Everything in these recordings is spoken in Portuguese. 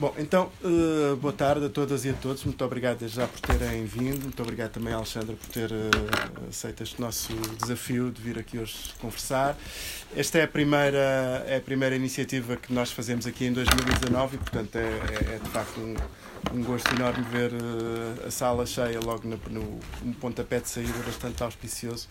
Bom, então, uh, boa tarde a todas e a todos. Muito obrigado já por terem vindo. Muito obrigado também, Alexandra, por ter uh, aceito este nosso desafio de vir aqui hoje conversar. Esta é a primeira, é a primeira iniciativa que nós fazemos aqui em 2019 e, portanto, é, é, é de facto um, um gosto enorme ver uh, a sala cheia logo no, no, no pontapé de saída bastante auspicioso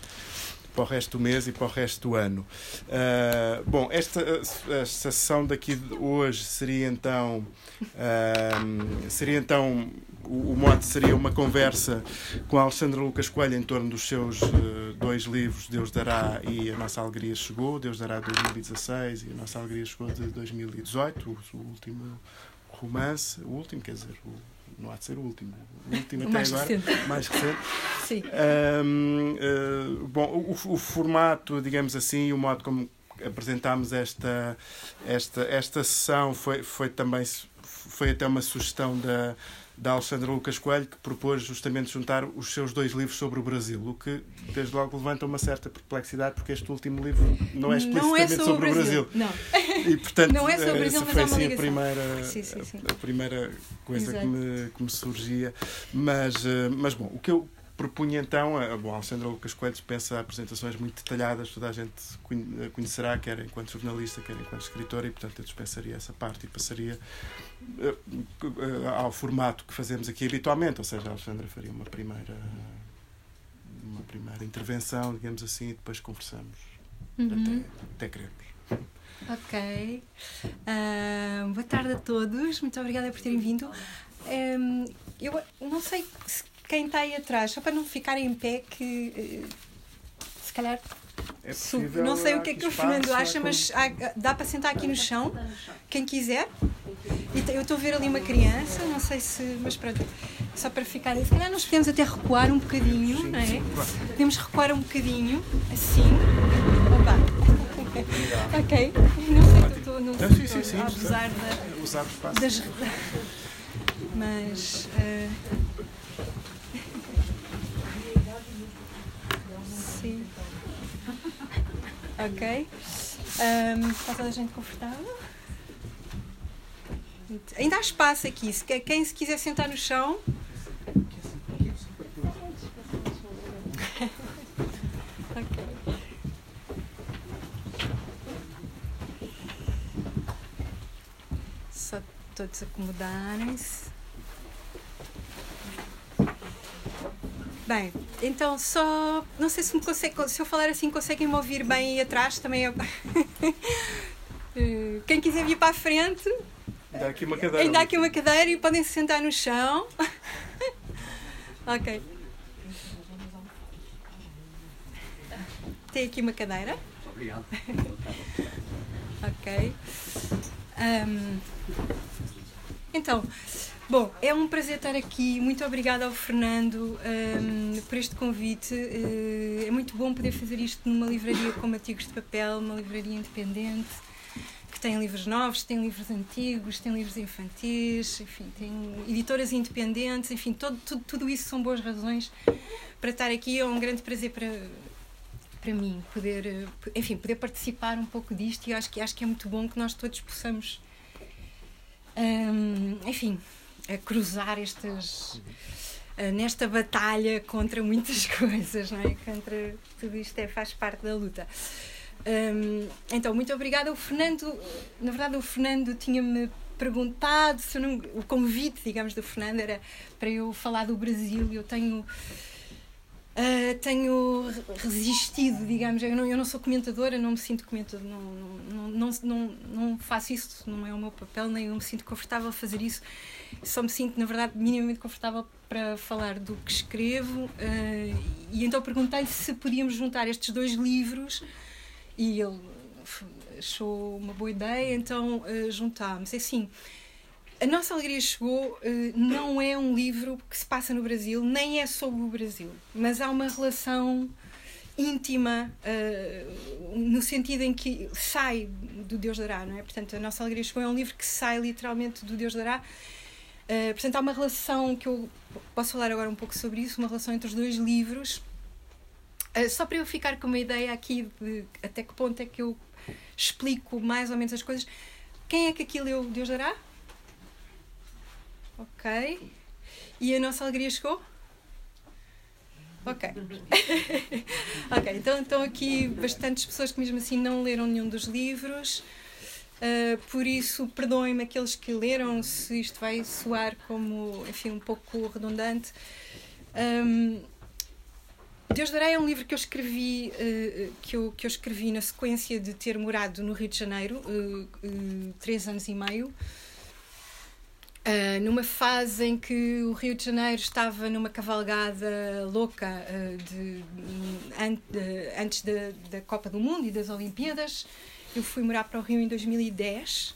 para o resto do mês e para o resto do ano. Uh, bom, esta, esta sessão daqui de hoje seria então uh, seria então o, o mote seria uma conversa com a Alexandra Lucas Coelho em torno dos seus uh, dois livros Deus dará e A Nossa Alegria Chegou Deus dará de 2016 e A Nossa Alegria Chegou de 2018 o, o último romance o último quer dizer o não há de ser o último, o último até mais agora, recente. mais recente. Sim. Um, uh, bom, o, o, formato, digamos assim, o modo como apresentámos esta, esta, esta sessão foi, foi também foi até uma sugestão da, da Alexandra Lucas Coelho, que propôs justamente juntar os seus dois livros sobre o Brasil, o que desde logo levanta uma certa perplexidade, porque este último livro não é explicitamente não é sobre, sobre, o Brasil. Brasil. Não. E, portanto, não é sobre o Brasil, essa mas foi assim a primeira, Sim, sim, sim. A, primeira coisa que me, que me surgia. Mas, eh, mas bom, o que eu propunha então, eh, bom, a Alexandra Lucas Coelho dispensa apresentações muito detalhadas, toda a gente eh, conhecerá, quer enquanto jornalista, quer enquanto escritora, e portanto eu dispensaria essa parte e passaria eh, eh, ao formato que fazemos aqui habitualmente, ou seja, a Alexandra faria uma primeira uma primeira intervenção, digamos assim, e depois conversamos Uhum. até, até queremos. Ok. Ah, boa tarde a todos. Muito obrigada por terem vindo. Ehm, eu não sei se quem está aí atrás, só para não ficarem em pé, que eh, se calhar. É possível, não sei o que é que o Fernando acha, mas há- dá para sentar aqui no chão, quem quiser. E eu estou a ver ali uma criança, não sei se. Mas pronto, só para ficarem. Se calhar nós podemos até recuar um bocadinho, não é? Podemos recuar um bocadinho, assim. Opa! ok. Não sei se estou não Não, sim, sim, sim, a abusar da, Usar das. Mas. eh, Sim. Ok. Um, está toda a gente confortável? Ainda há espaço aqui. Se, que- quem se quiser sentar no chão. Só todos acomodarem-se. Bem, então só. Não sei se me consegue. Se eu falar assim, conseguem me ouvir bem aí atrás também. é- Eh, Quem quiser vir para a frente, Dá aqui uma cadeira. ainda há aqui uma cadeira e podem se sentar no chão. ok. Tem aqui uma cadeira. Obrigado. Ok. Ahm, então, bom, é um prazer estar aqui. Muito obrigada ao Fernando ahm, por este convite. Eh, é muito bom poder fazer isto numa livraria como a de Papel, uma livraria independente, que tem livros novos, tem livros antigos, tem livros infantis, enfim, tem editoras independentes, enfim, todo, tudo, tudo isso são boas razões para estar aqui. É um grande prazer para, para mim poder, eh, enfim, poder participar um pouco disto e acho que acho que é muito bom que nós todos possamos, hum, enfim, a cruzar estas nesta batalha contra muitas coisas, não é? Contra tudo isto é, faz parte da luta. Hum, então, muito obrigada. O Fernando, na verdade, o Fernando tinha-me perguntado se não, o convite, digamos, do Fernando era para eu falar do Brasil. Eu tenho Uh, tenho re- resistido, digamos. Eu não, eu não sou comentadora, não me sinto comentadora, não, não, não, não, não faço isso, não é o meu papel, nem eu me sinto confortável a fazer isso. Só me sinto, na verdade, minimamente confortável para falar do que escrevo. uh, e então perguntei-lhe se podíamos juntar estes dois livros e ele achou uma boa ideia, então uh, juntámos. É assim. A Nossa Alegria Chegou eh, não é um livro que se passa no Brasil, nem é sobre o Brasil, mas há uma relação íntima eh, no sentido em que sai do Deus dará, não é? Portanto, A Nossa Alegria Chegou é um livro que sai literalmente do Deus dará. Eh, portanto, há uma relação que eu posso falar agora um pouco sobre isso, uma relação entre os dois livros. Só para eu ficar com uma ideia aqui de até que ponto é que eu explico mais ou menos as coisas. Quem é que aqui leu Deus dará? Ok. E a nossa alegria chegou? Ok. ok, então estão aqui bastantes pessoas que mesmo assim não leram nenhum dos livros. Uh, por isso, perdoem-me aqueles que leram, se isto vai soar como, enfim, um pouco redundante. Um, Deus darei é um livro que eu escrevi uh, que, eu, que eu escrevi na sequência de ter morado no Rio de Janeiro uh, três anos e meio numa fase em que o Rio de Janeiro estava numa cavalgada louca de, de, antes da, da Copa do Mundo e das Olimpíadas eu fui morar para o Rio em 2010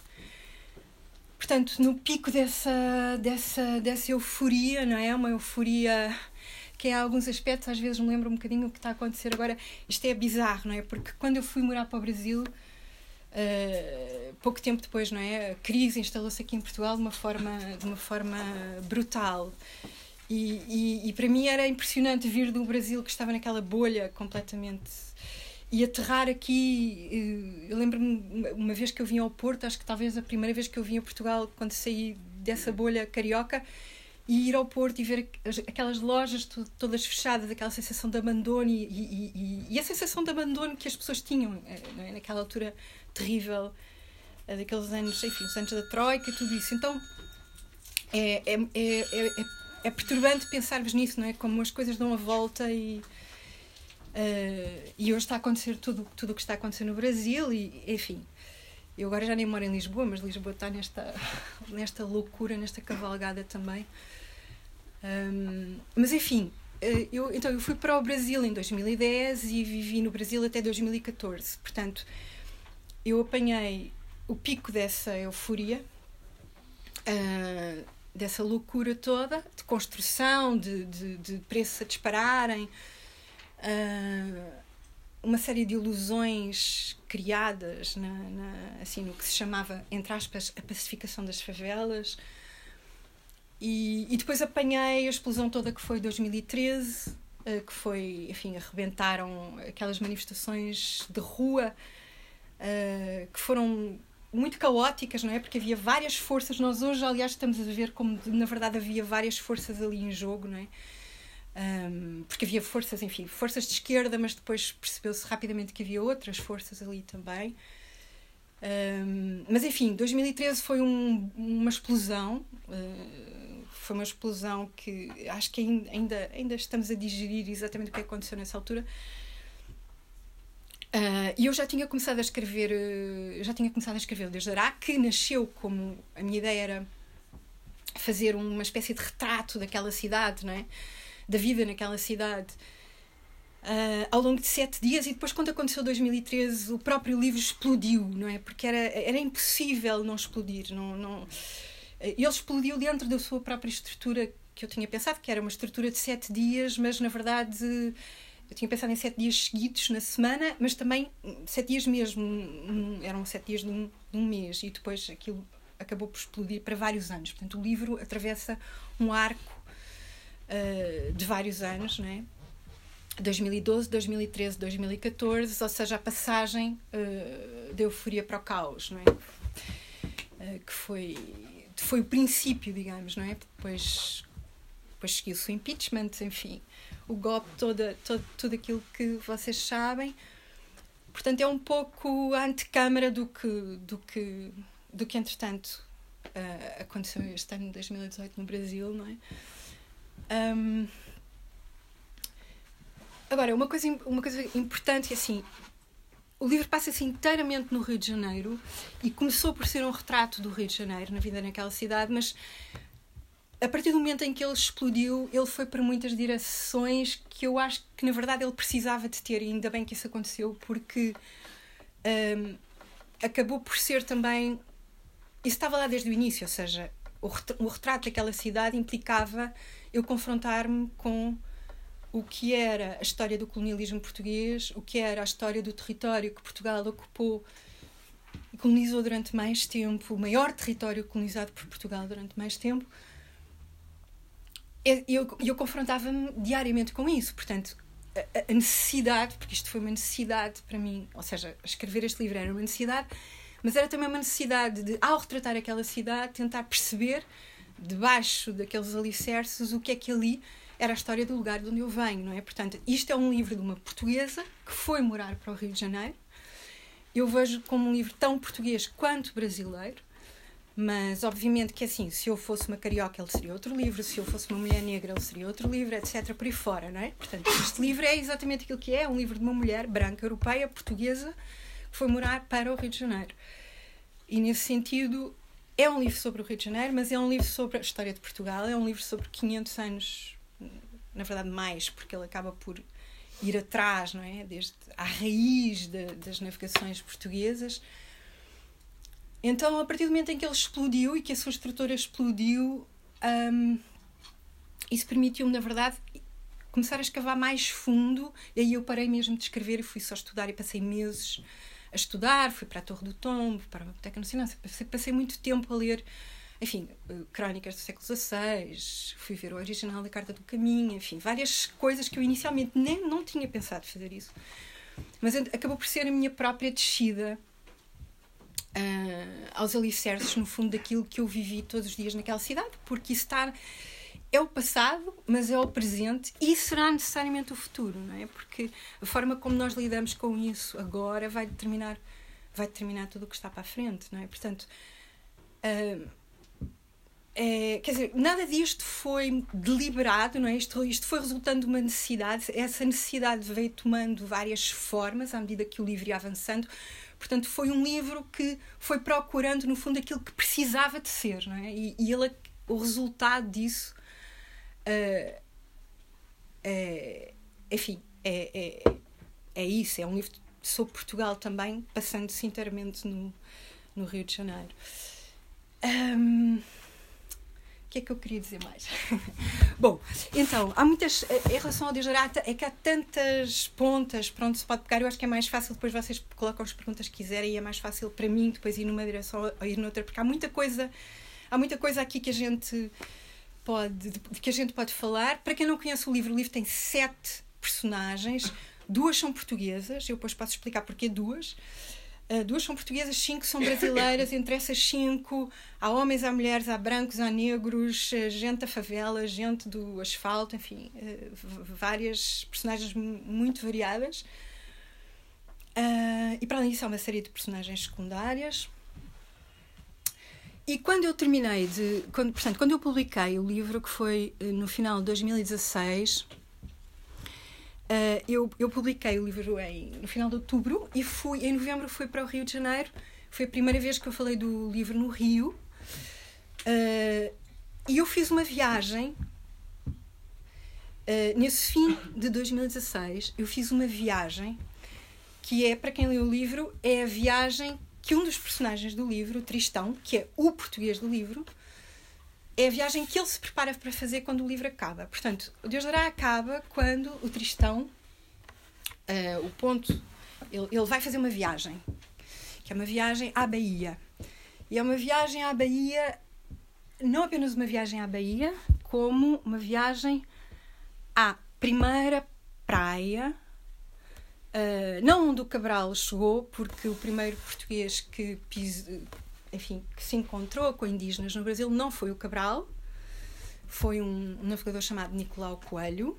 portanto no pico dessa dessa dessa euforia não é uma euforia que em alguns aspectos às vezes me lembra um bocadinho o que está a acontecer agora. Isto é bizarro, não é? Porque quando eu fui morar para o Brasil, uh, pouco tempo depois, não é? A crise instalou-se aqui em Portugal de uma forma, de uma forma brutal. E, e, e, para mim era impressionante vir do Brasil que estava naquela bolha completamente. E aterrar aqui, eh, eu lembro-me uma vez que eu vim ao Porto, acho que talvez a primeira vez que eu vim a Portugal, quando saí dessa bolha carioca, e ir ao Porto e ver aquelas lojas todas fechadas, aquela sensação de abandono e, e, e, e a sensação de abandono que as pessoas tinham é? naquela altura terrível eh, daqueles anos, enfim, os anos da Troika e tudo isso. Então é, é, é, é, é perturbante pensarmos nisso, não é? Como as coisas dão a volta e. Uh, e hoje está a acontecer tudo tudo o que está a acontecer no Brasil e enfim eu agora já nem moro em Lisboa mas Lisboa está nesta nesta loucura nesta cavalgada também um, mas enfim, eh, eu, então eu fui para o Brasil em 2010 e vivi no Brasil até 2014. Portanto, eu apanhei o pico dessa euforia, uh, dessa loucura toda, de construção, de, de, de preços a dispararem, uh, uma série de ilusões criadas na, na, assim, no que se chamava, entre aspas, a pacificação das favelas. E, e depois apanhei a explosão toda que foi 2013, eh, que foi, enfim, arrebentaram aquelas manifestações de rua eh, que foram muito caóticas, não é? Porque havia várias forças. Nós hoje, aliás, estamos a ver como, na verdade, havia várias forças ali em jogo, não é? Um, porque havia forças, enfim, forças de esquerda, mas depois percebeu-se rapidamente que havia outras forças ali também. Um, mas enfim, 2013 foi um, uma explosão. Uh, foi uma explosão que acho que ainda, ainda estamos a digerir exatamente o que aconteceu nessa altura. Uh, e eu já tinha começado a escrever, uh, já tinha começado a escrever desde Ará, que nasceu como a minha ideia era fazer uma espécie de retrato daquela cidade, não é? da vida naquela cidade. Uh, ao longo de sete dias e depois quando aconteceu 2013 o próprio livro explodiu não é porque era era impossível não explodir não não ele explodiu dentro da sua própria estrutura que eu tinha pensado, que era uma estrutura de sete dias, mas na verdade eu tinha pensado em sete dias seguidos na semana, mas também sete dias mesmo, eram sete dias de um, de um mês, e depois aquilo acabou por explodir para vários anos. Portanto, o livro atravessa um arco uh, de vários anos, não é? 2012, 2013, 2014, ou seja, a passagem uh, da euforia para o caos, não é? Uh, que foi foi o princípio, digamos, não é? Depois, depois seguiu-se o impeachment, enfim, o golpe, toda, todo, tudo aquilo que vocês sabem. Portanto, é um pouco a antecâmara do que, do que, do que entretanto, uh, aconteceu este ano de 2018 no Brasil, não é? Um, agora, uma coisa, uma coisa importante, assim, o livro passa-se inteiramente no Rio de Janeiro e começou por ser um retrato do Rio de Janeiro, na vida naquela cidade, mas a partir do momento em que ele explodiu, ele foi para muitas direções que eu acho que na verdade ele precisava de ter, e ainda bem que isso aconteceu, porque um, acabou por ser também. Isso estava lá desde o início, ou seja, o retrato daquela cidade implicava eu confrontar-me com o que era a história do colonialismo português, o que era a história do território que Portugal ocupou e colonizou durante mais tempo, o maior território colonizado por Portugal durante mais tempo. Eu, eu confrontava-me diariamente com isso, portanto, a, a necessidade, porque isto foi uma necessidade para mim, ou seja, escrever este livro era uma necessidade, mas era também uma necessidade de, ao retratar aquela cidade, tentar perceber debaixo daqueles alicerces, o que é que ali era a história do lugar de onde eu venho, não é? Portanto, isto é um livro de uma portuguesa que foi morar para o Rio de Janeiro. Eu vejo como um livro tão português quanto brasileiro, mas obviamente que assim, se eu fosse uma carioca, ele seria outro livro, se eu fosse uma mulher negra, ele seria outro livro, etc. Por aí fora, não é? Portanto, este livro é exatamente aquilo que é: é um livro de uma mulher branca, europeia, portuguesa, que foi morar para o Rio de Janeiro. E nesse sentido, é um livro sobre o Rio de Janeiro, mas é um livro sobre a história de Portugal, é um livro sobre 500 anos, na verdade mais, porque ele acaba por ir atrás, não é? Desde a raiz de, das navegações portuguesas. Então, a partir do momento em que ele explodiu e que a sua estrutura explodiu, um, isso permitiu-me, na verdade, começar a escavar mais fundo. E aí eu parei mesmo de escrever e fui só estudar e passei meses a estudar, fui para a Torre do Tombo, para a Biblioteca Nacional, passei, passei muito tempo a ler, enfim, eh, crónicas do século XVI, fui ver o original da Carta do Caminho, enfim, várias coisas que eu inicialmente nem não tinha pensado fazer isso. Mas acabou por ser a minha própria descida uh, aos alicerces, no fundo, daquilo que eu vivi todos os dias naquela cidade, porque isso está é o passado, mas é o presente e será necessariamente o futuro, não é? Porque a forma como nós lidamos com isso agora vai determinar vai determinar tudo o que está para a frente, não é? Portanto, uh, é, quer dizer, nada disto foi deliberado, não é? Isto, isto foi resultando de uma necessidade. Essa necessidade veio tomando várias formas à medida que o livro ia avançando. Portanto, foi um livro que foi procurando, no fundo, aquilo que precisava de ser, não é? E, e ele, o resultado disso Uh, enfim, é, é, é isso. É um livro sobre Portugal também, passando-se inteiramente no, no Rio de Janeiro. Um, que é que eu queria dizer mais? Bom, então, há muitas. Em relação ao Desarata, é que há tantas pontas para onde se pode pegar. Eu acho que é mais fácil depois vocês colocam as perguntas que quiserem e é mais fácil para mim depois ir numa direção ou ir noutra, porque há muita coisa. Há muita coisa aqui que a gente pode, de, que a gente pode falar. Para quem não conhece o livro, o livro tem sete personagens, duas são portuguesas, eu depois posso explicar porque duas. Uh, duas são portuguesas, cinco são brasileiras. Entre essas cinco, há homens, há mulheres, há brancos, há negros, gente da favela, gente do asfalto, enfim, uh, várias personagens muito variadas. E para além disso, há uma série de personagens secundárias. E quando eu terminei de. Quando, portanto, quando eu publiquei o livro, que foi eh, no final de 2016, eh, eu, eu publiquei o livro em, no final de outubro e fui, em novembro fui para o Rio de Janeiro. Foi a primeira vez que eu falei do livro no Rio. Uh, e eu fiz uma viagem. Uh, nesse fim de 2016, eu fiz uma viagem que é, para quem lê o livro, é a viagem que um dos personagens do livro, Tristão, que é o português do livro, é a viagem que ele se prepara para fazer quando o livro acaba. Portanto, o Deus dará acaba quando o Tristão, uh, o ponto, ele, ele vai fazer uma viagem, que é uma viagem à Bahia. E é uma viagem à Bahia, não apenas uma viagem à Bahia, como uma viagem à primeira praia Uh, não onde o Cabral chegou, porque o primeiro português que, enfim, que se encontrou com indígenas no Brasil não foi o Cabral, foi um, um navegador chamado Nicolau Coelho.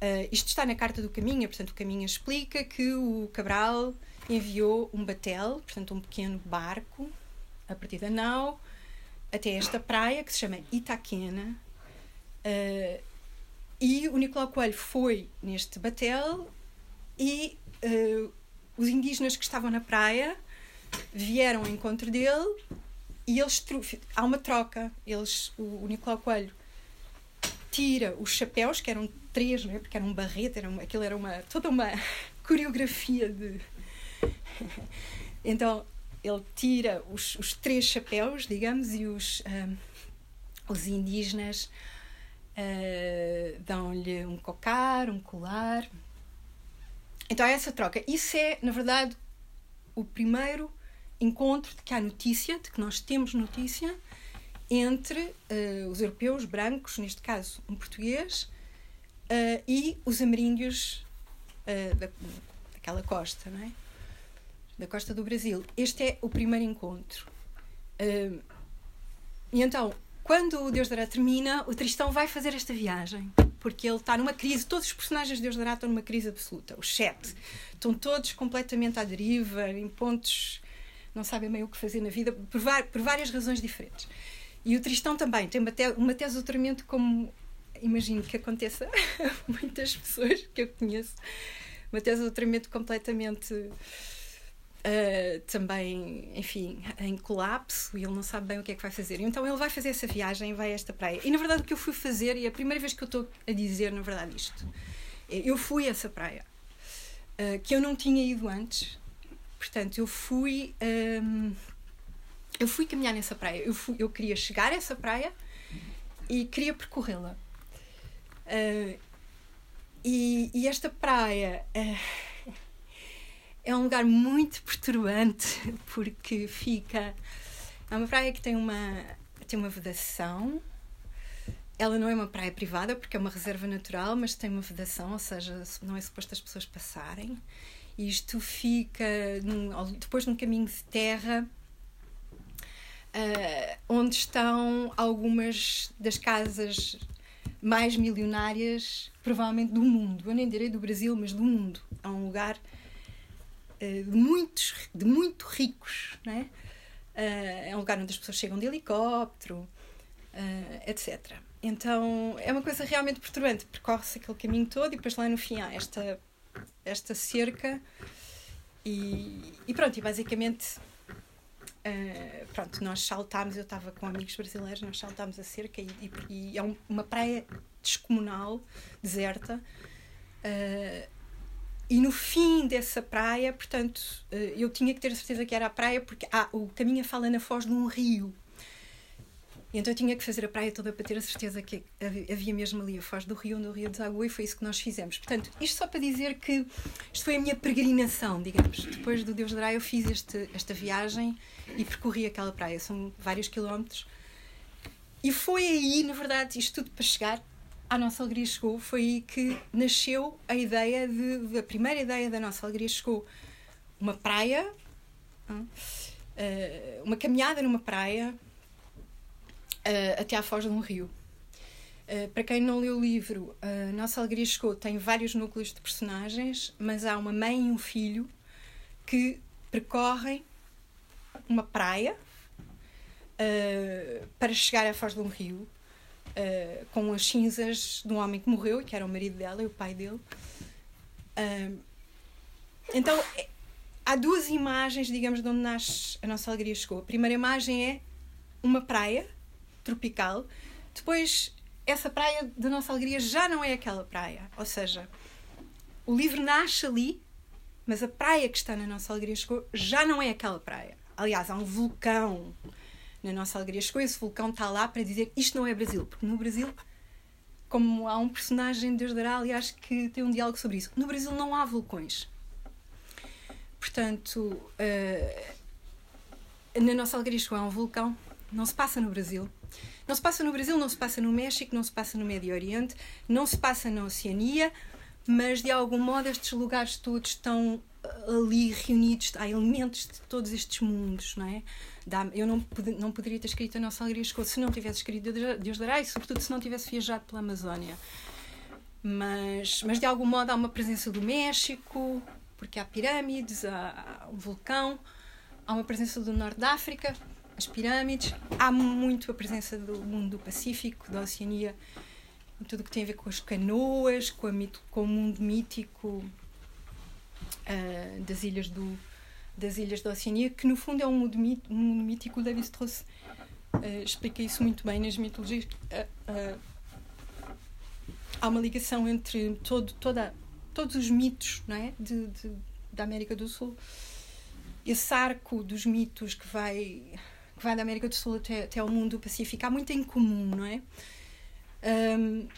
Uh, isto está na Carta do Caminha, portanto, o Caminha explica que o Cabral enviou um batel, portanto, um pequeno barco, a partir da nau, até esta praia que se chama Itaquena. Uh, e o Nicolau Coelho foi neste batel e uh, os indígenas que estavam na praia vieram ao encontro dele e eles há uma troca. Eles, o, o Nicolau Coelho tira os chapéus, que eram três, não é? porque era um barreto, era uma, aquilo era uma, toda uma coreografia de. então ele tira os, os três chapéus, digamos, e os, um, os indígenas uh, dão-lhe um cocar, um colar, então há essa troca. Isso é, na verdade, o primeiro encontro de que há notícia, de que nós temos notícia, entre uh, os europeus brancos, neste caso um português, uh, e os ameríndios uh, da, daquela costa, não é? da costa do Brasil. Este é o primeiro encontro. e então, quando o Deus dará termina, o Tristão vai fazer esta viagem. Porque ele está numa crise, todos os personagens de Deus dará estão numa crise absoluta. Os sete estão todos completamente à deriva, em pontos, não sabem bem o que fazer na vida, por, por várias razões diferentes. E o Tristão também tem uma, te uma tese de doutoramento como imagino que aconteça a muitas pessoas que eu conheço. Uma tese de doutoramento completamente uh, também, enfim, em colapso e ele não sabe bem o que é que vai fazer. Então ele vai fazer essa viagem, vai a esta praia. E na verdade o que eu fui fazer, e é a primeira vez que eu estou a dizer, na verdade, isto, é, eu fui a essa praia, uh, que eu não tinha ido antes. Portanto, eu fui. Um, eu fui caminhar nessa praia. Eu, fui, eu queria chegar a essa praia e queria percorrê-la. Uh, e, e, esta praia uh, é um lugar muito perturbante porque fica. É uma praia que tem uma, tem uma vedação. Ela não é uma praia privada porque é uma reserva natural, mas tem uma vedação, ou seja, não é suposto as pessoas passarem. Isto fica num, depois num caminho de terra uh, onde estão algumas das casas mais milionárias, provavelmente do mundo. Eu nem direi do Brasil, mas do mundo. É um lugar uh, de, muitos, de muito ricos, né? Uh, é um lugar onde as pessoas chegam de helicóptero, uh, etc. Então é uma coisa realmente perturbante. Percorre-se aquele caminho todo e depois lá no fim há esta, esta cerca. E, e pronto, e basicamente Uh, pronto, nós saltámos, eu estava com amigos brasileiros, nós saltámos a cerca e, e, e é um, uma praia descomunal, deserta. Uh, e no fim dessa praia, portanto, uh, eu tinha que ter certeza que era a praia, porque ah, o caminho fala na foz de um rio. Então eu tinha que fazer a praia toda para ter a certeza que havia mesmo ali a foz do rio, onde o rio desaguou, e foi isso que nós fizemos. Portanto, isto só para dizer que isto foi a minha peregrinação, digamos. Depois do Deus dará, eu fiz este, esta viagem e percorri aquela praia. São vários quilómetros. E foi aí, na verdade, isto tudo para chegar à nossa alegria chegou, foi aí que nasceu a ideia de, a primeira ideia da nossa alegria chegou uma praia, eh, uma caminhada numa praia uh, até à foz de um rio. Uh, para quem não leu o livro, uh, Nossa Alegria Chegou tem vários núcleos de personagens, mas há uma mãe e um filho que percorrem uma praia uh, para chegar à foz de um rio com as cinzas de um homem que morreu, que era o marido dela e o pai dele. então, é, há duas imagens, digamos, de onde nasce a Nossa Alegria Chegou. A primeira imagem é uma praia tropical. Depois, essa praia da nossa alegria já não é aquela praia. Ou seja, o livro nasce ali, mas a praia que está na nossa alegria chegou já não é aquela praia. Aliás, há um vulcão na nossa alegria chegou. Esse vulcão está lá para dizer isto não é Brasil, porque no Brasil, como há um personagem de Deus dará, aliás, que tem um diálogo sobre isso, no Brasil não há vulcões. Portanto, uh, na nossa alegria chegou há um vulcão, não se passa no Brasil. Não se passa no Brasil, não se passa no México, não se passa no Médio Oriente, não se passa na Oceania, mas de algum modo estes lugares todos estão uh, ali reunidos, há elementos de todos estes mundos, não é? Eu não, não poderia ter escrito a nossa alegria chegou se não tivesse escrito Deus dará e, sobretudo, se não tivesse viajado pela Amazónia. Mas, mas de algum modo há uma presença do México, porque há pirâmides, há, há um vulcão, há uma presença do Norte da África, as pirâmides. Há muito a presença do mundo do Pacífico, da Oceania, tudo o que tem a ver com as canoas, com, mito, com o mundo mítico uh, das ilhas do das ilhas da Oceania, que no fundo é um mundo, um mundo mítico. O Davis trouxe, uh, explica isso muito bem nas mitologias. Uh, há uma ligação entre todo, toda, todos os mitos não é? de, de da América do Sul. Esse arco dos mitos que vai que vai da América do Sul até, até ao mundo Pacífico, há muito em comum, não é? Um,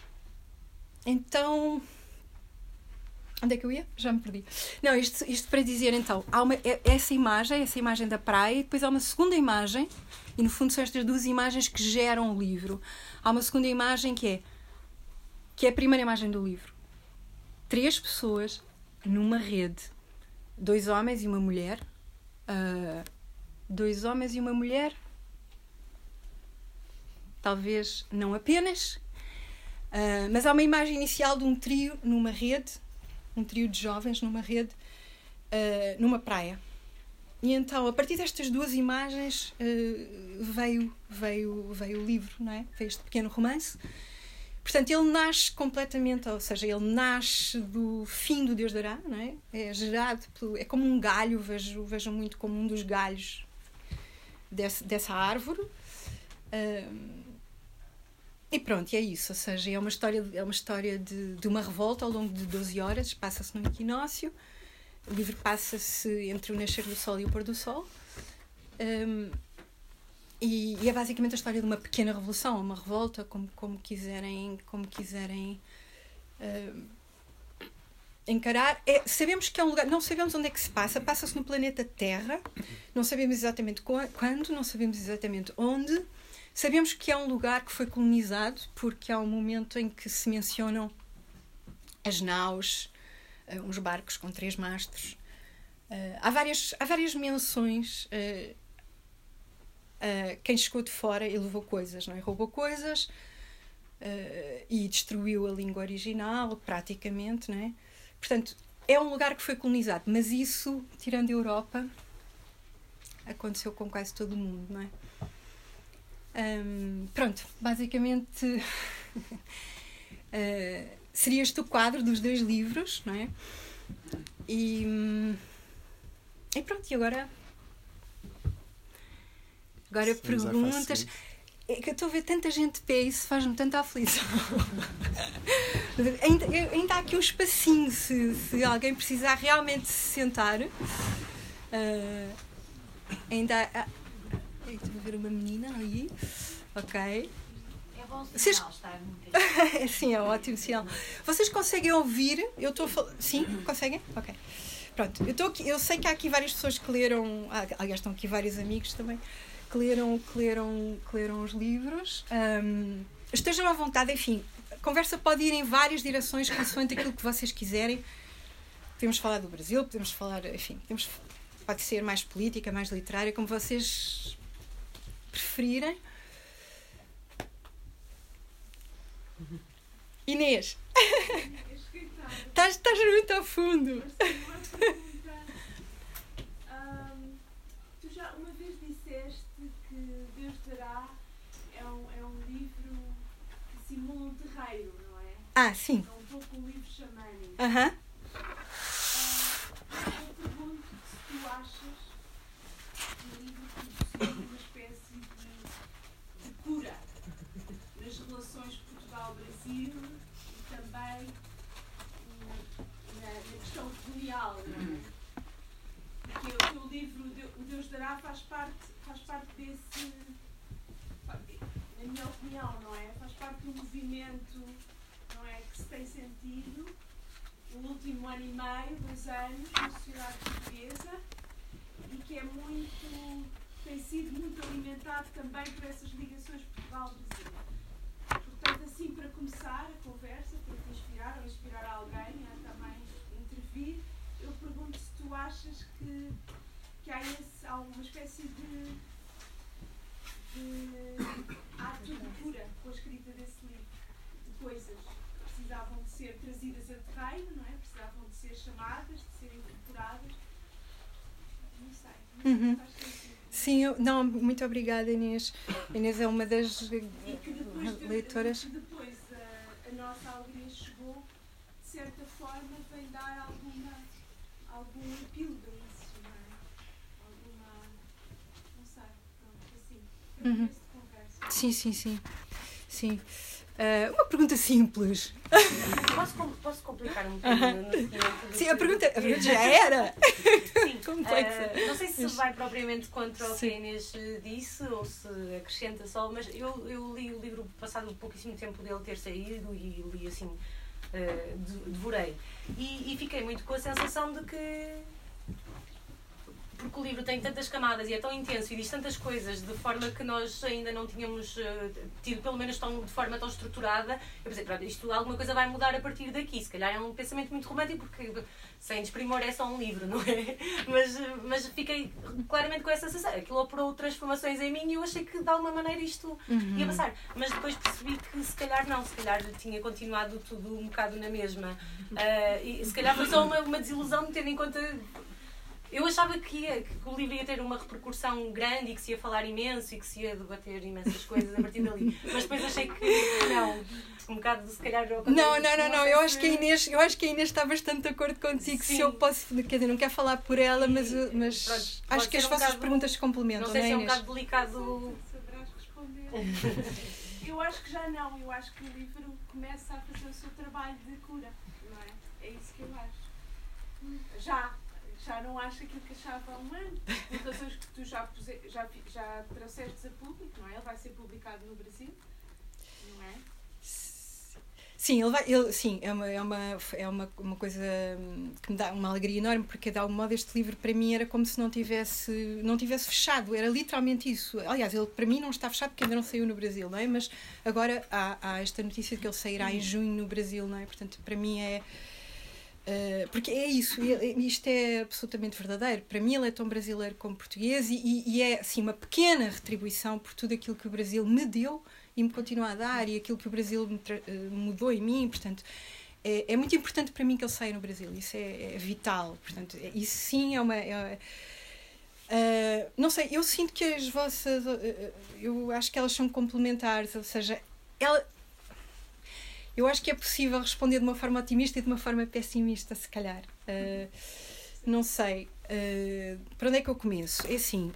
então. Onde é que eu ia? Já me perdi. Não, isto, isto para dizer então, há uma, é, essa imagem, essa imagem da praia, e depois há uma segunda imagem, e no fundo são estas duas imagens que geram o livro. Há uma segunda imagem que é que é a primeira imagem do livro. Três pessoas numa rede, dois homens e uma mulher, uh, dois homens e uma mulher. talvez não apenas, uh, mas há uma imagem inicial de um trio numa rede, um trio de jovens numa rede, uh, numa praia. E então, a partir destas duas imagens, uh, veio, veio, veio o livro, não é? Veio este pequeno romance. Portanto, ele nasce completamente, ou seja, ele nasce do fim do Deus dará, não é? É gerado, pelo, é como um galho, vejo, vejo muito como um dos galhos desse, dessa árvore. E pronto, é isso. Ou seja, é uma história, é uma história de, de uma revolta ao longo de 12 horas, passa-se no equinócio. O livro passa-se entre o nascer do sol e o pôr do sol. Um, e, e, é basicamente a história de uma pequena revolução, uma revolta, como, como quiserem, como quiserem encarar. É, sabemos que é um lugar, não sabemos onde é que se passa, passa-se no planeta Terra, não sabemos exatamente quando, não sabemos exatamente onde. Sabemos que é um lugar que foi colonizado, porque há um momento em que se mencionam as naus, uh, uns barcos com três mastros. Uh, há, várias, há várias menções. Uh, quem chegou de fora e levou coisas, não é? Roubou coisas e destruiu a língua original, praticamente, não é? Portanto, é um lugar que foi colonizado, mas isso, tirando a Europa, aconteceu com quase todo o mundo, não é? Um, pronto, basicamente uh, seria este o quadro dos dois livros, não é? E, e pronto, e agora? Agora Sim, perguntas. É que eu estou a ver tanta gente pé, isso faz-me tanta aflição. ainda, ainda há aqui um espacinho, se, se alguém precisar realmente se sentar. Uh, ainda há, Estou a ver uma menina aí. Ok. É bom Vocês... estar Sim, é ótimo sinal. Vocês conseguem ouvir? Eu estou fal... Sim, conseguem? Ok. Pronto, eu, estou aqui, eu sei que há aqui várias pessoas que leram, ah, aliás, estão aqui vários amigos também, que leram, que leram, que leram os livros. Um, estejam à vontade, enfim, a conversa pode ir em várias direções, consoante aquilo que vocês quiserem. Podemos falar do Brasil, podemos falar, enfim, podemos, pode ser mais política, mais literária, como vocês preferirem. Inês, estás, estás muito a fundo. tu já uma vez disseste que Deus dará é um, é um livro que simula um terreiro, não é? Ah, sim. É um pouco um livro xamânico. Aham. Uh dará faz parte, faz parte desse, na minha opinião, não é? Faz parte do movimento não é, que se tem sentido no último ano e meio, dois anos, na sociedade portuguesa e que é muito, tem sido muito alimentado também por essas ligações Portugal-Brasil. Portanto, assim, para começar a conversa, para te inspirar ou inspirar alguém a também intervir, eu pergunto se tu achas que que há, esse, uma espécie de, de ato de cura com a escrita desse livro, de coisas que precisavam de ser trazidas a terreno, não é? precisavam de ser chamadas, de ser incorporadas. Não sei. Não sei uhum. Sim, eu, não, muito obrigada, Inês. Inês é uma das leitoras. depois a, a, nossa alegria chegou, de certa forma, vem dar alguma, algum epílogo Uhum. Sim, sim, sim. sim. Uh, uma pergunta simples. Posso, posso complicar um bocadinho? Sim, a pergunta, a pergunta já era. Sim. Complexa. Uh, não sei se vai propriamente contra o que a Inês disse ou se acrescenta só, mas eu, eu li o livro passado pouquíssimo tempo dele ter saído e li assim, uh, devorei. E, e fiquei muito com a sensação de que porque o livro tem tantas camadas e é tão intenso e diz tantas coisas de forma que nós ainda não tínhamos uh, tido, pelo menos tão, de forma tão estruturada, eu pensei, pronto, isto alguma coisa vai mudar a partir daqui. Se calhar é um pensamento muito romântico, porque sem desprimor é só um livro, não é? Mas, mas fiquei claramente com essa sensação. Aquilo operou transformações em mim e eu achei que de alguma maneira isto uhum. ia passar. Mas depois percebi que se calhar não, se calhar tinha continuado tudo um bocado na mesma. Uh, e se calhar foi só uma, uma desilusão, tendo em conta eu achava que, ia, que o livro ia ter uma repercussão grande e que se ia falar imenso e que se ia debater imensas coisas a partir dali. Mas depois achei que não. Um bocado, se calhar. Não, não, não, não. Eu acho, que a Inês, eu acho que a Inês está bastante de acordo contigo. Sim. Se eu posso. Quer dizer, não quero falar por ela, mas, mas Pronto, acho que as um vossas bocado, perguntas se complementam. Não sei não é, se é um bocado delicado. Saberás responder. eu acho que já não. Eu acho que o livro começa a fazer o seu trabalho de cura. Não é? É isso que eu acho. Já já não acha aquilo que achava há um ano, por razões que tu já, já, já trouxeste a público, não é? Ele vai ser publicado no Brasil, não é? Sim, ele vai, ele, sim é, uma, é, uma, é uma, uma coisa que me dá uma alegria enorme, porque de algum modo este livro para mim era como se não tivesse, não tivesse fechado, era literalmente isso. Aliás, ele para mim não está fechado porque ainda não saiu no Brasil, não é? mas agora há, há esta notícia de que ele sairá em junho no Brasil, não é? portanto, para mim é Uh, porque é isso, isto é absolutamente verdadeiro. Para mim, ele é tão brasileiro como português e, e, é assim, uma pequena retribuição por tudo aquilo que o Brasil me deu e me continua a dar e aquilo que o Brasil uh, mudou em mim. Portanto, é, é, muito importante para mim que ele saia no Brasil. Isso é, é vital. Portanto, é, isso sim é uma. É, uh, não sei, eu sinto que as vossas. eu acho que elas são complementares, ou seja, ela eu acho que é possível responder de uma forma otimista e de uma forma pessimista, se calhar. Uh, não sei. Uh, para onde é que eu começo? É assim.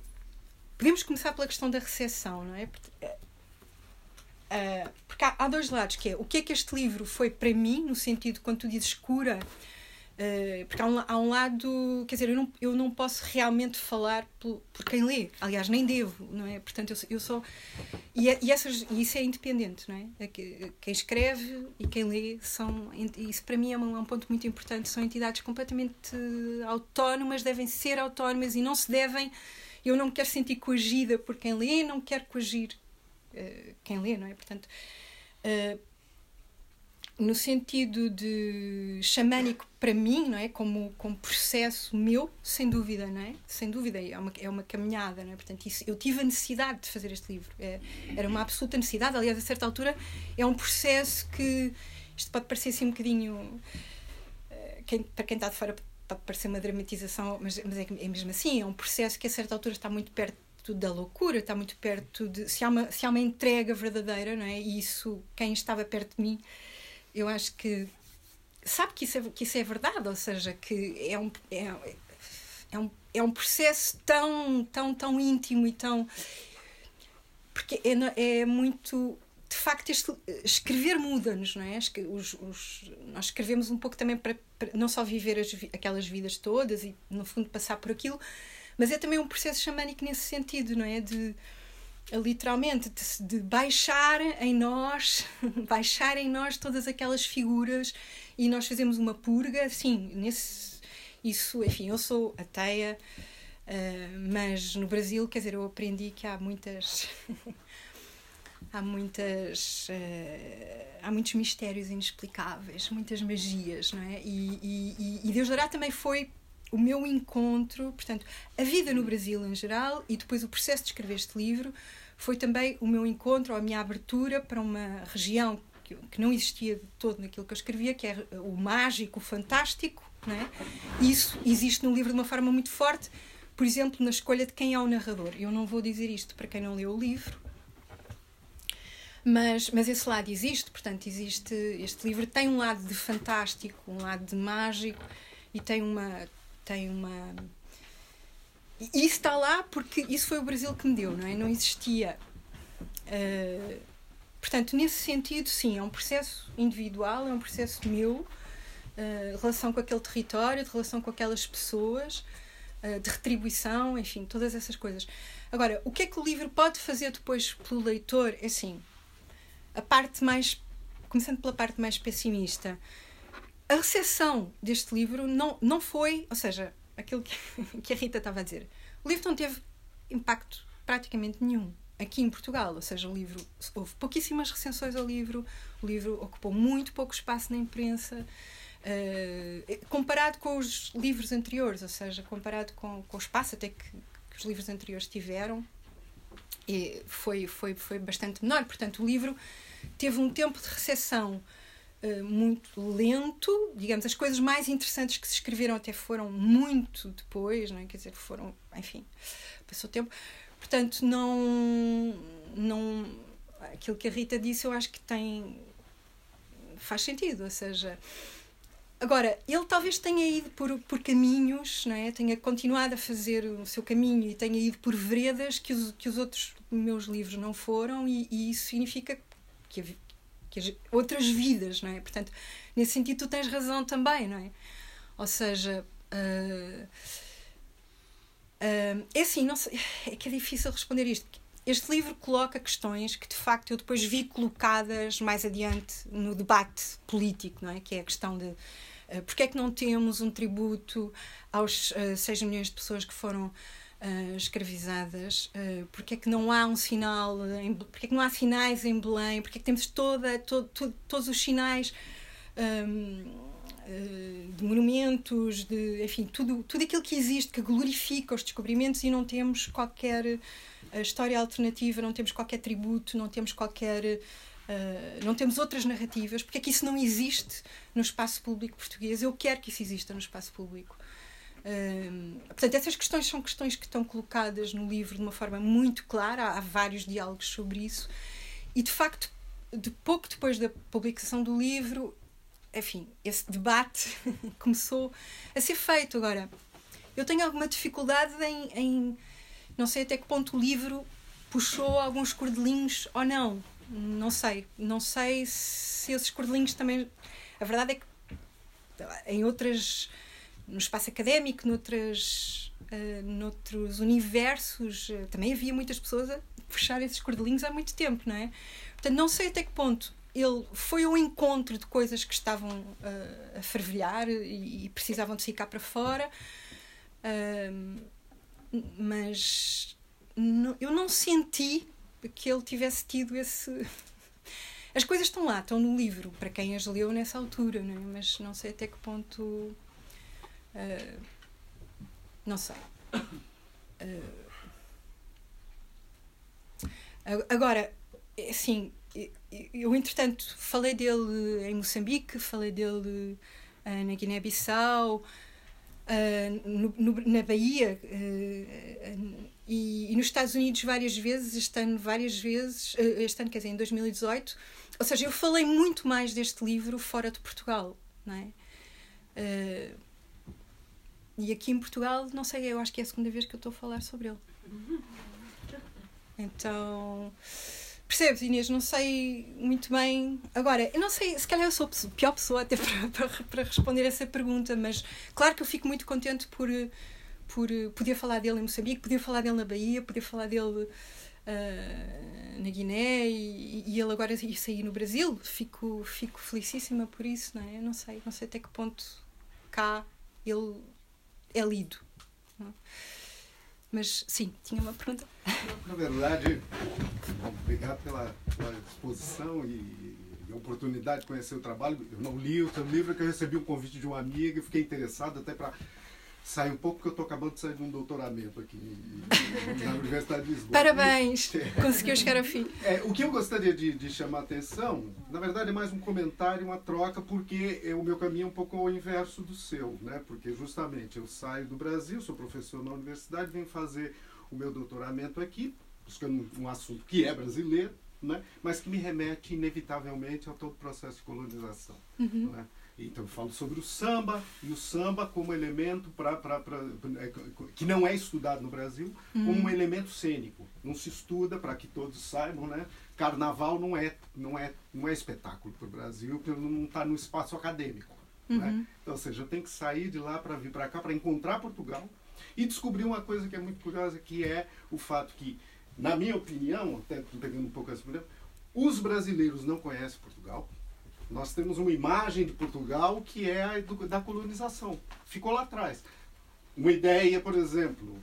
Podemos começar pela questão da recessão, não é? Uh, porque há, há, dois lados, que é o que é que este livro foi para mim, no sentido, quando tu dizes cura, Uh, porque há um, há um, lado, quer dizer, eu não, eu não posso realmente falar por, por quem lê, aliás, nem devo, não é? Portanto, eu, eu sou. E, é, e, essas, e isso é independente, não é? é quem escreve e quem lê são. Isso para mim é um, é um ponto muito importante, são entidades completamente autónomas, devem ser autónomas e não se devem. Eu não me quero sentir coagida por quem lê, não quero coagir uh, quem lê, não é? Portanto. Uh, no sentido de xamânico para mim, não é? Como, como processo meu, sem dúvida, não é? Sem dúvida, é uma, é uma caminhada, não é? Portanto, isso, eu tive a necessidade de fazer este livro. É, era uma absoluta necessidade. Aliás, a certa altura, é um processo que. Isto pode parecer assim um bocadinho. Eh, quem, para quem está de fora, pode parecer uma dramatização, mas, mas é, é mesmo assim. É um processo que, a certa altura, está muito perto da loucura, está muito perto de. Se há uma, se há uma entrega verdadeira, não é? E isso, quem estava perto de mim eu acho que sabe que isso é, que isso é verdade, ou seja, que é um, é, é, um, é um processo tão, tão, tão íntimo e tão. Porque é, é muito. De facto, este, escrever muda-nos, não é? Os, os, nós escrevemos um pouco também para, para não só viver as, aquelas vidas todas e, no fundo, passar por aquilo, mas é também um processo xamânico nesse sentido, não é? De literalmente de, de, baixar em nós, baixar em nós todas aquelas figuras e nós fazemos uma purga, sim, nesse isso, enfim, eu sou ateia, uh, mas no Brasil, quer dizer, eu aprendi que há muitas há muitas uh, há muitos mistérios inexplicáveis, muitas magias, não é? E, e, e Deus dará também foi o meu encontro, portanto, a vida no Brasil em geral e depois o processo de escrever este livro foi também o meu encontro, a minha abertura para uma região que, não existia de todo naquilo que eu escrevia, que é o mágico, o fantástico. Não é? Isso existe no livro de uma forma muito forte, por exemplo, na escolha de quem é o narrador. Eu não vou dizer isto para quem não leu o livro, mas, mas esse lado existe, portanto, existe. Este livro tem um lado de fantástico, um lado de mágico e tem uma tem uma. E isso está lá porque isso foi o Brasil que me deu, não é? Não existia. Uh, portanto, nesse sentido, sim, é um processo individual, é um processo meu, uh, relação com aquele território, de relação com aquelas pessoas, uh, de retribuição, enfim, todas essas coisas. Agora, o que é que o livro pode fazer depois pelo leitor? É assim, a parte mais. Começando pela parte mais pessimista, a recepção deste livro não, não foi, ou seja, aquilo que, que a Rita estava a dizer. O livro não teve impacto praticamente nenhum aqui em Portugal, ou seja, o livro houve pouquíssimas recensões ao livro, o livro ocupou muito pouco espaço na imprensa. Uh, comparado com os livros anteriores, ou seja, comparado com, com o espaço até que, que os livros anteriores tiveram, foi, foi, foi bastante menor. Portanto, o livro teve um tempo de recepção uh, muito lento. Digamos, as coisas mais interessantes que se escreveram até foram muito depois, não é? quer dizer, foram, enfim, passou tempo. Portanto, não, não. Aquilo que a Rita disse, eu acho que tem. faz sentido, ou seja. Agora, ele talvez tenha ido por, por caminhos, não é? tenha continuado a fazer o seu caminho e tenha ido por veredas que os, que os outros meus livros não foram, e, e isso significa que, que as, outras vidas, não é? Portanto, nesse sentido, tu tens razão também, não é? Ou seja. Uh, uh, é assim, não sei, é que é difícil responder isto. Este livro coloca questões que de facto eu depois vi colocadas mais adiante no debate político, não é? Que é a questão de uh, porque é que não temos um tributo aos uh, 6 milhões de pessoas que foram uh, escravizadas, uh, porque é que não há um sinal, em, porque é que não há sinais em Belém, porque é que temos toda, todo, todo, todos os sinais um, uh, de monumentos, de, enfim, tudo, tudo aquilo que existe que glorifica os descobrimentos e não temos qualquer história alternativa, não temos qualquer tributo, não temos qualquer. Uh, não temos outras narrativas, porque é que isso não existe no espaço público português? Eu quero que isso exista no espaço público portanto, essas questões são questões que estão colocadas no livro de uma forma muito clara, há, vários diálogos sobre isso, e de facto, de pouco depois da publicação do livro, enfim, esse debate começou a ser feito. Agora, eu tenho alguma dificuldade em, em, não sei até que ponto o livro puxou alguns cordelinhos ou não. Não sei. Não sei se esses cordelinhos também. A verdade é que em outras no espaço académico, noutras, uh, noutros universos, uh, também havia muitas pessoas a fechar esses cordelinhos há muito tempo, não é? Portanto, não sei até que ponto ele foi um encontro de coisas que estavam uh, a fervilhar e, e, precisavam de ficar para fora, mas eu não senti que ele tivesse tido esse. As coisas estão lá, estão no livro, para quem as leu nessa altura, não é? mas não sei até que ponto Uh, não sei. Uh, agora, assim, eu entretanto falei dele em Moçambique, falei dele uh, na Guiné-Bissau, na Bahia e, e, nos Estados Unidos várias vezes, este ano várias vezes, este ano quer dizer, em 2018. Ou seja, eu falei muito mais deste livro fora de Portugal, não é? E aqui em Portugal, não sei, eu acho que é a segunda vez que eu estou a falar sobre ele. Então, percebes, Inês? Não sei muito bem. Agora, eu não sei, se calhar eu sou a pior pessoa até para, para, para responder essa pergunta, mas claro que eu fico muito contente por, por poder falar dele em Moçambique, poder falar dele na Bahia, poder falar dele. Uh, na Guiné e, e, ele agora ir sair no Brasil fico fico felicíssima por isso não é não sei não sei até que ponto cá ele é lido. Mas sim, tinha uma pergunta. Na verdade, obrigado pela, pela exposição e, e a oportunidade de conhecer o trabalho. Eu não li o seu livro, que eu recebi um convite de uma amiga e fiquei interessado até para sair um pouco, porque eu estou acabando de sair de um doutoramento aqui na Universidade de Lisboa. Parabéns! Conseguiu chegar ao fim. É, o que eu gostaria de, de, chamar a atenção, na verdade, é mais um comentário, uma troca, porque é, o meu caminho é um pouco ao inverso do seu, né? Porque justamente eu saio do Brasil, sou professor na universidade, venho fazer o meu doutoramento aqui, buscando um assunto que é brasileiro, né? mas que me remete inevitavelmente a todo o processo de colonização. Uhum. Né? Então eu falo sobre o samba e o samba como elemento para é, que não é estudado no Brasil como um elemento cênico. Não se estuda para que todos saibam, né? Carnaval não é não é não é espetáculo para o Brasil, porque não está no espaço acadêmico. Né? Uhum. Né? Então, ou seja, tem que sair de lá para vir para cá para encontrar Portugal e descobrir uma coisa que é muito curiosa, que é o fato que, na minha opinião, até pegando um pouco essa opinião, os brasileiros não conhecem Portugal nós temos uma imagem de Portugal que é a da colonização. Ficou lá atrás. uma ideia, por exemplo,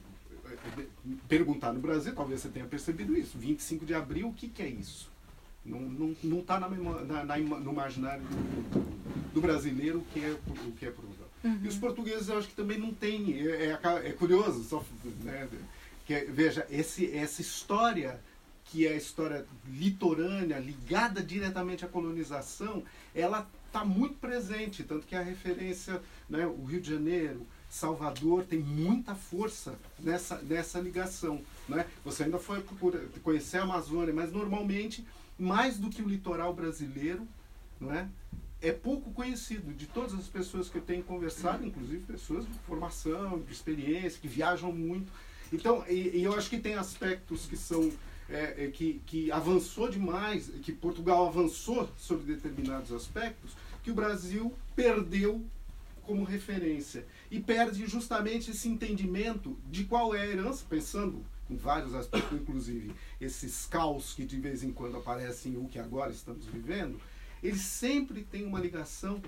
perguntar no Brasil, talvez você tenha percebido isso. 25 de abril, o que, que é isso? Não está não, não tá na, na, na, no imaginário do, do, brasileiro o que é, o que é Portugal. Uhum. E os portugueses eu acho que também não têm. É, é, é curioso, só, né, que, veja, esse, essa história que é a história litorânea, ligada diretamente à colonização, ela está muito presente, tanto que a referência, né, o Rio de Janeiro, Salvador tem muita força nessa, nessa ligação. Né? Você ainda foi conhecer a Amazônia, mas normalmente, mais do que o litoral brasileiro, não é? é pouco conhecido de todas as pessoas que eu tenho conversado, inclusive pessoas de formação, de experiência, que viajam muito. Então, e, e eu acho que tem aspectos que são é, é, que, que avançou demais, que Portugal avançou sobre determinados aspectos, que o Brasil perdeu como referência. E perde justamente esse entendimento de qual é a herança, pensando em vários aspectos, inclusive esses caos que de vez em quando aparecem, o que agora estamos vivendo, eles sempre têm uma ligação,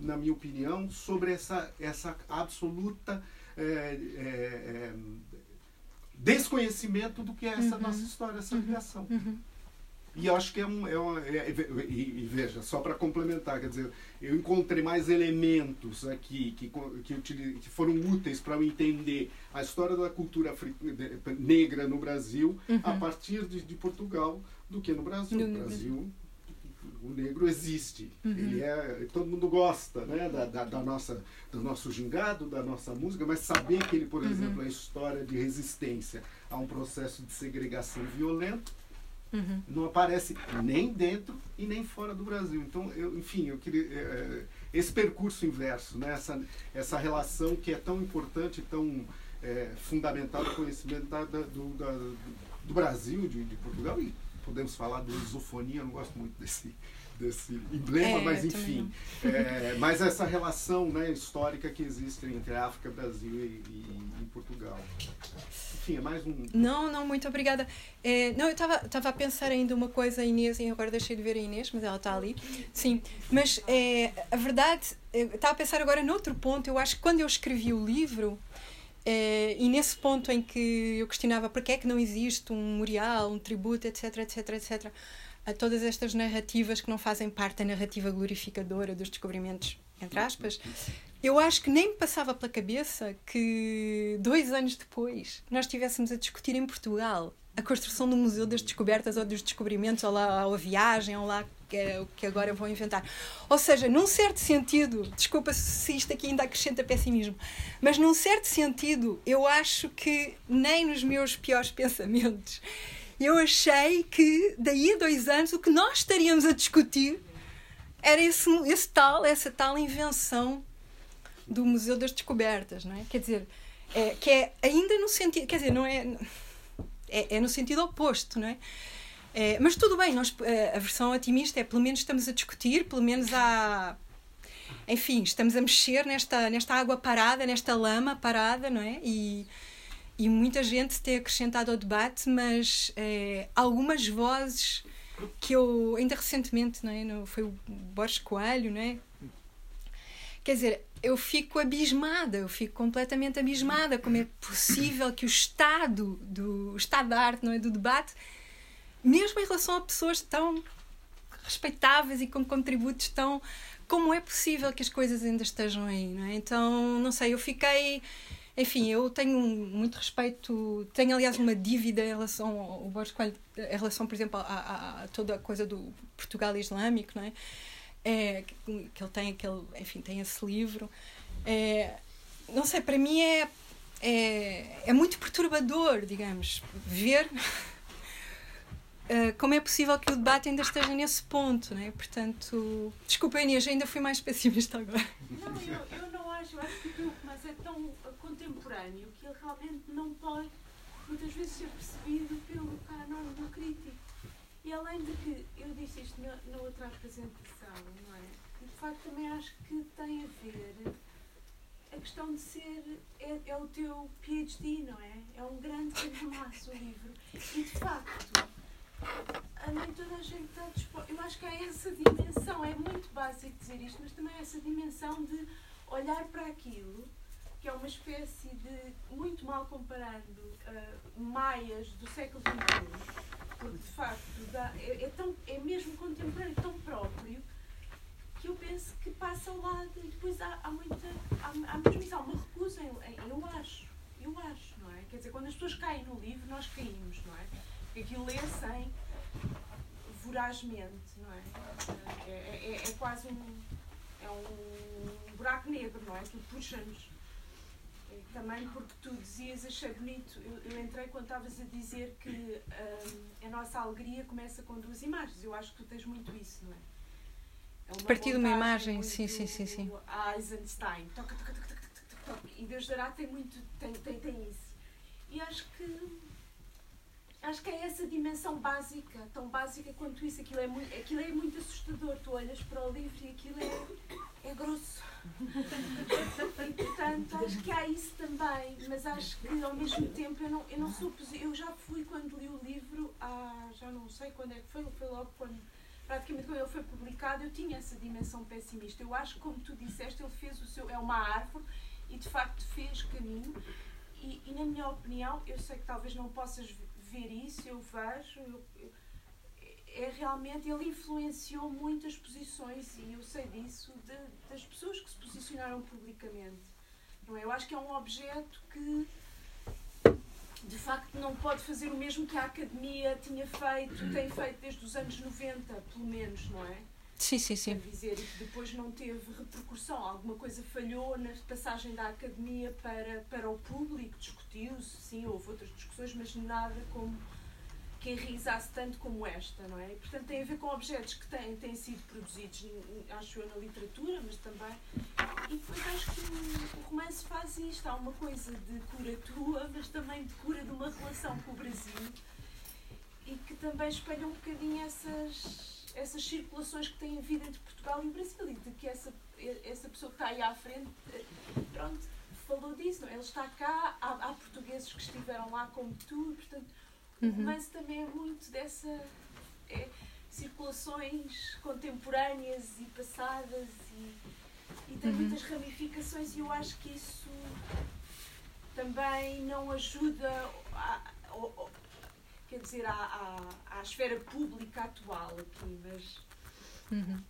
na minha opinião, sobre essa, essa absoluta é, é, é, desconhecimento do que é essa uhum. nossa história, essa ligação. Uhum. E acho que é um. É uma, é, e, e, veja, só para complementar, quer dizer, eu encontrei mais elementos aqui que, que, que foram úteis para eu entender a história da cultura negra no Brasil uhum. a partir de, de, Portugal do que no Brasil. No Brasil, o negro existe. Uhum. Ele é, todo mundo gosta né, da, da, da, nossa, do nosso gingado, da nossa música, mas saber que ele, por uhum. exemplo, é história de resistência a um processo de segregação violento Uhum. Não aparece nem dentro e nem fora do Brasil. Então, eu, enfim, eu queria é, esse percurso inverso, né? essa, essa relação que é tão importante, tão é, fundamental do conhecimento da, da, do, da, do Brasil, de, de, Portugal e podemos falar de lusofonia. Eu não gosto muito desse desse emblema, é, mas enfim. É, mas essa relação né, histórica que existe entre África, Brasil e, e, e Portugal. Enfim, é mais um. Não, não, muito obrigada. É, não, eu estava a pensar ainda uma coisa, Inês, e agora deixei de ver a Inês, mas ela está ali. Sim, mas é, a verdade, estava a pensar agora noutro ponto. Eu acho que quando eu escrevi o livro, é, e nesse ponto em que eu questionava porque é que não existe um memorial, um tributo, etc, etc, etc, a todas estas narrativas que não fazem parte da narrativa glorificadora dos descobrimentos, entre aspas, eu acho que nem me passava pela cabeça que dois anos depois nós estivéssemos a discutir em Portugal a construção do Museu das Descobertas ou dos Descobrimentos, ou, lá, ou a viagem, ou lá que é o que agora vão inventar. Ou seja, num certo sentido, desculpa se isto aqui ainda acrescenta pessimismo, mas num certo sentido, eu acho que nem nos meus piores pensamentos eu achei que daí a dois anos o que nós estaríamos a discutir era esse, esse tal, essa tal invenção do Museu das Descobertas, não é? Quer dizer, é, que é ainda no sentido, quer dizer, não é, é, é no sentido oposto, não é? é mas tudo bem, nós, é, a versão otimista é pelo menos estamos a discutir, pelo menos há. Enfim, estamos a mexer nesta, nesta água parada, nesta lama parada, não é? E, e muita gente tem acrescentado ao debate, mas é, algumas vozes que eu ainda recentemente, não é? No, foi o Borges Coelho, não é? Quer dizer, eu fico abismada, eu fico completamente abismada como é possível que o estado do o estado da arte, não é, do debate, mesmo em relação a pessoas tão respeitáveis e com contributos tão como é possível que as coisas ainda estejam aí, não é? Então, não sei, eu fiquei enfim, eu tenho muito respeito, tenho aliás uma dívida em relação ao Borges Coelho, em relação, por exemplo, a, a, a toda a coisa do Portugal Islâmico, não é? é? que, ele tem aquele, enfim, tem esse livro. É, não sei, para mim é, é, é muito perturbador, digamos, ver Uh, como é possível que o debate ainda esteja nesse ponto, não é? Portanto, desculpa Inês, ainda fui mais pessimista agora. Não, eu, eu não acho, acho que o mas é tão contemporâneo que ele realmente não pode muitas vezes ser percebido pelo canon do crítico. E além de que, eu disse isto na, na outra apresentação, não é? De facto também acho que tem a ver a questão de ser é, é o teu PhD, não é? É um grande calhamaço o livro. E de facto, nem toda a gente está disposta. Eu acho que há essa dimensão, é muito básico dizer isto, mas também há essa dimensão de olhar para aquilo que é uma espécie de, muito mal comparando, uh, maias do século XXI, porque de facto dá, é, é, tão, é mesmo contemporâneo, tão próprio, que eu penso que passa ao lado e depois há, há muita. Há, há mesmo há uma recusa, em, eu acho, eu acho, não é? Quer dizer, quando as pessoas caem no livro, nós caímos, não é? Porque aquilo lê-se vorazmente, não é? É, é, é, é quase um. É um buraco negro, não é? Que puxa-nos também porque tu dizias, achei bonito, eu, eu entrei quando estavas a dizer que um, a nossa alegria começa com duas imagens. Eu acho que tu tens muito isso, não é? é Partir de uma imagem, sim, sim, sim, sim. Eisenstein, toca, toca, toca, toca, toca, toca, e Deus dará tem muito, tem, tem, tem isso. E acho que acho que é essa dimensão básica, tão básica quanto isso. Aquilo é muito, aquilo é muito assustador. Tu olhas para o livro e aquilo é, é grosso. E, portanto, acho que há isso também, mas acho que ao mesmo tempo eu não, eu não sou. Eu já fui quando li o livro, há, já não sei quando é que foi, foi logo quando. Praticamente quando ele foi publicado, eu tinha essa dimensão pessimista. Eu acho que, como tu disseste, ele fez o seu. É uma árvore e de facto fez caminho. E, e na minha opinião, eu sei que talvez não possas ver isso, eu vejo. Eu, eu, é realmente, ele influenciou muitas posições, e eu sei disso, de, das pessoas que se posicionaram publicamente. Não é? Eu acho que é um objeto que, de facto, não pode fazer o mesmo que a academia tinha feito, tem feito desde os anos 90, pelo menos, não é? Sim, sim, sim. Quer dizer, e que depois não teve repercussão. Alguma coisa falhou na passagem da academia para, para o público, discutiu-se, sim, houve outras discussões, mas nada como que enraizasse tanto como esta, não é? Portanto, tem a ver com objetos que têm, têm sido produzidos, acho eu, na literatura, mas também. E depois acho que o, romance faz isto. Há uma coisa de cura tua, mas também de cura de uma relação com o Brasil e que também espelha um bocadinho essas essas circulações que têm havido entre Portugal e o Brasil e de que essa, essa pessoa que está aí à frente, eh, pronto, falou disso. Não? É? Ele está cá, há, há portugueses que estiveram lá como tu, portanto, uhum. o romance também é muito dessa. É, circulações contemporâneas e passadas e, e tem uhum. muitas ramificações e eu acho que isso também não ajuda a, a, quer dizer, à, à, à esfera pública atual aqui, mas. Uhum.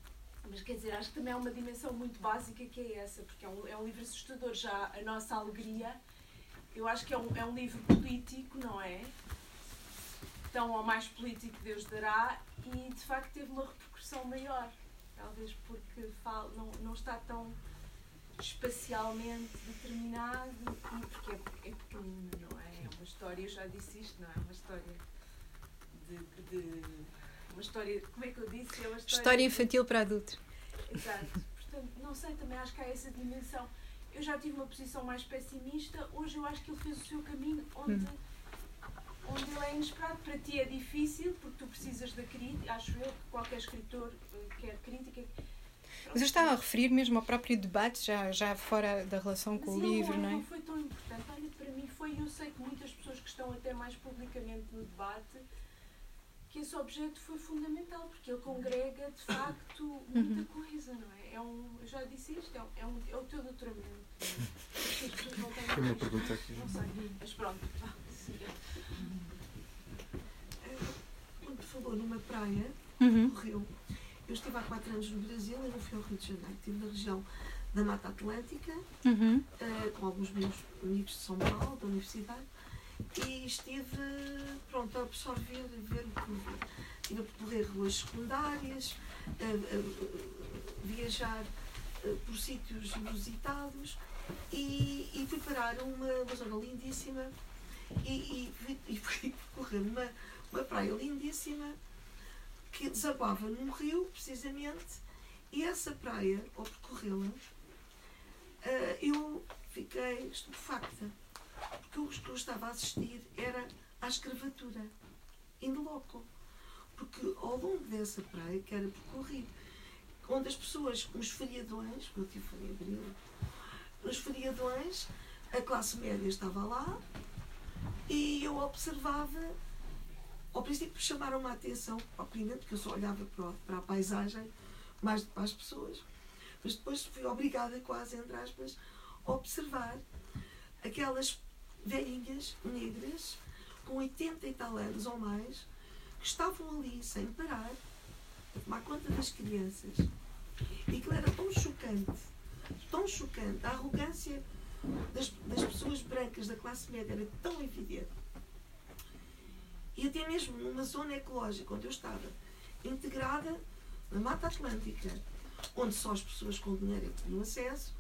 Mas quer dizer, acho que também é uma dimensão muito básica que é essa, porque é um, é um livro assustador. Já a nossa alegria, eu acho que é um, é um livro político, não é? Tão ou mais político Deus dará, e de facto teve uma repercussão maior. Talvez porque não, não está tão espacialmente determinado e porque é, é pequenino, não é? É uma história, eu já disse isto, não é? Uma história de, de, uma história, como é que eu disse? É uma história, história infantil para adultos. Exato. Portanto, não sei, também acho que há essa dimensão. Eu já tive uma posição mais pessimista, hoje eu acho que ele fez o seu caminho onde, hum. Onde ele é inesperado. Para ti é difícil, porque tu precisas da crítica, acho eu que qualquer escritor eh, quer crítica. Mas eu estava a referir mesmo ao próprio debate, já, já fora da relação com Mas o livro, não é? não foi tão importante. Olha, para mim foi, eu sei que muitas pessoas que estão até mais publicamente no debate que esse objeto foi fundamental, porque ele congrega de facto muita uhum. coisa, não é? é um, eu já disse isto, é, um, é, um, é o teu doutoramento. Tem uma pergunta aqui. Não sei, mas pronto. Quando falou numa praia, uhum. no Rio, eu estive há quatro anos no Brasil e não fui ao Rio de Janeiro. Estive na região da Mata Atlântica, uhum. uh, com alguns meus amigos de São Paulo, da Universidade e estive pronto, a absorver, a ver o que. Estive a percorrer ruas secundárias, a, a, a viajar a, por sítios inusitados e, e fui parar uma, uma zona lindíssima e, e, e fui percorrer uma, uma praia lindíssima que desaguava num rio, precisamente, e essa praia, ao percorrê-la, uh, eu fiquei estupefacta porque o que eu estava a assistir era à escravatura, in loco. Porque ao longo dessa praia, que era percorrido, onde as pessoas, os feriadões, eu tive feriadão, os feriadões, a classe média estava lá e eu observava, ao princípio chamaram-me a atenção, obviamente, porque eu só olhava para, para a paisagem mais do que para as pessoas, mas depois fui obrigada quase, entre aspas, observar aquelas velhinhas negras com 80 e tal anos ou mais que estavam ali sem parar a tomar conta das crianças e que era tão chocante, tão chocante, a arrogância das, das pessoas brancas da classe média era tão evidente. E até mesmo numa zona ecológica onde eu estava, integrada na Mata Atlântica, onde só as pessoas com dinheiro é tinham acesso,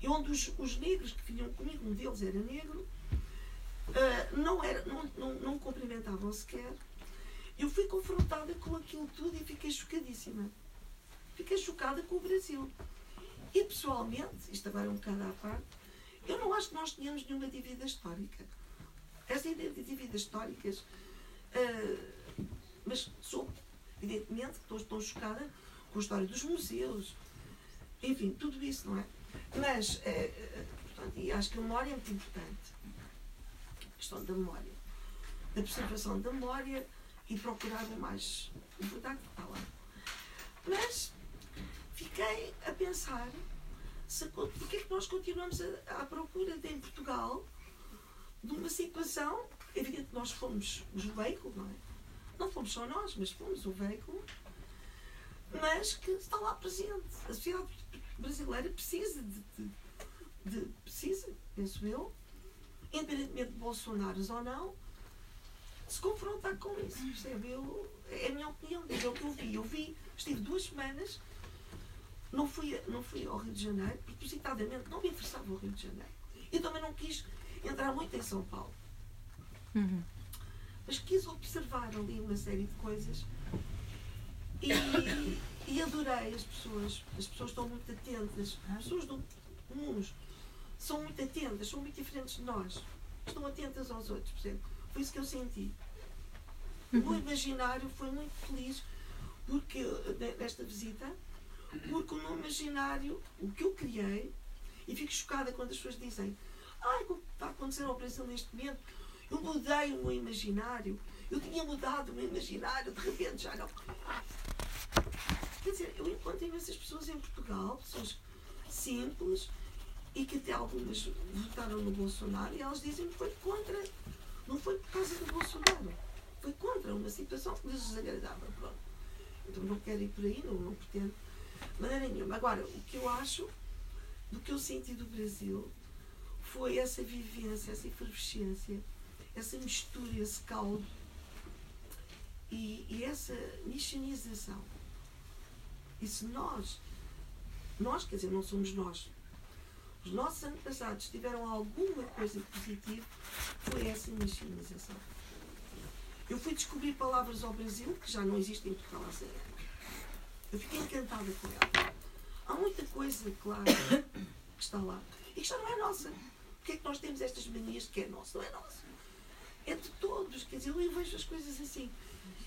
e onde os, os negros que vinham comigo, um deles era negro, uh, não, era, não, não, não cumprimentavam sequer. Eu fui confrontada com aquilo tudo e fiquei chocadíssima. Fiquei chocada com o Brasil. E pessoalmente, isto agora é um bocado à parte, eu não acho que nós tenhamos nenhuma dívida histórica. Essa ideia de dívidas históricas, uh, mas sou, evidentemente, estou, estou chocada com a história dos museus, enfim, tudo isso, não é? Mas, uh, portanto, e acho que a memória é muito importante. A questão da memória. Da preservação da memória e procurar o mais importante que está lá. Mas fiquei a pensar se, porque é que nós continuamos à procura de, em Portugal de uma situação, evidente que nós fomos os veículos, não é? Não fomos só nós, mas fomos o veículo, mas que está lá presente. A sociedade brasileira precisa de, de, de precisa, penso eu, independentemente de Bolsonaro ou não, se confrontar com isso, percebe? Eu, é a minha opinião, é o que eu vi. Eu vi, estive duas semanas não fui, não fui ao Rio de Janeiro, propositadamente não me interessava o Rio de Janeiro. Eu também não quis entrar muito em São Paulo. Uhum. Mas quis observar ali uma série de coisas e, e adorei as pessoas. As pessoas estão muito atentas. As pessoas do comuns são muito atentas, são muito diferentes de nós. Estão atentas aos outros, percebe? Foi isso que eu senti. O meu uhum. imaginário foi muito feliz porque nesta visita porque o meu imaginário, o que eu criei, e fico chocada quando as pessoas dizem que está a acontecer ao Brasil neste momento, eu mudei o meu imaginário, eu tinha mudado o meu imaginário, de repente já não. Quer dizer, eu encontro imensas pessoas em Portugal, pessoas simples, e que até algumas votaram no Bolsonaro, e elas dizem que foi contra, não foi por causa do Bolsonaro, foi contra uma situação que lhes desagradava. Pronto. Então não quero ir por aí, não, não pretendo maneira nenhuma. Agora, o que eu acho, do que eu senti do Brasil, foi essa vivência, essa efervescência, essa mistura, esse caldo e, e essa mexinização. E se nós, nós, quer dizer, não somos nós, os nossos antepassados tiveram alguma coisa positiva, foi essa mexinização. Eu fui descobrir palavras ao Brasil que já não existem em Portugal há 100 anos. Eu fiquei encantada com ela. Há muita coisa, claro, que está lá. E que já não é nossa. Porquê é que nós temos estas manias que é nosso? Não é nosso. É de todos. Quer dizer, eu vejo as coisas assim.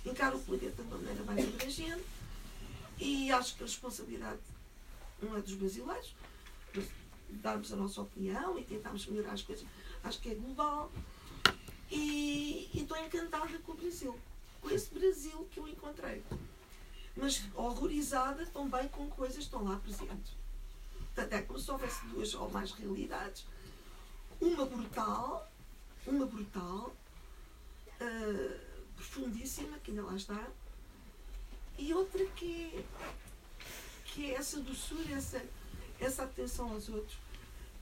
Encaro o planeta de uma maneira mais abrangente e acho que a responsabilidade não é dos brasileiros, darmos a nossa opinião e tentarmos melhorar as coisas. Acho que é global. E, e estou encantada com o Brasil. Com esse Brasil que eu encontrei mas horrorizada também com coisas que estão lá presentes. Portanto, é como se houvesse duas ou mais realidades. Uma brutal, uma brutal, uh, profundíssima, que ainda lá está, e outra que é, que é essa doçura, essa, essa atenção aos outros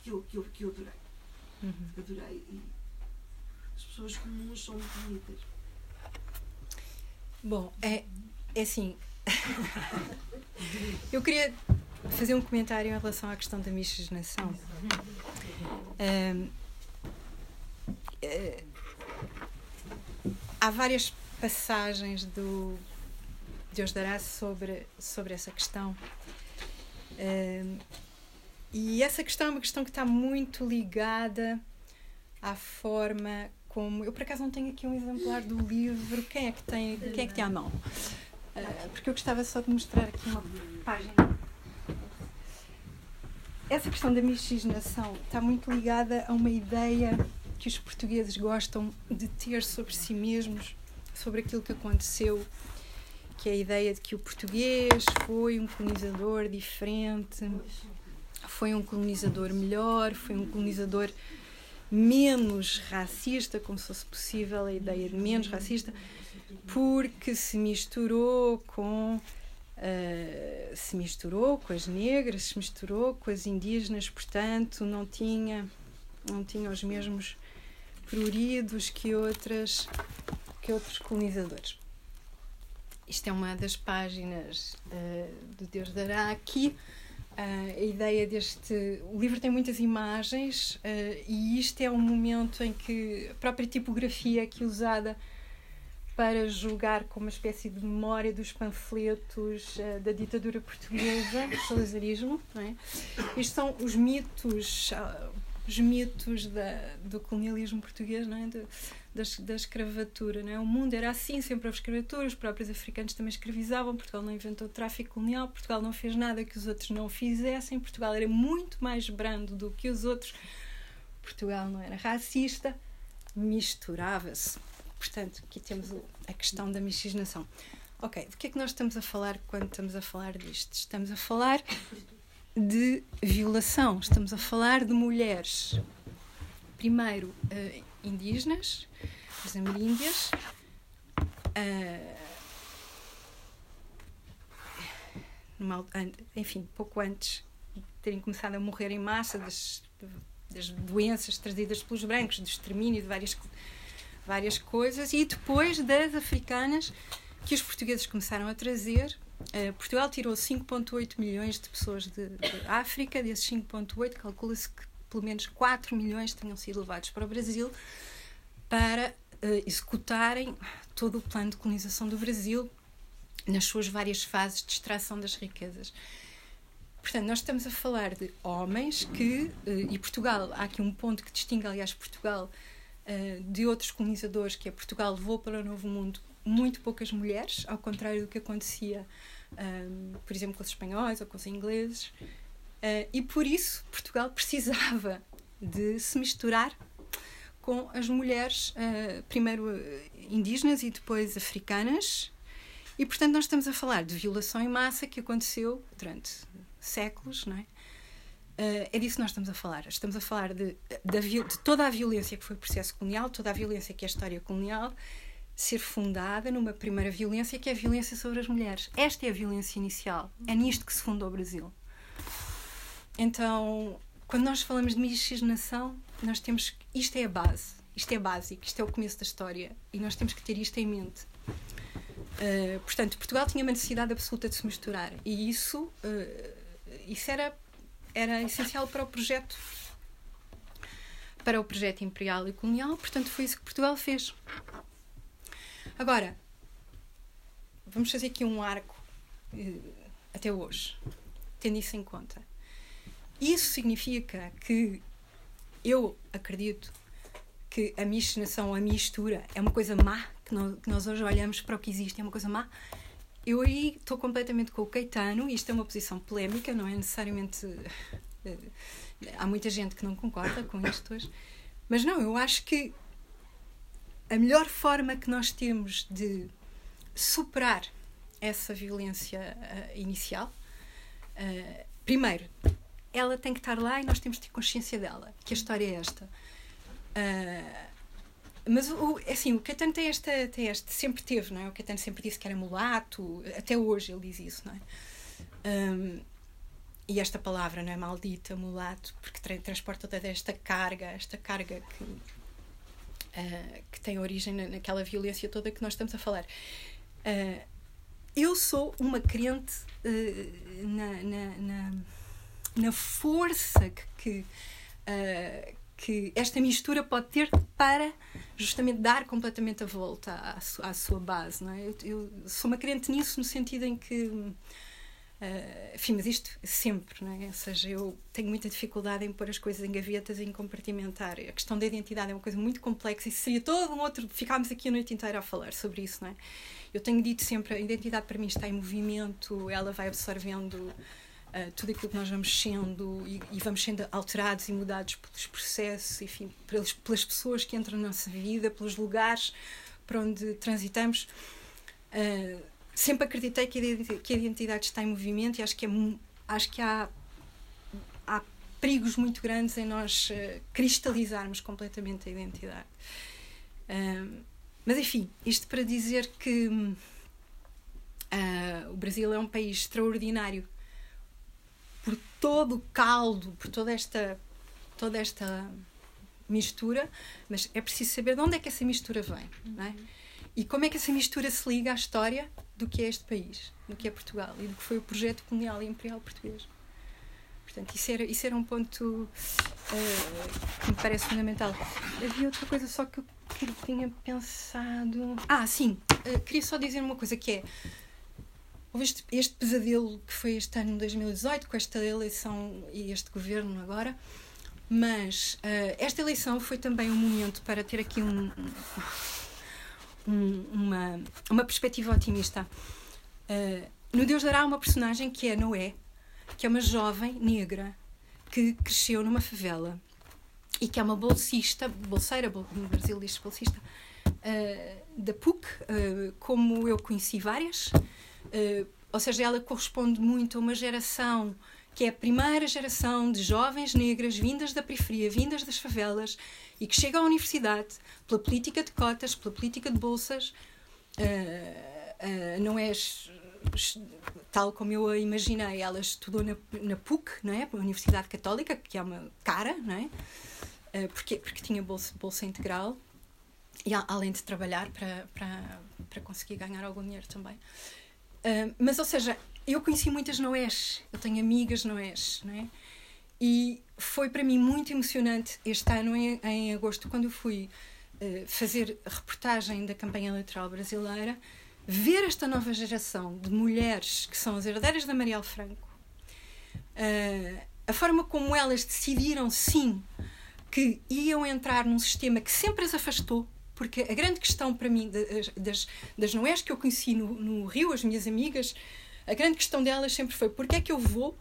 que eu, que eu, que eu adorei. Uhum. Adorei. E as pessoas comuns são muito bonitas. Bom, é, é assim, eu queria fazer um comentário em relação à questão da miscigenação. Um, uh, há várias passagens do Deus dará sobre, sobre essa questão. Um, e essa questão é uma questão que está muito ligada à forma como. Eu, por acaso, não tenho aqui um exemplar do livro. Quem é que tem, quem é que tem à mão? Uh, porque eu gostava só de mostrar aqui uma página. Essa questão da miscigenação está muito ligada a uma ideia que os portugueses gostam de ter sobre si mesmos, sobre aquilo que aconteceu, que é a ideia de que o português foi um colonizador diferente, foi um colonizador melhor, foi um colonizador menos racista, como se fosse possível a ideia de menos racista, porque se misturou com uh, se misturou com as negras, se misturou com as indígenas, portanto não tinha não tinha os mesmos pruridos que outras que outros colonizadores. Isto é uma das páginas uh, do Deus dará aqui. Uh, a ideia deste. O livro tem muitas imagens uh, e isto é um momento em que a própria tipografia aqui usada para julgar como uma espécie de memória dos panfletos uh, da ditadura portuguesa, salazarismo. É? Estes são os mitos, os mitos da, do colonialismo português, não é? De, da, da escravatura. Não é? O mundo era assim, sempre houve escravatura, os próprios africanos também escravizavam, Portugal não inventou tráfico colonial, Portugal não fez nada que os outros não fizessem, Portugal era muito mais brando do que os outros, Portugal não era racista, misturava-se. Portanto, aqui temos a questão da miscigenação. Ok, de que é que nós estamos a falar quando estamos a falar disto? Estamos a falar de violação, estamos a falar de mulheres, primeiro uh, indígenas, as ameríndias, uh, enfim, pouco antes de terem começado a morrer em massa das, das doenças trazidas pelos brancos, do extermínio de várias, várias coisas, e depois das africanas que os portugueses começaram a trazer. Uh, Portugal tirou 5,8 milhões de pessoas de, de África, desses 5,8 calcula-se que pelo menos 4 milhões tenham sido levados para o Brasil para uh, executarem todo o plano de colonização do Brasil nas suas várias fases de extração das riquezas. Portanto, nós estamos a falar de homens que, uh, e Portugal, há aqui um ponto que distingue, aliás, Portugal de outros colonizadores, que é Portugal levou para o Novo Mundo muito poucas mulheres, ao contrário do que acontecia, um, por exemplo, com os espanhóis ou com os ingleses. Uh, e por isso Portugal precisava de se misturar com as mulheres, uh, primeiro indígenas e depois africanas. E, portanto, nós estamos a falar de violação em massa que aconteceu durante séculos, não é? Uh, é disso que nós estamos a falar. Estamos a falar de, de, de, toda a violência que foi o processo colonial, toda a violência que é a história colonial, ser fundada numa primeira violência que é a violência sobre as mulheres. Esta é a violência inicial. É nisto que se fundou o Brasil. Então, quando nós falamos de miscigenação, nós temos isto é a base, isto é básico, isto é o começo da história e nós temos que ter isto em mente. Uh, portanto, Portugal tinha uma necessidade absoluta de se misturar e isso, uh, isso era, era essencial para o projeto para o projeto imperial e colonial, portanto foi isso que Portugal fez. Agora, vamos fazer aqui um arco uh, até hoje, tendo isso em conta. Isso significa que eu acredito que a miscigenação, a mistura, é uma coisa má, que que nós hoje olhamos para o que existe, é uma coisa má. Eu aí estou completamente com o Caetano, isto é uma posição polémica, não é necessariamente. Eh, há muita gente que não concorda com isto hoje, mas não, eu acho que a melhor forma que nós temos de superar essa violência uh, inicial, uh, primeiro, ela tem que estar lá e nós temos de ter consciência dela, que a história é esta. Uh, mas o, assim, o Caetano tem esta, tem este, sempre teve, não é? O Caetano sempre disse que era mulato, até hoje ele diz isso, não é? Um, e esta palavra não é maldita, mulato, porque tra transporta toda esta carga, esta carga que, uh, que tem origem naquela violência toda que nós estamos a falar. Uh, eu sou uma crente uh, na, na, na na força que, que, que, esta mistura pode ter para justamente dar completamente a volta à, à sua base. Não é? eu, eu, sou uma crente nisso, no sentido em que. Enfim, mas isto sempre, não é? Ou seja, eu tenho muita dificuldade em pôr as coisas em gavetas e em compartimentar. A questão da identidade é uma coisa muito complexa e seria todo um outro. Ficámos aqui a noite inteira a falar sobre isso, não é? Eu tenho dito sempre: a identidade para mim está em movimento, ela vai absorvendo uh, tudo aquilo que nós vamos sendo e, e, vamos sendo alterados e mudados pelos processos, enfim, pelas, pelas pessoas que entram na nossa vida, pelos lugares para onde transitamos. Uh, sempre acreditei que a, identidade está em movimento e acho que, é, acho que há, há perigos muito grandes em nós uh, cristalizarmos completamente a identidade. Uh, mas enfim, isto para dizer que uh, o Brasil é um país extraordinário por todo o caldo, por toda esta, toda esta mistura, mas é preciso saber de onde é que essa mistura vem, não é? E como é que essa mistura se liga à história do que é este país, do que é Portugal e do que foi o projeto colonial e imperial português. Portanto, isso era, isso era um ponto uh, que me parece fundamental. Havia outra coisa só que eu, que eu tinha pensado. Ah, sim, uh, queria só dizer uma coisa que é. Houve este, este pesadelo que foi este ano de 2018, com esta eleição e este governo agora, mas uh, esta eleição foi também um momento para ter aqui um, um, uma, uma perspectiva otimista. Uh, no Deus dará uma personagem que é Noé, que é uma jovem negra que cresceu numa favela e que é uma bolsista, bolseira, no Brasil diz bolsista, uh, da PUC, uh, como eu conheci várias. Ou seja, ela corresponde muito a uma geração que é a primeira geração de jovens negras vindas da periferia, vindas das favelas e que chega à universidade pela política de cotas, pela política de bolsas. não é tal como eu a imaginei, ela estudou na, na PUC, não é? a Universidade Católica, que é uma cara, não é? Uh, porque, porque tinha bolsa, bolsa integral, e a, além de trabalhar para, para, para conseguir ganhar algum dinheiro também. Uh, mas, ou seja, eu conheci muitas Noés, eu tenho amigas Noés, não é? E foi para mim muito emocionante este ano, em, em agosto, quando eu fui uh, fazer reportagem da campanha eleitoral brasileira ver esta nova geração de mulheres que são as herdeiras da Marielle Franco, uh, a forma como elas decidiram, sim, que iam entrar num sistema que sempre as afastou, porque a grande questão para mim das, das, noés que eu conheci no, no Rio, as minhas amigas, a grande questão delas sempre foi: porque é que eu vou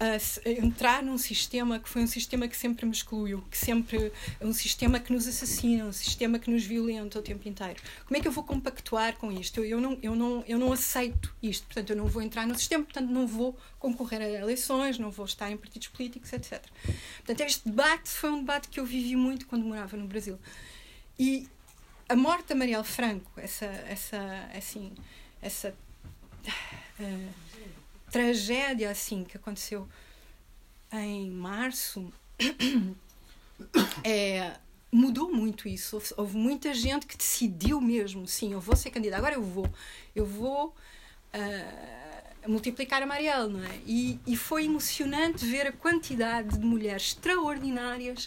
a entrar num sistema que foi um sistema que sempre me excluiu, que sempre um sistema que nos assassina, um sistema que nos violenta o tempo inteiro. Como é que eu vou compactuar com isto? Eu, eu, não, eu, não, eu não aceito isto, portanto, eu não vou entrar no sistema, portanto, não vou concorrer a eleições, não vou estar em partidos políticos, etc. Portanto, este debate foi um debate que eu vivi muito quando morava no Brasil. E a morte da Marielle Franco, essa, essa, assim, essa uh, tragédia assim que aconteceu em março é, mudou muito isso. Houve, houve, muita gente que decidiu mesmo, sim, eu vou ser candidata, agora eu vou, eu vou uh, multiplicar a Marielle, não é? E, e, foi emocionante ver a quantidade de mulheres extraordinárias.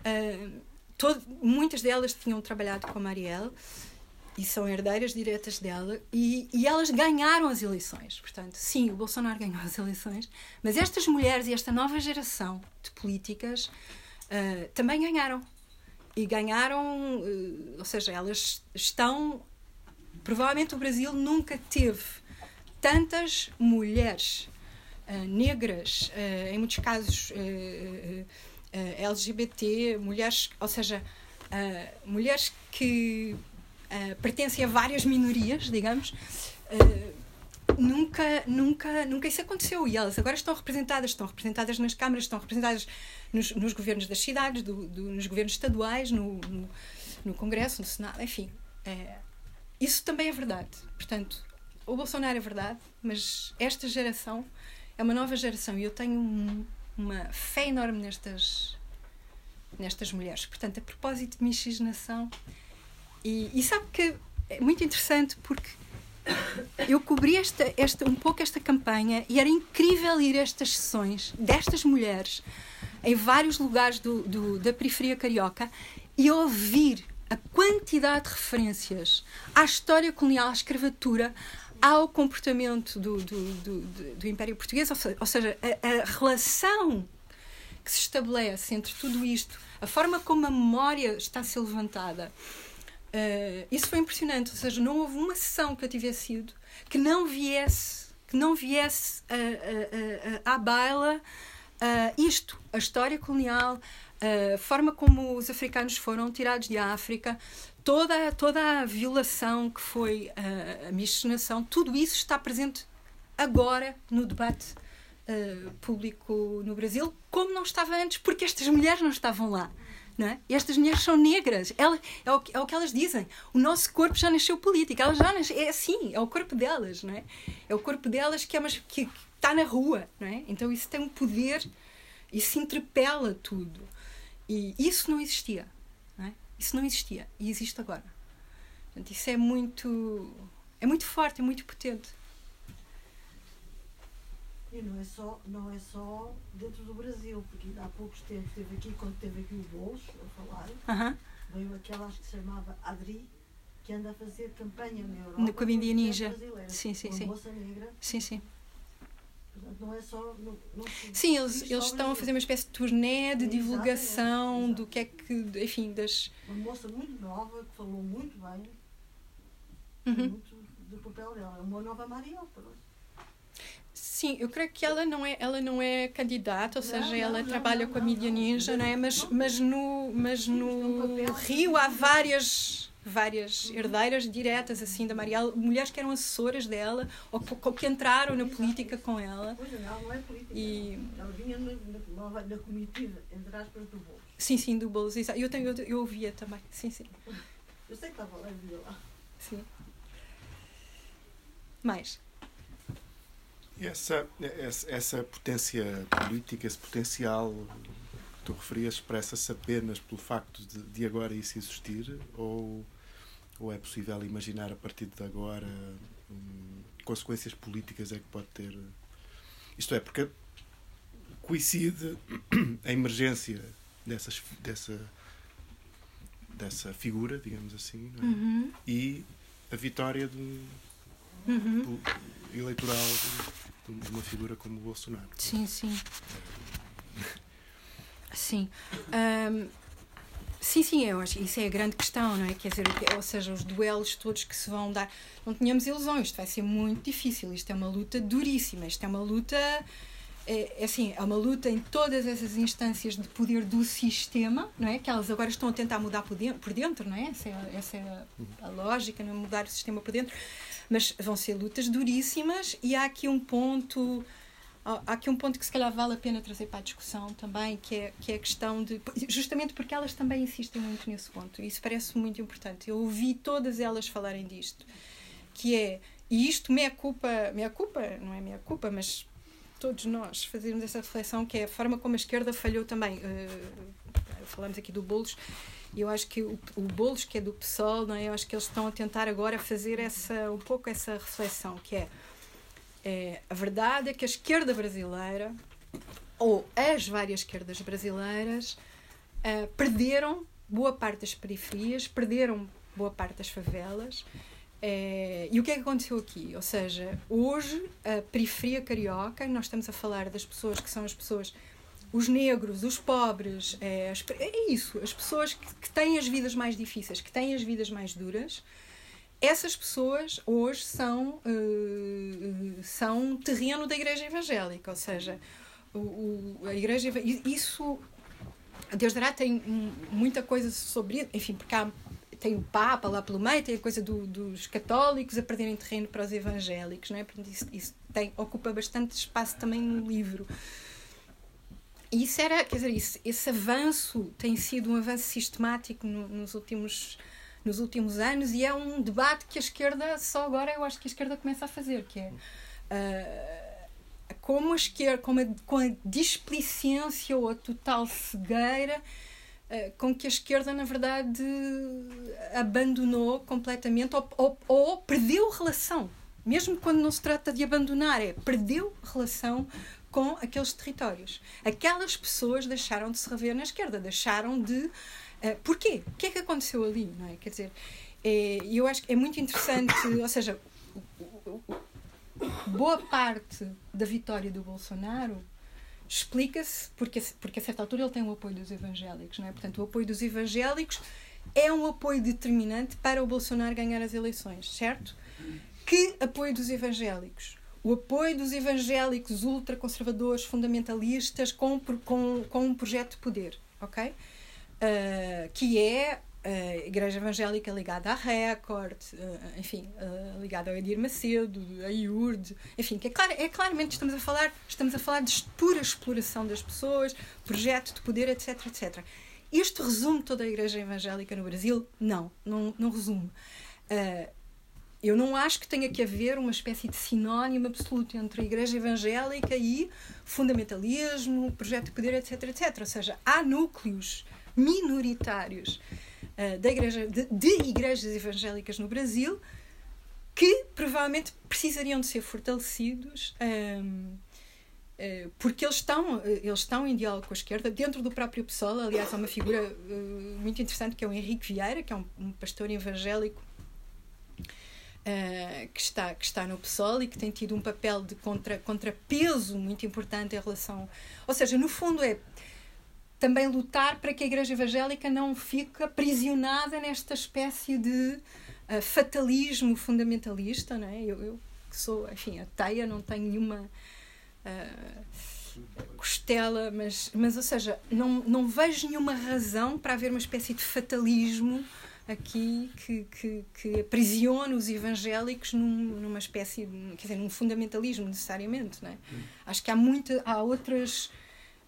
Uh, todo, muitas delas tinham trabalhado com a Marielle e são herdeiras diretas dela e, e elas ganharam as eleições. Portanto, sim, o Bolsonaro ganhou as eleições, mas estas mulheres e esta nova geração de políticas uh, também ganharam. E ganharam, uh, ou seja, elas estão. Provavelmente o Brasil nunca teve tantas mulheres uh, negras, em muitos casos LGBT, mulheres, ou seja, mulheres que uh, pertencem a várias minorias, digamos, uh, nunca, nunca, nunca isso aconteceu. E elas agora estão representadas, estão representadas nas câmaras, estão representadas nos, nos governos das cidades, do, do, nos governos estaduais, no, no, no, Congresso, no Senado, enfim. É, isso também é verdade. Portanto, o Bolsonaro é verdade, mas esta geração é uma nova geração e eu tenho um, uma fé enorme nestas, nestas mulheres. Portanto, a propósito de miscigenação, e, e sabe que é muito interessante porque eu cobri esta, esta, um pouco esta campanha e era incrível ir a estas sessões destas mulheres em vários lugares do, do, da periferia carioca e ouvir a quantidade de referências à história colonial, à escravatura, ao comportamento do, do, do, Império Português, ou seja, a, a relação que se estabelece entre tudo isto, a forma como a memória está a ser levantada Uh, isso foi impressionante, ou seja, não houve uma sessão que eu tivesse ido que não viesse, que não viesse à baila uh, isto, a história colonial, a forma como os africanos foram tirados de África, toda, toda a violação que foi a miscigenação, tudo isso está presente agora no debate uh, público no Brasil, como não estava antes, porque estas mulheres não estavam lá. É? Estas mulheres são negras. Ela, é, o, é o que elas dizem. O nosso corpo já nasceu político. Elas já nasceu, é assim, é o corpo delas, não é? É o corpo delas que, é que, que está na rua, não é? Então isso tem um poder, isso interpela tudo. E isso não existia, não é? Isso não existia e existe agora. Portanto, isso é muito, é muito forte, é muito potente. E não é só, não é só dentro do Brasil, porque há poucos tempos esteve aqui, quando teve aqui o Bolos a falar, uh -huh. veio aquela acho que se chamava Adri, que anda a fazer campanha na Europa. Com a Índia Ninja. Sim, sim, sim. moça negra. Sim, sim. Não é só. Não, não sim, eles, eles estão a fazer uma espécie de turnê de divulgação exatamente, do que é que, enfim, das. Uma moça muito nova que falou muito bem Uhum. muito do papel dela. É uma nova Mariel, pronto. Sim, eu creio que ela não é, ela não é candidata, ou seja, não, ela não, trabalha não, com a mídia ninja, não é? Mas, mas no, mas no Rio há várias várias herdeiras diretas assim da Marielle, mulheres que eram assessoras dela ou que, entraram na política com ela. Pois não, ela não é política. E- Ela vinha na, na, na comitiva, entre aspas, do Bolos. Sim, sim, do Bolos. exato. Eu, tenho, eu, eu ouvia também. Sim, sim. Eu sei que estava lá, via lá. sim. Mais. Essa, essa, essa potência política, esse potencial que tu referias, expressa-se apenas pelo facto de, de agora isso existir? Ou, ou é possível imaginar a partir de agora hum, consequências políticas é que pode ter? Isto é, porque coincide a emergência dessas, dessa, dessa figura, digamos assim, é? Uhum. e a vitória de um Uhum. eleitoral de, de uma figura como o Bolsonaro. Sim, sim. Sim. Ahm, sim, sim, eu acho que isso é a grande questão, não é? Quer dizer, que- ou seja, os duelos todos que se vão dar. Não tenhamos ilusões, isto vai ser muito difícil. Isto é uma luta duríssima. Isto é uma luta. É, é assim, é uma luta em todas essas instâncias de poder do sistema, não é? Que elas agora estão a tentar mudar por dentro, por dentro não é? Essa é, a- essa é a, a lógica, não é? mudar o sistema por dentro. Mas vão ser lutas duríssimas e há aqui um ponto há aqui um ponto que se calhar vale a pena trazer para a discussão também, que é, que é a questão de. Justamente porque elas também insistem muito nesse ponto, e isso parece muito importante. Eu ouvi todas elas falarem disto, que é. E isto, meia culpa, meia culpa, não é meia culpa, mas todos nós fazermos essa reflexão, que é a forma como a esquerda falhou também. Uh, falamos aqui do Boulos, e eu acho que o, o Boulos, que é do PSOL, não é? eu acho que eles estão a tentar agora fazer essa, um pouco essa reflexão, que é é, a verdade é que a esquerda brasileira, ou as várias esquerdas brasileiras, ah, perderam boa parte das periferias, perderam boa parte das favelas. Eh, e o que é que aconteceu aqui? Ou seja, hoje a periferia carioca, nós estamos a falar das pessoas que são as pessoas, os negros, os pobres, é, é isso, as pessoas que, têm as vidas mais difíceis, que têm as vidas mais duras, essas pessoas hoje são, eh, são terreno da Igreja Evangélica, ou seja, o, o- a Igreja isso Deus dará tem muita coisa sobre enfim, porque há, tem o Papa lá pelo meio, tem a coisa do- dos católicos a perderem terreno para os evangélicos, não é? Isso, isso tem, ocupa bastante espaço também no livro. Isso era, quer dizer, isso, esse avanço tem sido um avanço sistemático no- nos últimos nos últimos anos e é um debate que a esquerda só agora eu acho que a esquerda começa a fazer que é ah, como a esquerda com a, com a displicência ou a total cegueira ah, com que a esquerda na verdade abandonou completamente ou, ou, ou perdeu relação. Mesmo quando não se trata de abandonar é perdeu relação com aqueles territórios aquelas pessoas deixaram de se rever na esquerda deixaram de Uh, porquê? O que é que aconteceu ali? Não é? Quer dizer, é, eu acho que é muito interessante, ou seja, boa parte da vitória do Bolsonaro explica-se porque, porque a certa altura ele tem o apoio dos evangélicos, não é? Portanto, o apoio dos evangélicos é um apoio determinante para o Bolsonaro ganhar as eleições, certo? Que apoio dos evangélicos? O apoio dos evangélicos ultraconservadores, fundamentalistas, com, com, com um projeto de poder, ok? Uh, que é a Igreja Evangélica ligada à Record, uh, enfim, uh, ligada ao Edir Macedo, a IURD, enfim, que é, clar, é claramente estamos a falar, estamos a falar de pura exploração das pessoas, projeto de poder, etc, etc. Este resume toda a Igreja Evangélica no Brasil? Não, não, não resume. Uh, eu não acho que tenha que haver uma espécie de sinónimo absoluto entre a Igreja Evangélica e fundamentalismo, projeto de poder, etc, etc. Ou seja, há núcleos minoritários uh, da igreja, de, de, igrejas evangélicas no Brasil que provavelmente precisariam de ser fortalecidos um, uh, eh, porque eles estão, eles estão em diálogo com a esquerda, dentro do próprio PSOL. Aliás, há uma figura uh, muito interessante que é o Henrique Vieira, que é um, um pastor evangélico Uh, que, está, que está no PSOL e que tem tido um papel de contra, contrapeso muito importante em relação. Ou seja, no fundo, é também lutar para que a Igreja Evangélica não fique aprisionada nesta espécie de uh, fatalismo fundamentalista. Não é? eu, eu que sou, enfim, ateia, não tenho nenhuma. Uh, costela, mas, mas ou seja, não, não vejo nenhuma razão para haver uma espécie de fatalismo aqui que, que, que aprisiona os evangélicos num, numa espécie, de, quer dizer, num fundamentalismo necessariamente, não é? Acho que há muita, há outras.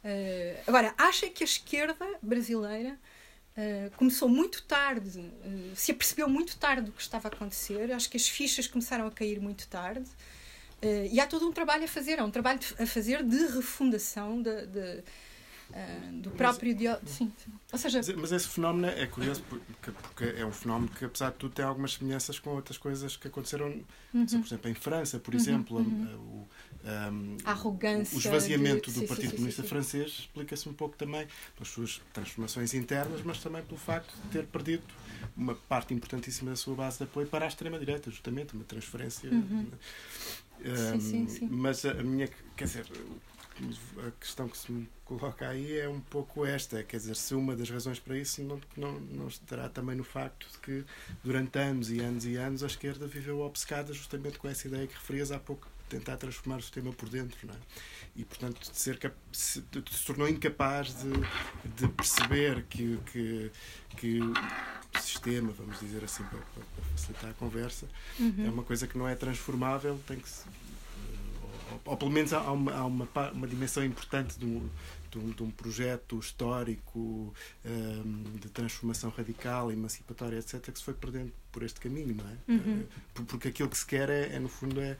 Uh, agora, acha que a esquerda brasileira uh, começou muito tarde, uh, se apercebeu muito tarde do que estava a acontecer. Acho que as fichas começaram a cair muito tarde. e há todo um trabalho a fazer, há um trabalho a fazer de refundação de, de Uh, do próprio diálogo. Sim, sim. Ou seja, mas, esse fenómeno é curioso porque, porque, é um fenómeno que, apesar de tudo, tem algumas semelhanças com outras coisas que aconteceram, uhum. por exemplo, em França, por uhum. exemplo. Uhum. A, um, a arrogância. O esvaziamento de... do sim, Partido sim, Comunista Francês explica-se um pouco também pelas suas transformações internas, mas também pelo facto de ter perdido uma parte importantíssima da sua base de apoio para a extrema-direita, justamente, uma transferência. Um, uhum. mas a minha, quer dizer, a questão que se me coloca aí é um pouco esta, quer dizer, se uma das razões para isso não, não, não estará também no facto de que durante anos e anos e anos a esquerda viveu obcecada justamente com essa ideia que referias há pouco, tentar transformar o sistema por dentro, não é? E, portanto, de ser se, se tornou incapaz de, de perceber que, que, que o sistema, vamos dizer assim, para, para facilitar a conversa, uhum. é uma coisa que não é transformável, tem que ou pelo menos há uma, há uma, uma dimensão importante de um, de um, de um projeto histórico um, de transformação radical, emancipatória, etc., que se foi perdendo por este caminho, não é? Uhum. Porque aquilo que se quer é, é, no fundo, é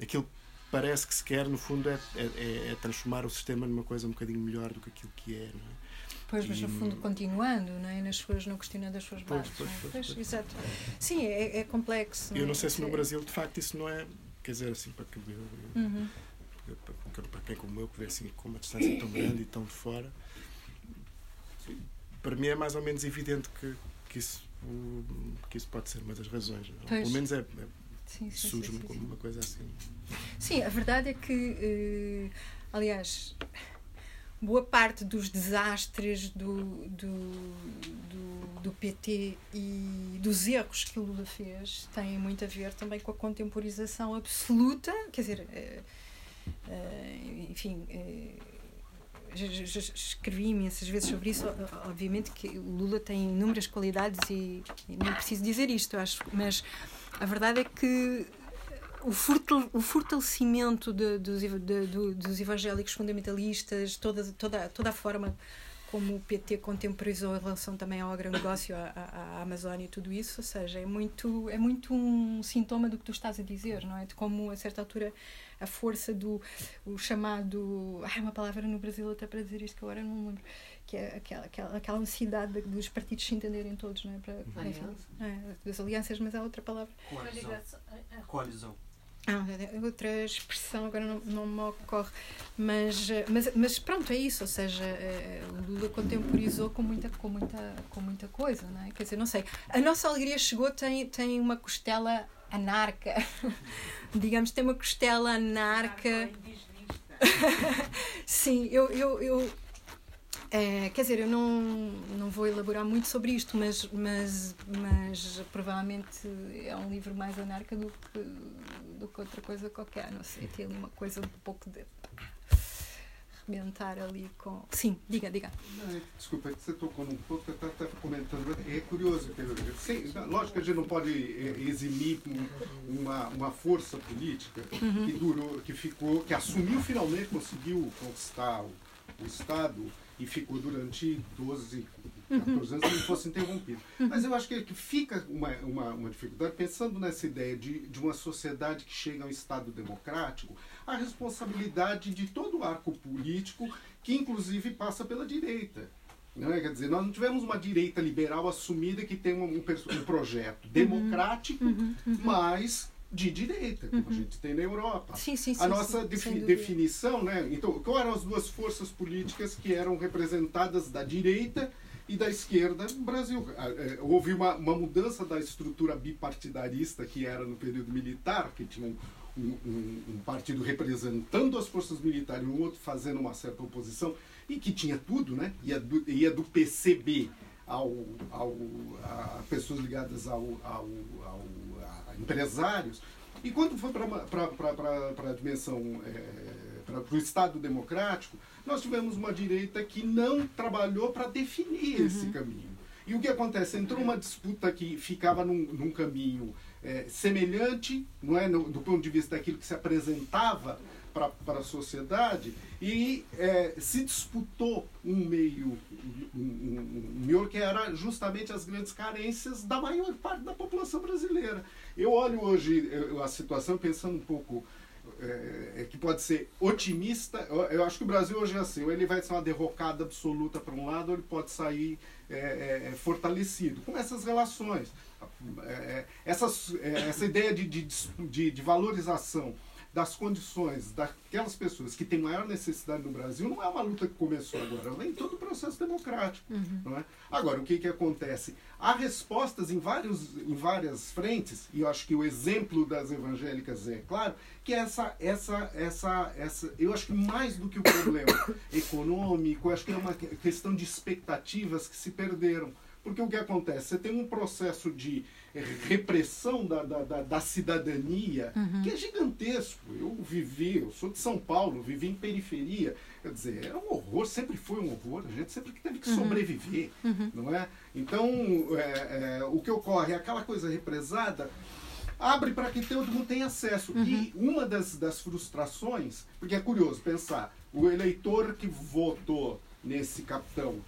aquilo que parece que se quer, no fundo, é, é, é, transformar o sistema numa coisa um bocadinho melhor do que aquilo que é, não é? Pois, mas no fundo continuando, não é? Nas suas, não questionando as suas bases. Pois, pois, pois, pois, exato. Sim, é, é complexo. Eu não sei se no Brasil, de facto, isso não é quer dizer, assim, para, que, uhum. para, para quem como eu, que vê assim com uma distância tão grande e tão de fora, para mim é mais ou menos evidente que, que, isso, que isso pode ser uma das razões. É? Pelo menos é, é surge-me como uma coisa assim. Sim, a verdade é que, uh, aliás, boa parte dos desastres do, do, do, do, PT e dos erros que Lula fez têm muito a ver também com a contemporização absoluta, quer dizer, uh, uh, enfim. Já, escrevi imensas vezes sobre isso. Obviamente que Lula tem inúmeras qualidades e, e nem preciso dizer isto, acho, mas a verdade é que o, fortalecimento de, dos, de, dos evangélicos fundamentalistas, toda, toda, toda a forma como o PT contemporizou em relação também ao agronegócio, à, à, Amazónia e tudo isso, ou seja, é muito, é muito um sintoma do que tu estás a dizer, não é? De como, a certa altura, a força do o chamado. Ah, uma palavra no Brasil até para dizer isto que agora não lembro, que é aquela, aquela, aquela necessidade dos partidos se entenderem todos, não é? Para, enfim, é, das alianças, mas há outra palavra. Coalizão. Coalizão. Ah, é outra expressão agora não, não me ocorre, mas, mas, mas pronto, é isso, ou seja, é, o Lula contemporizou com muita, com, muita, com muita coisa, não é? Quer dizer, não sei, a nossa alegria chegou, tem, tem uma costela anarca, digamos, tem uma costela anarca. Sim, eu, eu, eu é, quer dizer, eu não, não vou elaborar muito sobre isto, mas, mas, mas provavelmente é um livro mais anarca do que, do que outra coisa qualquer. Não sei, tem ali uma coisa um pouco de rebentar ali com. Sim, diga, diga. Não, é desculpa, você tocou num ponto que eu estava comentando. É curioso, sim, lógico que a gente não pode eh, eximir um- uma, uma força política que durou, que ficou, que assumiu finalmente, conseguiu conquistar o, o Estado e ficou durante 12, 14 anos que não fosse interrompido. Mas eu acho que, fica uma, uma, uma dificuldade, pensando nessa ideia de, de uma sociedade que chega a um Estado democrático, a responsabilidade de todo o arco político, que inclusive passa pela direita. Não é? Quer dizer, nós não tivemos uma direita liberal assumida que tem um, um um projeto democrático, mas de direita, como a gente tem na Europa. Sim, sim, sim. A nossa sim, defi- sem dúvida. definição, né? Então, quais eram as duas forças políticas que eram representadas da direita e da esquerda no Brasil? Ah, eh, Houve uma, uma mudança da estrutura bipartidarista que era no período militar, que tinha um, um- um- partido representando as forças militares e um outro fazendo uma certa oposição, e que tinha tudo, né? Ia do, ia do PCB ao, ao, a pessoas ligadas ao, ao, ao empresários. E quando foi para a dimensão, para o Estado democrático, nós tivemos uma direita que não trabalhou para definir esse caminho. E o que acontece? Entrou uma disputa que ficava num, num caminho eh, semelhante, não é, no- do ponto de vista daquilo que se apresentava para a sociedade, e eh, se disputou um meio, um, um, um que era justamente as grandes carências da maior parte da população brasileira. Eu olho hoje a situação pensando um pouco é, é que pode ser otimista. Eu, acho que o Brasil hoje é assim: ou ele vai ser uma derrocada absoluta para um lado, ou ele pode sair é, é, é, fortalecido com essas relações. É, é, essas, é, essa ideia de, de, de, de valorização das condições daquelas pessoas que têm maior necessidade no Brasil não é uma luta que começou agora, vem todo o processo democrático. Não é? Agora, o que, que acontece? Há respostas em, vários, em várias frentes, e eu acho que o exemplo das evangélicas é claro, que essa, essa, essa, essa, eu acho que mais do que o problema econômico, acho que é uma questão de expectativas que se perderam. Porque o que acontece? Você tem um processo de repressão da, da, da, da cidadania que é gigantesco. Eu vivi, eu sou de São Paulo, vivi em periferia. Quer dizer, é um horror, sempre foi um horror. A gente sempre teve que sobreviver, não é? Então, é, é, o que ocorre? Aquela coisa represada abre para que todo mundo tenha acesso. E uma das, das frustrações, porque é curioso pensar, o eleitor que votou nesse capitão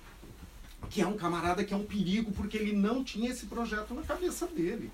que é um camarada que é um perigo porque ele não tinha esse projeto na cabeça dele.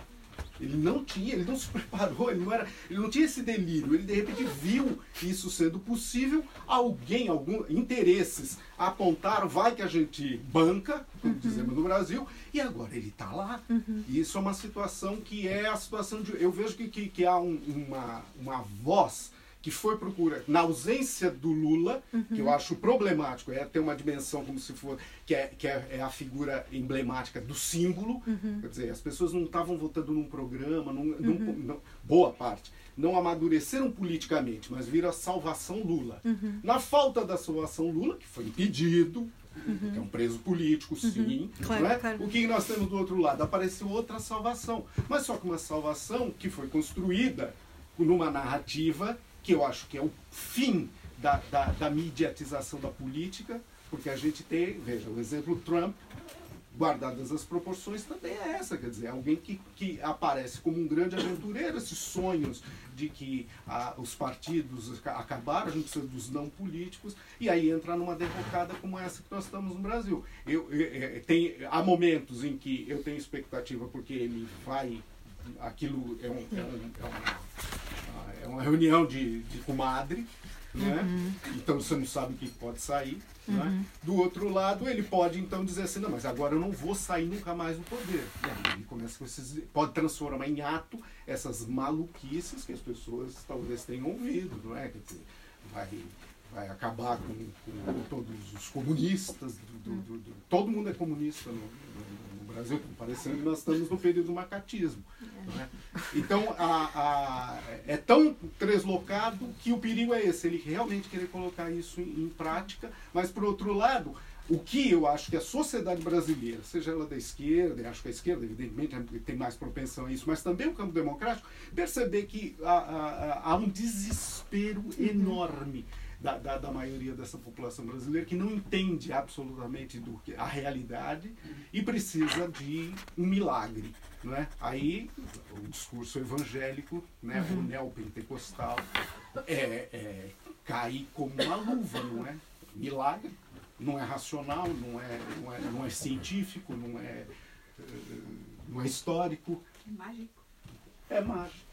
Ele não tinha, ele não se preparou, ele não, era, ele não tinha esse delírio. Ele de repente viu isso sendo possível. Alguém, algum interesses apontaram, vai que a gente banca, como dizemos no Brasil, e agora ele está lá. E isso é uma situação que é a situação de. Eu vejo que, que, que há um- uma, uma voz que foi procura na ausência do Lula, que eu acho problemático, é ter uma dimensão como se for que é, que é, é a figura emblemática do símbolo, quer dizer, as pessoas não estavam votando num programa, num, num- não- boa parte, não amadureceram politicamente, mas viram a salvação Lula. Na falta da salvação Lula, que foi impedido, que é um preso político, sim, Claro, não é? claro. o que nós temos do outro lado? Apareceu outra salvação, mas só que uma salvação que foi construída numa narrativa que eu acho que é o fim da, da, da mediatização da política, porque a gente tem, veja, o exemplo Trump, guardadas as proporções, também é essa, quer dizer, alguém que, que aparece como um grande aventureiro, esses sonhos de que ah, os partidos aca- acabaram, a gente precisa dos não políticos, e aí entra numa derrocada como essa que nós estamos no Brasil. Eu, eu- é, tem, há momentos em que eu tenho expectativa porque ele vai, aquilo é, um, é, um, é, uma, é uma reunião de, de comadre, né? então você não sabe o que pode sair. né? Do outro lado, ele pode então dizer assim: não, mas agora eu não vou sair nunca mais do poder. E aí ele começa com esses. pode transformar em ato essas maluquices que as pessoas talvez tenham ouvido, não é? Quer dizer, vai, vai acabar com, com todos os comunistas, do, do- do- do- todo mundo é comunista no Brasil, parecendo que nós estamos no período do macatismo. não é? Então, a- a- é tão translocado que o perigo é esse, ele realmente querer colocar isso em, em prática, mas, por outro lado, o que eu acho que a sociedade brasileira, seja ela da esquerda, eu acho que a esquerda, evidentemente, é- tem mais propensão a isso, mas também o campo democrático, perceber que há, há- há um desespero enorme da, da, da, maioria dessa população brasileira que não entende absolutamente do que a realidade e precisa de um milagre. Não é? Aí o discurso evangélico, né, uhum. o neopentecostal, é, é, cai como uma luva, não é? Milagre, não é racional, não é, não é, não é científico, não é, não é histórico. É mágico. É mágico.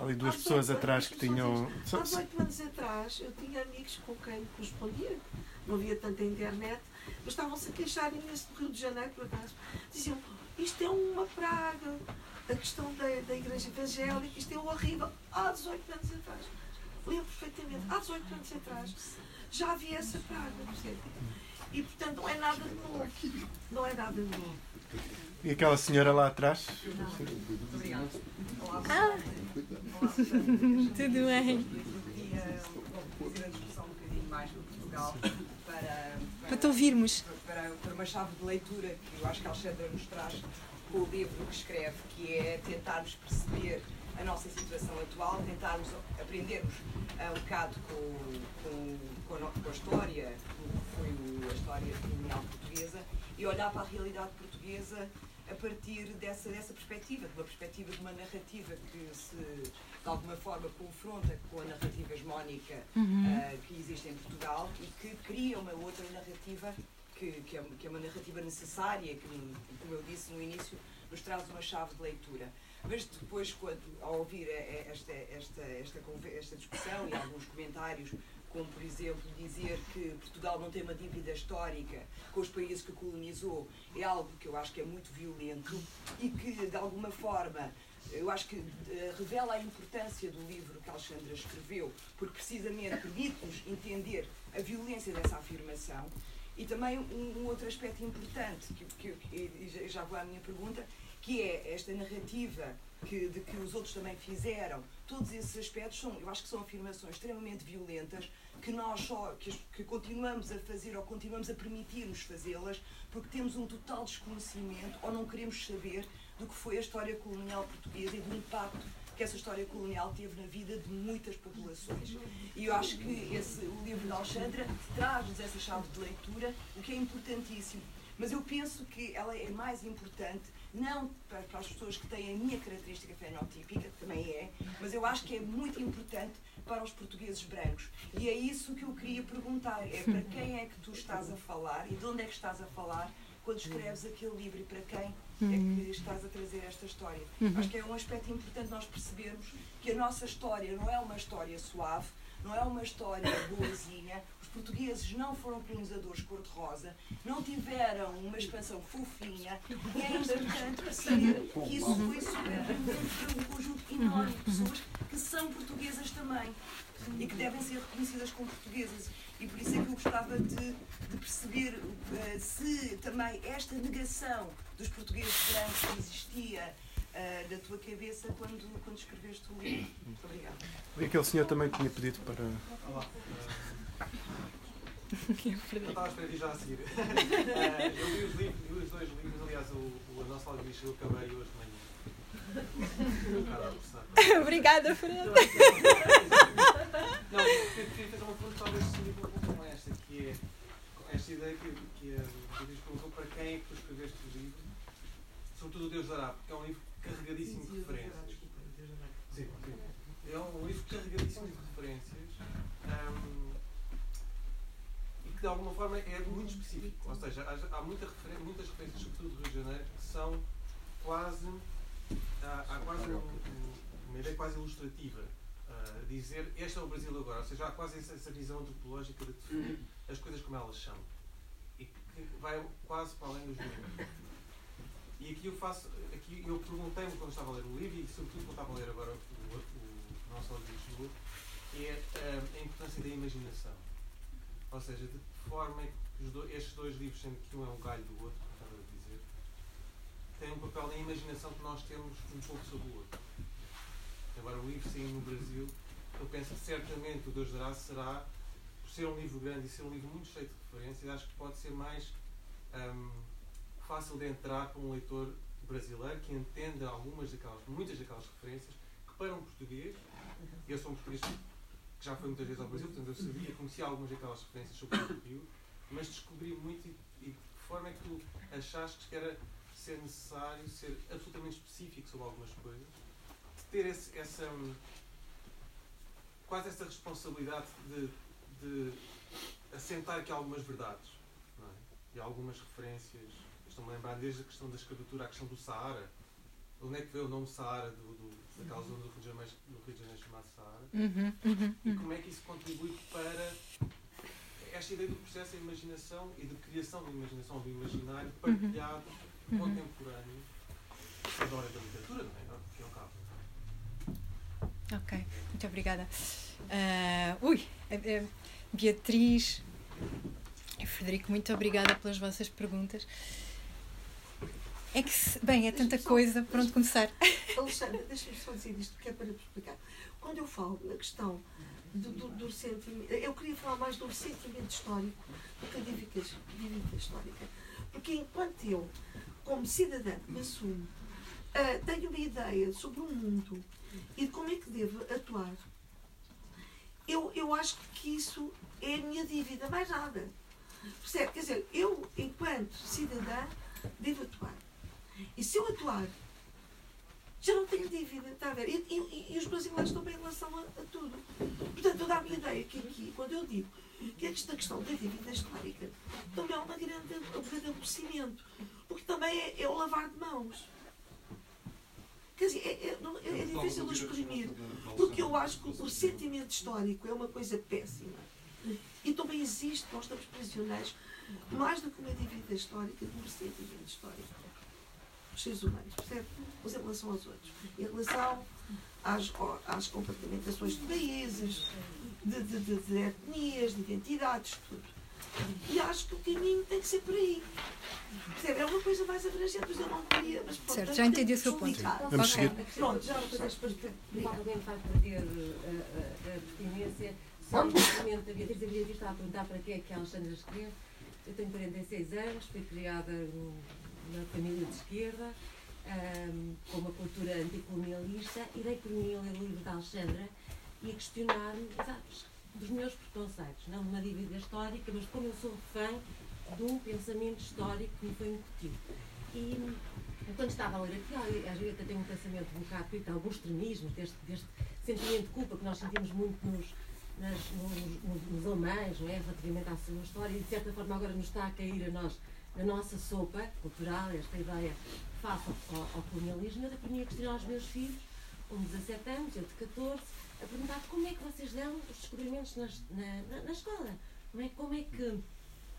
Ali duas pessoas atrás que tinham. Há oito anos atrás eu tinha amigos com quem correspondia, não havia tanta internet, mas estavam-se a queixar imenso do Rio de Janeiro, por acaso. Diziam: isto é uma praga, a questão da, da Igreja Evangélica, isto é horrível. Há 18 anos atrás. Lembro perfeitamente, há 18 anos atrás já havia essa praga, E portanto não é nada de novo. Não é nada de novo. E aquela senhora lá atrás? Obrigada. Ah. Tudo bem. a discussão um bocadinho mais para Portugal para, para, te ouvirmos. Para, para uma chave de leitura que eu acho que a Alexandra nos traz com o livro que escreve, que é tentarmos perceber a nossa situação atual, tentarmos aprendermos uh, um bocado com, com, com, a, com a história, que foi a história colonial portuguesa, e olhar para a realidade portuguesa a partir dessa, dessa perspectiva, de uma perspectiva de uma narrativa que se, de alguma forma, confronta com a narrativa hegemónica uhum. uh, que existe em Portugal e que cria uma outra narrativa que, que, é, que é uma narrativa necessária, que, como eu disse no início, nos traz uma chave de leitura. Mas depois, quando, ao ouvir esta, esta, esta, esta discussão e alguns comentários como por exemplo dizer que Portugal não tem uma dívida histórica com os países que colonizou, é algo que eu acho que é muito violento e que de alguma forma eu acho que uh, revela a importância do livro que Alexandra escreveu, porque precisamente permite-nos entender a violência dessa afirmação. E também um, um outro aspecto importante, que, que, que, já vou à minha pergunta, que é esta narrativa que, de que os outros também fizeram, todos esses aspectos são, eu acho que são afirmações extremamente violentas que nós só que, que continuamos a fazer ou continuamos a permitir-nos fazê-las porque temos um total desconhecimento ou não queremos saber do que foi a história colonial portuguesa e do impacto que essa história colonial teve na vida de muitas populações. E eu acho que esse, o livro de Alexandra traz-nos essa chave de leitura, o que é importantíssimo. Mas eu penso que ela é mais importante não para, para as pessoas que têm a minha característica fenotípica, também é, mas eu acho que é muito importante para os portugueses brancos. E é isso que eu queria perguntar: é para quem é que tu estás a falar e de onde é que estás a falar quando escreves aquele livro e para quem é que estás a trazer esta história? Uhum. Acho que é um aspecto importante nós percebermos que a nossa história não é uma história suave, não é uma história boazinha, portugueses não foram colonizadores cor-de-rosa, não tiveram uma expansão fofinha, e é importante perceber que isso foi superado por um conjunto enorme de pessoas que são portuguesas também e que devem ser reconhecidas como portuguesas. E por isso é que eu gostava de, de perceber uh, se também esta negação dos portugueses brancos existia uh, da tua cabeça quando, quando escreveste o livro. Muito obrigada. E aquele senhor também tinha pedido para. Olá. eu estava a esperar já a seguir. uh, eu li os, livros, li os dois livros, aliás, o, o, a nossa algoritmo eu acabei hoje de manhã. Obrigada, Fred. Não, queria fazer uma pergunta, talvez se me como esta, que é esta ideia que, que a Luís perguntou para quem é que tu escreveste o livro, sobretudo o Deus dará, porque é um livro carregadíssimo de referências. Sim, sim. É um livro carregadíssimo de referências. Um, de alguma forma é muito específico. Ou seja, há, há muita refer muitas referências, sobretudo do Rio de Janeiro, que são quase. Há, há quase um, uma ideia quase ilustrativa. Uh, dizer este é o Brasil agora. Ou seja, há quase essa, essa visão antropológica de definir as coisas como elas são. E que vai quase para além dos números. E aqui eu faço. Aqui eu perguntei-me quando estava a ler o livro, e sobretudo quando estava a ler agora o, o, o nosso livro é uh, a importância da imaginação. Ou seja, de forma que do, estes dois livros, sendo que um é um galho do outro, como estava a dizer, têm um papel na imaginação que nós temos um pouco sobre o outro. Agora, o livro saindo no Brasil, eu penso que certamente o Deus dará será, por ser um livro grande e ser um livro muito cheio de referências, acho que pode ser mais um, fácil de entrar para um leitor brasileiro que entenda algumas daquelas, muitas daquelas referências, que para um português, eu sou um português que já foi muitas vezes ao Brasil, portanto eu sabia, conhecia algumas daquelas referências sobre o Rio, mas descobri muito e, e de que forma é que tu achaste que era ser necessário ser absolutamente específico sobre algumas coisas, ter esse, essa hum, quase essa responsabilidade de, de assentar aqui algumas verdades é? e algumas referências. Estou-me a lembrar desde a questão da escravatura à questão do Saara. Onde é que veio o nome Saara do, do, daquela zona do Rio de Janeiro, do Rio de Janeiro chamado Saara? Uhum, uhum, E uhum. como é que isso contribui para esta ideia do processo de imaginação e de criação de imaginação do imaginário partilhado, Uhum. contemporâneo, da hora da literatura, não é? Que é o caso. Ok, muito obrigada. Ah, ui, Beatriz e Frederico, muito obrigada pelas vossas perguntas. É que, se- bem, é tanta coisa por onde começar. Alexandra, deixa-me só dizer isto, que é para explicar. Quando eu falo na questão do, do, do ressentimento, eu queria falar mais do ressentimento histórico do que a dívida, histórica. Porque enquanto eu, como cidadã que me assumo, ah, tenho uma ideia sobre o mundo e de como é que devo atuar, eu, eu acho que isso é a minha dívida, mais nada. Percebe? Quer dizer, eu, enquanto cidadã, devo atuar. E se eu atuar, já não tenho dívida, está a ver? E, e- e os brasileiros estão bem em relação a, a tudo. Portanto, eu dá a minha ideia que aqui, quando eu digo que esta questão da dívida histórica também é uma grande, um grande aborrecimento, porque também é, é o lavar de mãos. Quer dizer, é, é- não- é- é difícil de exprimir, porque eu acho que o sentimento histórico é uma coisa péssima. E também existe, nós estamos prisioneiros, mais do que uma dívida histórica, de um sentimento histórico. Os seres humanos, percebe? Mas em relação aos outros. Em relação às, às compartimentações de países, de, de, de, de etnias, de identidades, tudo. E acho que o caminho tem que ser por aí. Percebe? É uma coisa mais abrangente, mas eu não queria. Mas, pronto, Certo, já entendi o seu ponto. Vamos seguir. Pronto, já provavelmente vai perder a, a, a pertinência. Só no momento da Beatriz, a Beatriz está a perguntar para que é que a Alexandra escreve. Eu tenho 46 anos, fui criada numa família de esquerda, ahm, com uma cultura anticolonialista, por mim o livro da Alexandra e a questionar-me dos meus preconceitos, não de uma dívida histórica, mas como eu sou refém de um pensamento histórico que me foi incutido. E quando estava a ler aqui, às vezes até tenho um pensamento um bocado crítico, alguns extremismos, deste, deste sentimento de culpa que nós sentimos muito nos, nas, nos, nos, nos alemães, não é? relativamente à sua história, e de certa forma agora nos está a cair a nós, na nossa sopa cultural, esta ideia face ao, ao, colonialismo. Eu punha a questionar aos meus filhos, de 17 anos, eu de 14, a perguntar como é que vocês dão os descobrimentos na, na, na escola. Não é? Como é que,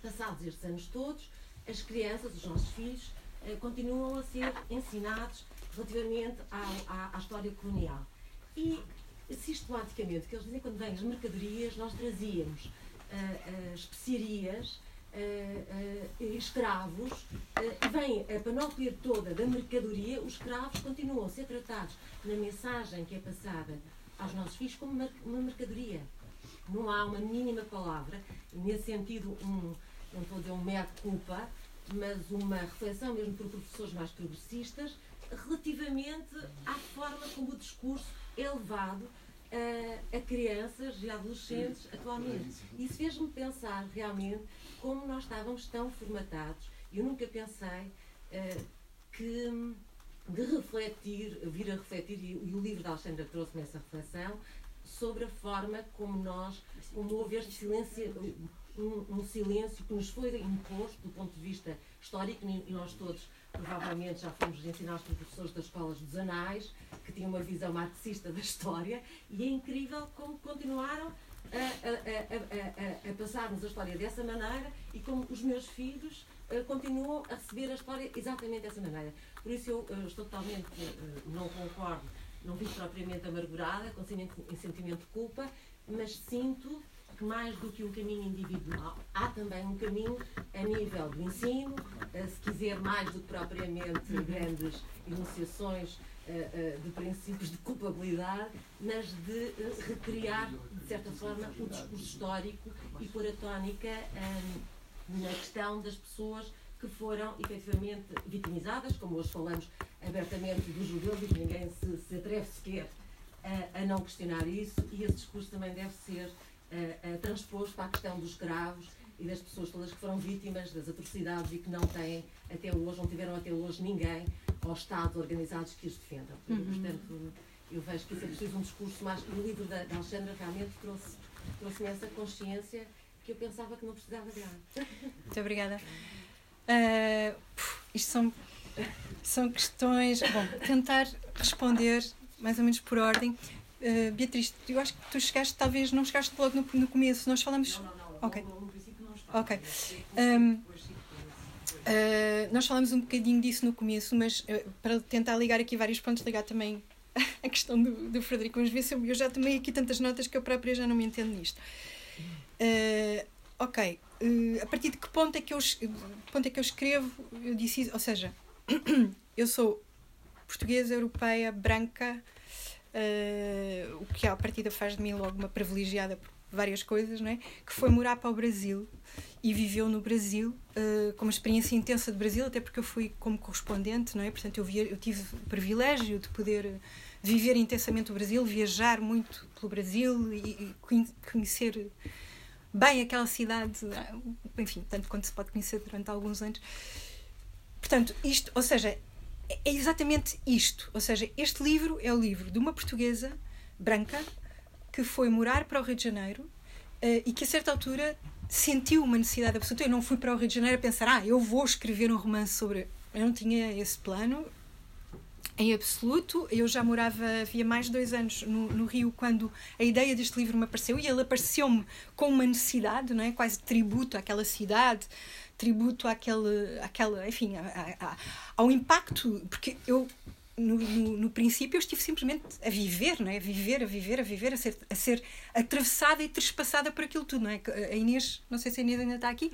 passados estes anos todos, as crianças, os nossos filhos, eh, continuam a ser ensinados relativamente à, à história colonial. E sistematicamente, que eles dizem quando vêm as mercadorias, nós trazíamos ah, ah, especiarias, ah, ah, escravos, e vem a panóplia toda da mercadoria, os escravos continuam a ser tratados na mensagem que é passada aos nossos filhos como uma mercadoria. Não há uma mínima palavra, nesse sentido, um, não estou a dizer um mero culpa, mas uma reflexão mesmo por professores mais progressistas relativamente à forma como o discurso é levado a, a crianças e adolescentes atualmente. Isso fez-me pensar realmente como nós estávamos tão formatados. Eu nunca pensei eh, que de refletir, vir a refletir, e, e o livro da Alexandra trouxe-me essa reflexão, sobre a forma como nós, como houve este silêncio, um, um silêncio que nos foi imposto do ponto de vista histórico, e nós todos provavelmente já fomos ensinados por professores das escolas dos anais, que tinham uma visão marxista da história, e é incrível como continuaram a, a, a, a, passar-nos a história dessa maneira e como os meus filhos eh, continuam a receber a história exatamente dessa maneira. Por isso eu eh, estou totalmente, eh, não concordo, não fico propriamente amargurada, com sentimento, de culpa, mas sinto que mais do que um caminho individual, há também um caminho a nível do ensino, se quiser mais do que propriamente grandes enunciações de princípios de culpabilidade, mas de eh, recriar, de certa forma, o discurso histórico e pôr a tónica eh, na questão das pessoas que foram efetivamente vitimizadas, como hoje falamos abertamente dos judeus e que ninguém se, se atreve sequer a, a não questionar isso e esse discurso também deve ser uh, uh, transposto para a questão dos escravos e das pessoas todas que foram vítimas das atrocidades e que não têm até hoje, não tiveram até hoje ninguém ou Estados organizados que os defendam. Uhum. Portanto, eu vejo que isso é preciso um discurso mais. O livro da, da Alexandra realmente trouxe, trouxe essa consciência que eu pensava que não precisava de nada. Muito obrigada. Uh, isto são, são questões. Bom, tentar responder mais ou menos por ordem. Uh, Beatriz, eu acho que tu chegaste, talvez não chegaste logo no, no começo, nós falamos. Não, não, não. Ok. No, no princípio não está. Ok. Um, Uh, nós falamos um bocadinho disso no começo, mas uh, para tentar ligar aqui vários pontos, ligar também a questão do, do Frederico. Vamos ver se eu, eu, já tomei aqui tantas notas que eu própria já não me entendo nisto. Uh, ok, a partir de que ponto é que eu, ponto é que eu escrevo? Eu disse, ou seja, eu sou portuguesa, europeia, branca, o que à partida faz de mim logo uma privilegiada várias coisas, não é? que foi morar para o Brasil e viveu no Brasil uh, com uma experiência intensa de Brasil, até porque eu fui como correspondente, não é? Portanto, eu, via, eu tive o privilégio de poder viver intensamente o Brasil, viajar muito pelo Brasil e, e conhecer bem aquela cidade, enfim, tanto quanto se pode conhecer durante alguns anos. Portanto, isto, ou seja, é exatamente isto. Ou seja, este livro é o livro de uma portuguesa branca que foi morar para o Rio de Janeiro uh, e que a certa altura sentiu uma necessidade absoluta. Eu não fui para o Rio de Janeiro a pensar, ah, eu vou escrever um romance sobre. Eu não tinha esse plano em absoluto. Eu já morava, havia mais de dois anos no, no Rio quando a ideia deste livro me apareceu e ele apareceu-me com uma necessidade, não é? quase tributo àquela cidade, tributo àquele, àquela, enfim, a, a, ao impacto, porque eu no, no, no, princípio eu estive simplesmente a viver, não é? A viver, a viver, a viver, a ser, a ser atravessada e trespassada por aquilo tudo, não é? A Inês, não sei se a Inês ainda está aqui.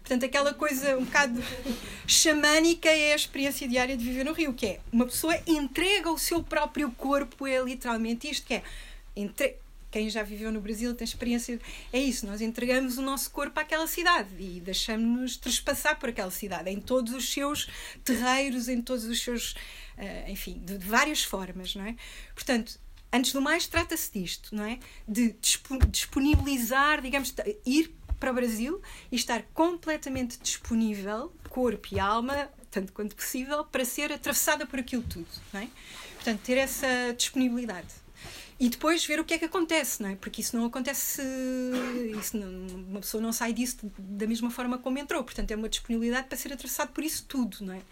Portanto, aquela coisa um bocado xamânica é a experiência diária de viver no Rio, que é uma pessoa entrega o seu próprio corpo, é literalmente isto, que é entre, quem já viveu no Brasil tem experiência. É isso, nós entregamos o nosso corpo àquela cidade e deixamos-nos trespassar por aquela cidade, em todos os seus terreiros, em todos os seus enfim, de, de, várias formas, não é? Portanto, antes do mais, trata-se disto, não é? De disponibilizar, digamos, ir para o Brasil e estar completamente disponível, corpo e alma, tanto quanto possível, para ser atravessada por aquilo tudo, não é? Portanto, ter essa disponibilidade e depois ver o que é que acontece, não é? Porque isso não acontece, isso não, uma pessoa não sai disso da mesma forma como entrou, portanto é uma disponibilidade para ser atravessado por isso tudo, não é?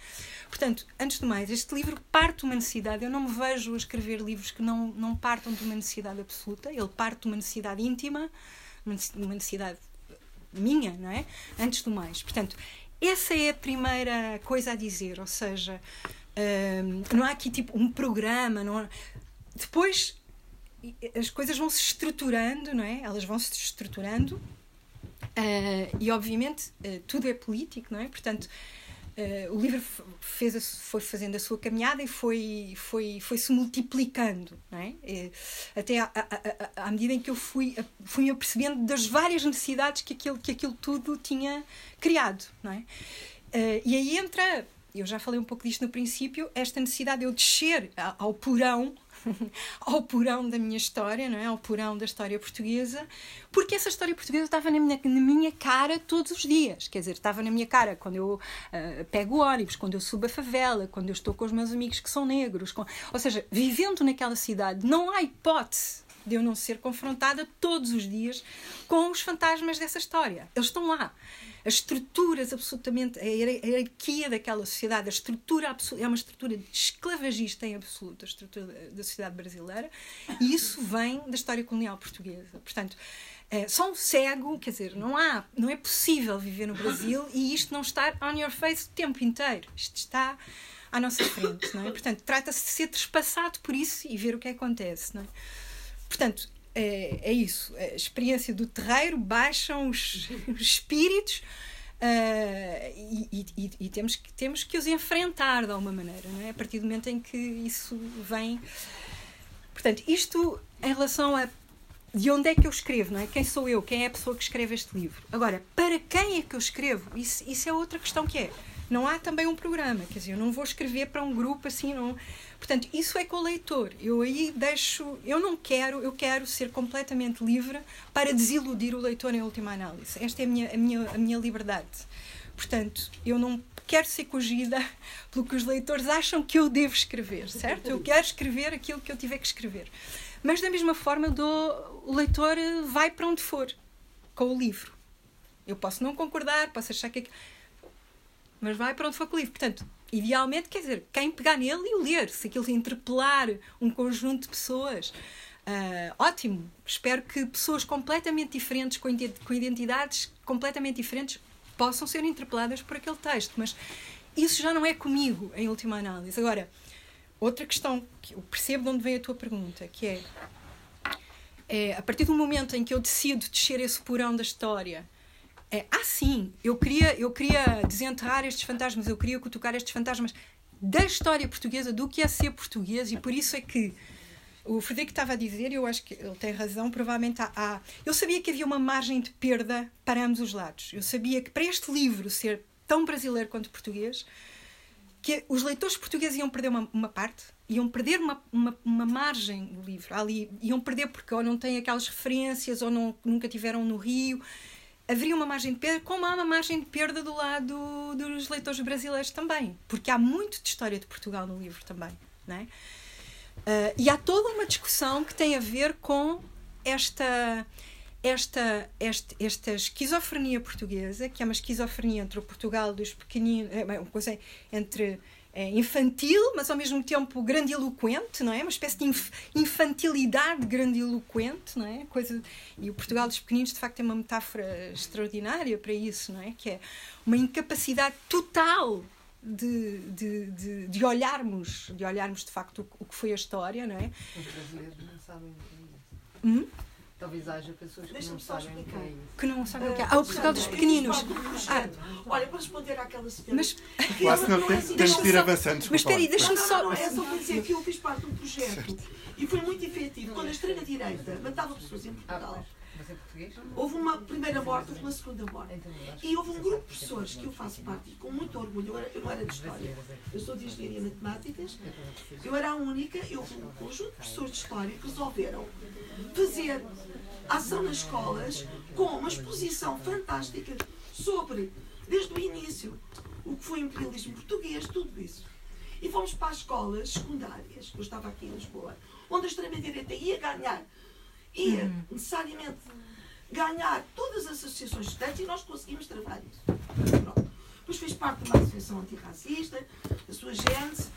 Portanto, antes de mais, este livro parte de uma necessidade, eu não me vejo a escrever livros que não, não partam de uma necessidade absoluta, ele parte de uma necessidade íntima, uma necessidade minha, não é? Antes do mais. Portanto, essa é a primeira coisa a dizer, ou seja, hum, não há aqui tipo um programa, não há... Depois as coisas vão se estruturando, não é? Elas vão se estruturando uh, e, obviamente, uh, tudo é político, não é? Portanto, uh, o livro fez foi fazendo a sua caminhada e foi, foi, foi se multiplicando, é? até à, medida em que eu fui, fui apercebendo das várias necessidades que aquilo, que aquilo tudo tinha criado, é? e aí entra eu já falei um pouco disto no princípio, esta necessidade de eu descer ao porão ao porão da minha história, não é? Ao porão da história portuguesa, porque essa história portuguesa estava na minha, na minha cara todos os dias. Quer dizer, estava na minha cara quando eu uh, pego ônibus, quando eu subo a favela, quando eu estou com os meus amigos que são negros. Com... Ou seja, vivendo naquela cidade, não há hipótese de eu não ser confrontada todos os dias com os fantasmas dessa história. Eles estão lá as estruturas absolutamente, a hierarquia daquela sociedade, a estrutura é uma estrutura esclavagista em absoluto, a estrutura da sociedade brasileira, e isso vem da história colonial portuguesa. Portanto, é, só um cego, quer dizer, não há, não é possível viver no Brasil e isto não estar on your face o tempo inteiro. Isto está à nossa frente, não é? Portanto, trata-se de ser trespassado por isso e ver o que acontece, não é? Portanto, é, é isso. A experiência do terreiro, baixam os, os espíritos uh, e, e, e, temos, que, temos que os enfrentar de alguma maneira, não é? a partir do momento em que isso vem. Portanto, isto em relação a de onde é que eu escrevo, não é? Quem sou eu? Quem é a pessoa que escreve este livro? Agora, para quem é que eu escrevo? Isso, isso é outra questão que é. Não há também um programa, quer dizer, eu não vou escrever para um grupo assim, não. Portanto, isso é com o leitor. Eu aí deixo, eu não quero, eu quero ser completamente livre para desiludir o leitor em última análise. Esta é a minha, a minha, a minha liberdade. Portanto, eu não quero ser cogida pelo que os leitores acham que eu devo escrever, certo? Eu quero escrever aquilo que eu tiver que escrever. Mas da mesma forma, o leitor vai para onde for com o livro. Eu posso não concordar, posso achar que. Mas vai para onde for com o livro. Portanto, idealmente, quer dizer, quem pegar nele e o ler, se aquilo interpelar um conjunto de pessoas, uh, ótimo. Espero que pessoas completamente diferentes, com identidades completamente diferentes, possam ser interpeladas por aquele texto. Mas isso já não é comigo, em última análise. Agora, outra questão que eu percebo de onde vem a tua pergunta, que é, é a partir do momento em que eu decido descer esse porão da história é, ah, sim, eu queria, eu queria desenterrar estes fantasmas, eu queria cutucar estes fantasmas da história portuguesa, do que é ser português, e por isso é que o Frederico estava a dizer, e eu acho que ele tem razão, provavelmente há, há. Eu sabia que havia uma margem de perda para ambos os lados. Eu sabia que para este livro ser tão brasileiro quanto português, que os leitores portugueses iam perder uma, uma parte, iam perder uma, uma, uma, margem do livro. Ali, iam perder porque ou não têm aquelas referências, ou não, nunca tiveram no Rio haveria uma margem de perda, como há uma margem de perda do lado dos leitores brasileiros também, porque há muito de história de Portugal no livro também, não é? Uh, e há toda uma discussão que tem a ver com esta esta, esta, esta esquizofrenia portuguesa, que é uma esquizofrenia entre o Portugal dos pequeninos, é, uma coisa entre infantil, mas ao mesmo tempo grandiloquente, não é? Uma espécie de inf infantilidade grandiloquente, não é? Coisa e o Portugal dos pequeninos de facto é uma metáfora extraordinária para isso, não é? Que é uma incapacidade total de, de, de, de olharmos, de olharmos de facto o, o, que foi a história, não é? Os brasileiros não sabem. Hum? Talvez haja pessoas que não sabem o que é isso. Que não sabem o que é. Ah, o Portugal dos pequeninos. Ah. Olha, para responder àquela senhora. Mas. Quase não, tem, assim, temos de ir avançando. Mas espera aí, deixa-me só. Não, é só para dizer que eu fiz parte de um projeto e foi muito efetivo. Quando a extrema-direita matava pessoas em Portugal. Houve uma primeira morte, houve uma segunda morte. Então, e houve um grupo de pessoas que eu faço parte, e com muito orgulho, eu, era, eu não era de história, eu sou de engenharia matemáticas, eu era a única, eu um conjunto de pessoas de história que resolveram fazer ação nas escolas com uma exposição fantástica sobre, desde o início, o que foi o imperialismo português, tudo isso. E fomos para as escolas secundárias, eu estava aqui em Lisboa, onde a extrema-direita ia ganhar, ia uhum. necessariamente ganhar todas as associações de estudantes e nós conseguimos travar isso. Pronto. Depois fiz parte de uma associação antirracista, a sua gênese,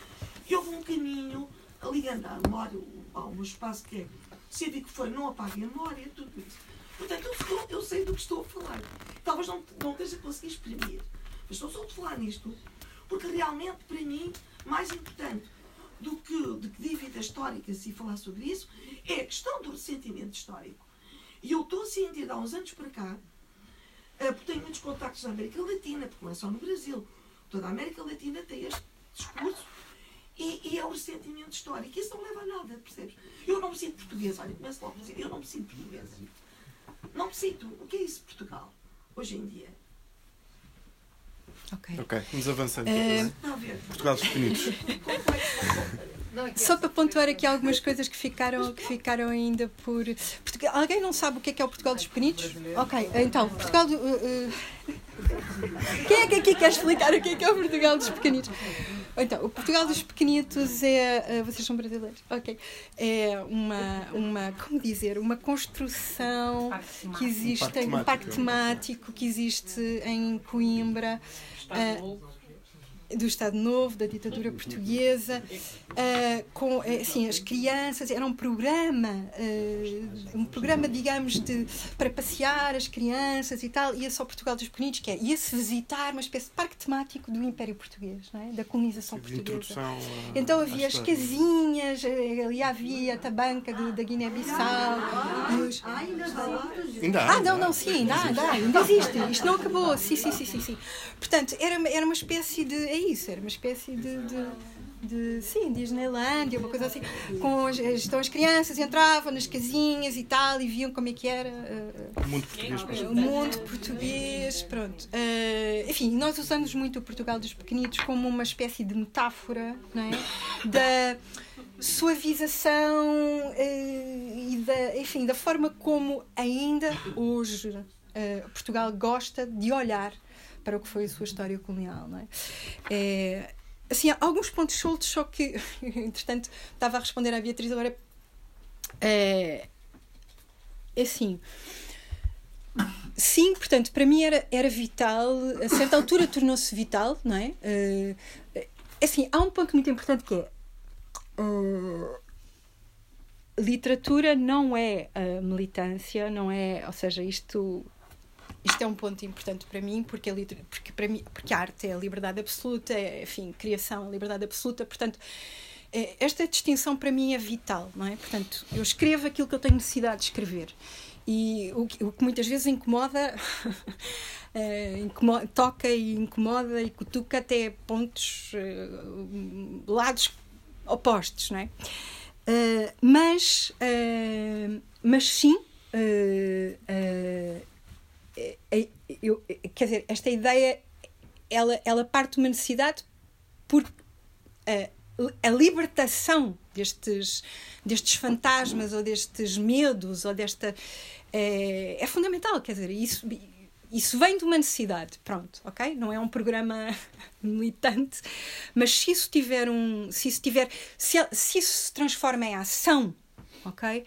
e houve um caminho ali andar, memória, ao meu espaço que é cívico foi não apague a memória, tudo isso. Portanto, eu, eu sei do que estou a falar. Talvez não, não esteja conseguir exprimir, mas estou só a falar nisto, porque realmente, para mim, mais importante do que, de que dívida histórica se falar sobre isso, é a questão do ressentimento histórico. E eu estou a sentir, há uns anos para cá, eh, porque tenho muitos contactos na América Latina, porque não é só no Brasil. Toda a América Latina tem este discurso e, e, é o ressentimento histórico. Isso não leva a nada, percebes? Eu não me sinto portuguesa. Olha, começo logo a dizer, eu não me sinto portuguesa. Não me sinto. O que é isso, Portugal, hoje em dia? Ok. Ok, vamos avançando. É... Portugal dos Pequeninos. Só para pontuar aqui algumas coisas que ficaram, que ficaram ainda por. Portugal... Alguém não sabe o que é, que é o Portugal dos Pequeninos? Ok, então, Portugal. Do... Uh, uh... Quem é que aqui quer explicar o que é, que é o Portugal dos Pequeninos? Então, o Portugal dos Pequenitos é. Uh, vocês são brasileiros? Ok. É uma, uma. Como dizer? Uma construção que existe. Um parque temático que existe em Coimbra. Uh, do Estado Novo, da ditadura portuguesa, uh, com eh, assim, as crianças, era um programa, uh, um programa, digamos, de, para passear as crianças e tal, ia só Portugal dos Pequeninos, que é, ia-se visitar uma espécie de parque temático do Império Português, é? da colonização portuguesa. Então havia as casinhas, ali havia a tabanca do, da Guiné-Bissau. Os... Ah, não, não, sim, ainda, ainda, ainda existe. Isto não acabou. Sim, sim, sim, sim. sim. Portanto, era, era uma espécie de é isso, era uma espécie de, de de sim, Disneylandia, uma coisa assim, com as, estão as crianças entravam nas casinhas e tal e viam como é que era uh, O mundo português. por o mundo português, pronto. Uh, enfim, nós usamos muito o Portugal dos pequenitos como uma espécie de metáfora, não é? Da suavização uh, e da, enfim, da forma como ainda hoje uh, Portugal gosta de olhar para o que foi a sua história colonial, não é? É, assim, há alguns pontos soltos, só que, entretanto, estava a responder à Beatriz agora. É, é assim. Sim, portanto, para mim era, era vital, a certa altura tornou-se vital, não é? É assim, há um ponto muito importante que é. eh, literatura não é a militância, não é. Ou seja, isto. Isto é um ponto importante para mim, porque porque para mim, porque arte é a liberdade absoluta, é, enfim, criação é a liberdade absoluta, portanto, eh, esta distinção para mim é vital, não é? Portanto, eu escrevo aquilo que eu tenho necessidade de escrever. E o que, o que muitas vezes incomoda, eh, incomo- toca e incomoda e cutuca até pontos, eh, lados opostos, não é? Eh, mas, eh, mas sim, eh, eu- quer dizer, esta ideia ela, ela parte de uma necessidade por a, a libertação destes, destes fantasmas ou destes medos ou desta é, é fundamental, quer dizer, isso, isso vem de uma necessidade, pronto, ok? Não é um programa militante, mas se isso tiver um, se isso tiver, se, se isso se transforma em ação, ok?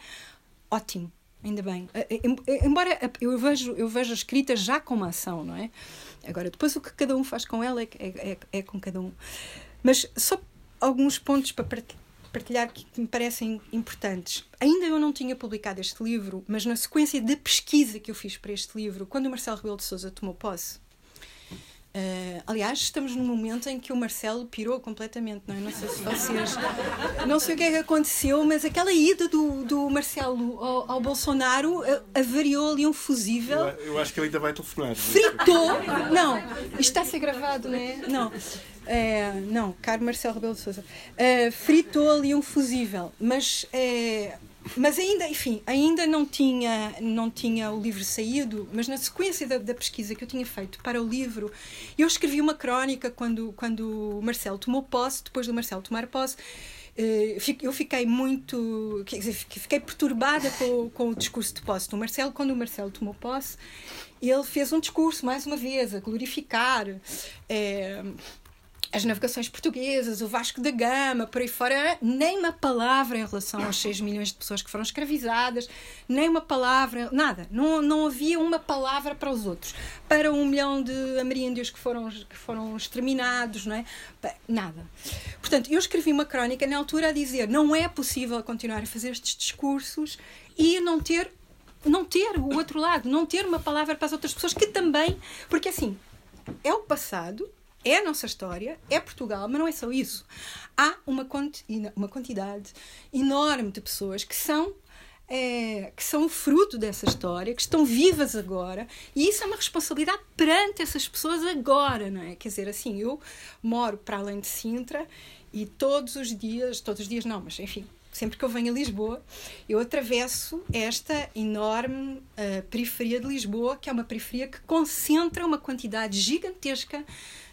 Ótimo, ainda bem. Eh, eh, em- Embora eu vejo, eu vejo a escrita já como ação, não é? Agora, depois o que cada um faz com ela é, é, é, é com cada um. Mas só alguns pontos para part- partilhar que me parecem importantes. Ainda eu não tinha publicado este livro, mas na sequência da pesquisa que eu fiz para este livro, quando o Marcelo Rebelo de Sousa tomou posse, eh, aliás, estamos num momento em que o Marcelo pirou completamente, não é? Não sei se vocês. Não sei o que é que aconteceu, mas aquela ida do, do Marcelo ao, ao Bolsonaro eh, avariou ali um fusível Eu, eu acho que ele ainda vai telefonar. fritou. Não, isto está a ser gravado, não é? Não. É, não, caro Marcelo Rebelo de Sousa. É, fritou ali um fusível, mas, é, mas ainda, enfim, ainda não tinha, não tinha o livro saído, mas na sequência da, da pesquisa que eu tinha feito para o livro, eu escrevi uma crónica quando, quando o Marcelo tomou posse, depois do Marcelo tomar posse. eh, Eu fiquei muito. Quer dizer, fiquei perturbada com, o- com o discurso de posse do Marcelo. Quando o Marcelo tomou posse, ele fez um discurso, mais uma vez, a glorificar eh, as navegações portuguesas, o Vasco da Gama, por aí fora, nem uma palavra em relação aos 6 milhões de pessoas que foram escravizadas, nem uma palavra, nada. Não, não havia uma palavra para os outros. Para um milhão de ameríndios que foram, que foram exterminados, não é? Nada. Portanto, eu escrevi uma crónica na altura a dizer não é possível continuar a fazer estes discursos e não ter não ter o outro lado, não ter uma palavra para as outras pessoas que também, porque assim, é o passado, é a nossa história, é Portugal, mas não é só isso. Há uma, uma quantidade enorme de pessoas que são é, que são fruto dessa história, que estão vivas agora, e isso é uma responsabilidade perante essas pessoas agora, não é? Quer dizer, assim, eu moro para além de Sintra e todos os dias, todos os dias não, mas enfim, sempre que eu venho a Lisboa, eu atravesso esta enorme uh, periferia de Lisboa, que é uma periferia que concentra uma quantidade gigantesca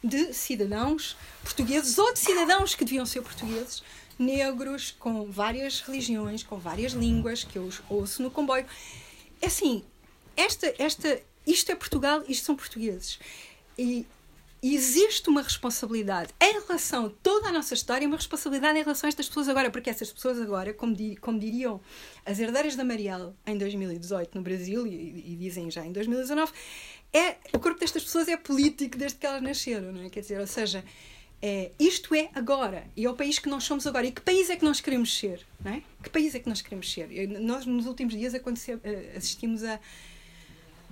de cidadãos portugueses ou de cidadãos que deviam ser portugueses, negros, com várias religiões, com várias línguas, que eu ouço no comboio. É assim, esta, esta, isto é Portugal, isto são portugueses. E existe uma responsabilidade em relação a toda a nossa história, uma responsabilidade em relação a estas pessoas agora, porque essas pessoas agora, como, di, como diriam as herdeiras da Marielle em 2018 no Brasil, e, e, dizem já em 2019, é, o corpo destas pessoas é político desde que elas nasceram, não é? Quer dizer, ou seja, é, isto é agora, e é o país que nós somos agora. E que país é que nós queremos ser? Não é? Que país é que nós queremos ser? Nós, nos últimos dias, assistimos a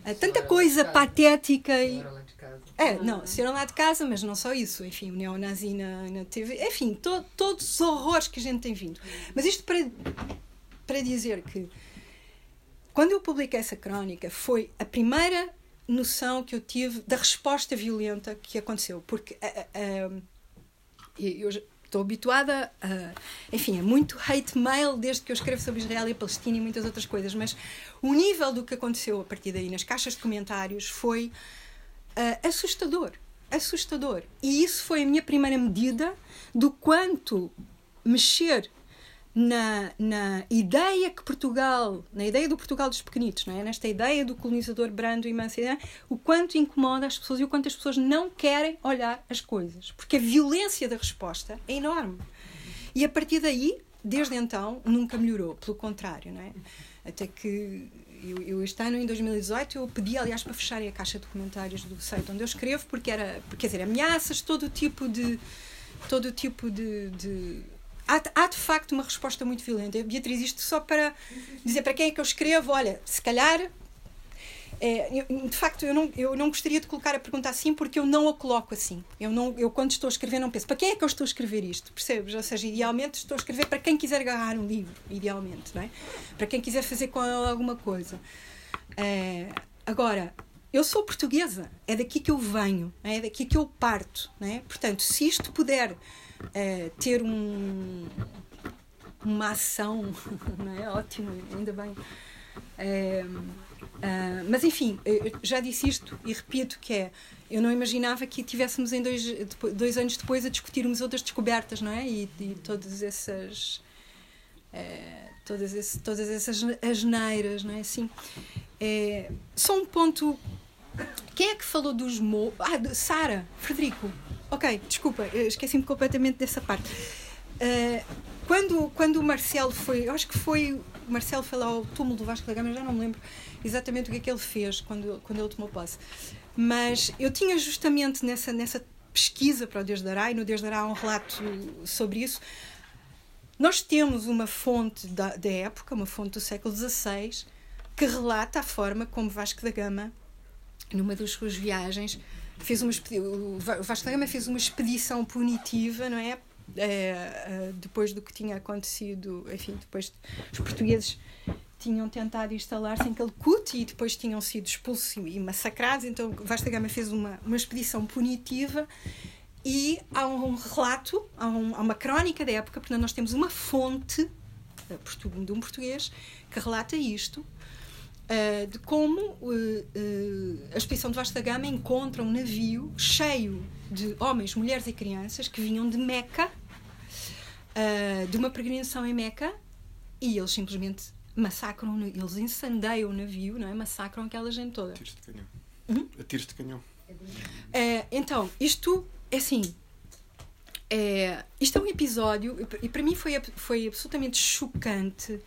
a tanta coisa patética e. É, não, saíram lá de casa, mas não só isso. Enfim, o neonazi na, na TV. Enfim, to, todos os horrores que a gente tem vindo. Mas isto para, para dizer que quando eu publiquei essa crónica foi a primeira noção que eu tive da resposta violenta que aconteceu. Porque uh, uh, eu estou habituada a. Enfim, é muito hate mail desde que eu escrevo sobre Israel e Palestina e muitas outras coisas, mas o nível do que aconteceu a partir daí nas caixas de comentários foi uh, assustador. Assustador. E isso foi a minha primeira medida do quanto mexer na, na ideia que Portugal, na ideia do Portugal dos pequenitos, não é? nesta ideia do colonizador brando e manso, o quanto incomoda as pessoas e o quanto as pessoas não querem olhar as coisas. Porque a violência da resposta é enorme. E a partir daí, desde então, nunca melhorou, pelo contrário. Não é? Até que eu, eu, este ano, em 2018, eu pedi, aliás, para fecharem a caixa de comentários do site onde eu escrevo, porque era, quer dizer, ameaças, todo tipo de todo tipo de, de há, há, de facto uma resposta muito violenta. Beatriz, isto só para dizer para quem é que eu escrevo, olha, se calhar. É, eu, de facto, eu não, eu não gostaria de colocar a pergunta assim porque eu não a coloco assim. Eu, não, eu, quando estou a escrever, não penso para quem é que eu estou a escrever isto, percebes? Ou seja, idealmente estou a escrever para quem quiser agarrar um livro, idealmente, não é? para quem quiser fazer com ele alguma coisa. É, agora, eu sou portuguesa, é daqui que eu venho, é daqui que eu parto. Não é? Portanto, se isto puder é, ter um, uma ação, não é? Ótimo, ainda bem. É, é, mas enfim, já disse isto e repito que é eu não imaginava que tivéssemos em dois, dois anos depois a discutirmos outras descobertas, não é? E, e todas essas é, todas, esse, todas essas asneiras, não é? Assim, é, só um ponto. Quem é que falou dos mo... Ah, Sara, Frederico. Ok, desculpa, esqueci-me completamente dessa parte. Uh, quando, quando o Marcelo foi, eu acho que foi, o Marcelo foi lá ao túmulo do Vasco da Gama, já não me lembro exatamente o que é que ele fez quando, quando ele tomou posse. Mas eu tinha justamente nessa, nessa pesquisa para o Deus dará, e no Deus dará há um relato sobre isso. Nós temos uma fonte da, da época, uma fonte do século XVI, que relata a forma como Vasco da Gama, numa das suas viagens, fez uma o Vasco da Gama fez uma expedição punitiva, não é? é? depois do que tinha acontecido, enfim, depois os portugueses tinham tentado instalar-se em Calcute e depois tinham sido expulsos e massacrados, então Vasco da Gama fez uma, uma expedição punitiva e há um relato, há, um, há uma crónica da época, portanto nós temos uma fonte de um português que relata isto uh, de como uh, uh, a expedição de Vasta Gama encontra um navio cheio de homens, mulheres e crianças que vinham de Meca, de uma peregrinação em Meca, e eles simplesmente massacram, eles incendeiam o navio, não é? massacram aquela gente toda. Tiros de canhão. Hum? A tiros de canhão. então, isto é assim. É, isto é um episódio, e para mim foi, foi absolutamente chocante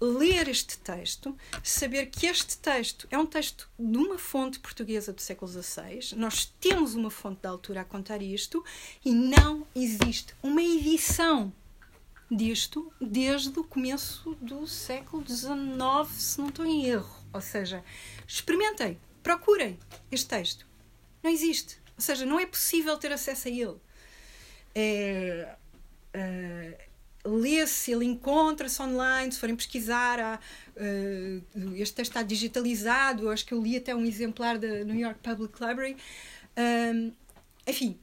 ler este texto, saber que este texto é um texto de uma fonte portuguesa do século XVI, nós temos uma fonte da altura a contar isto e não existe uma edição disto desde o começo do século XIX, se não estou em erro. Ou seja, experimentem, procurem este texto. Não existe. Ou seja, não é possível ter acesso a ele. É, é, lê-se, ele encontra-se online, se forem pesquisar, há, uh, este texto está digitalizado, acho que eu li até um exemplar da New York Public Library. Um, enfim,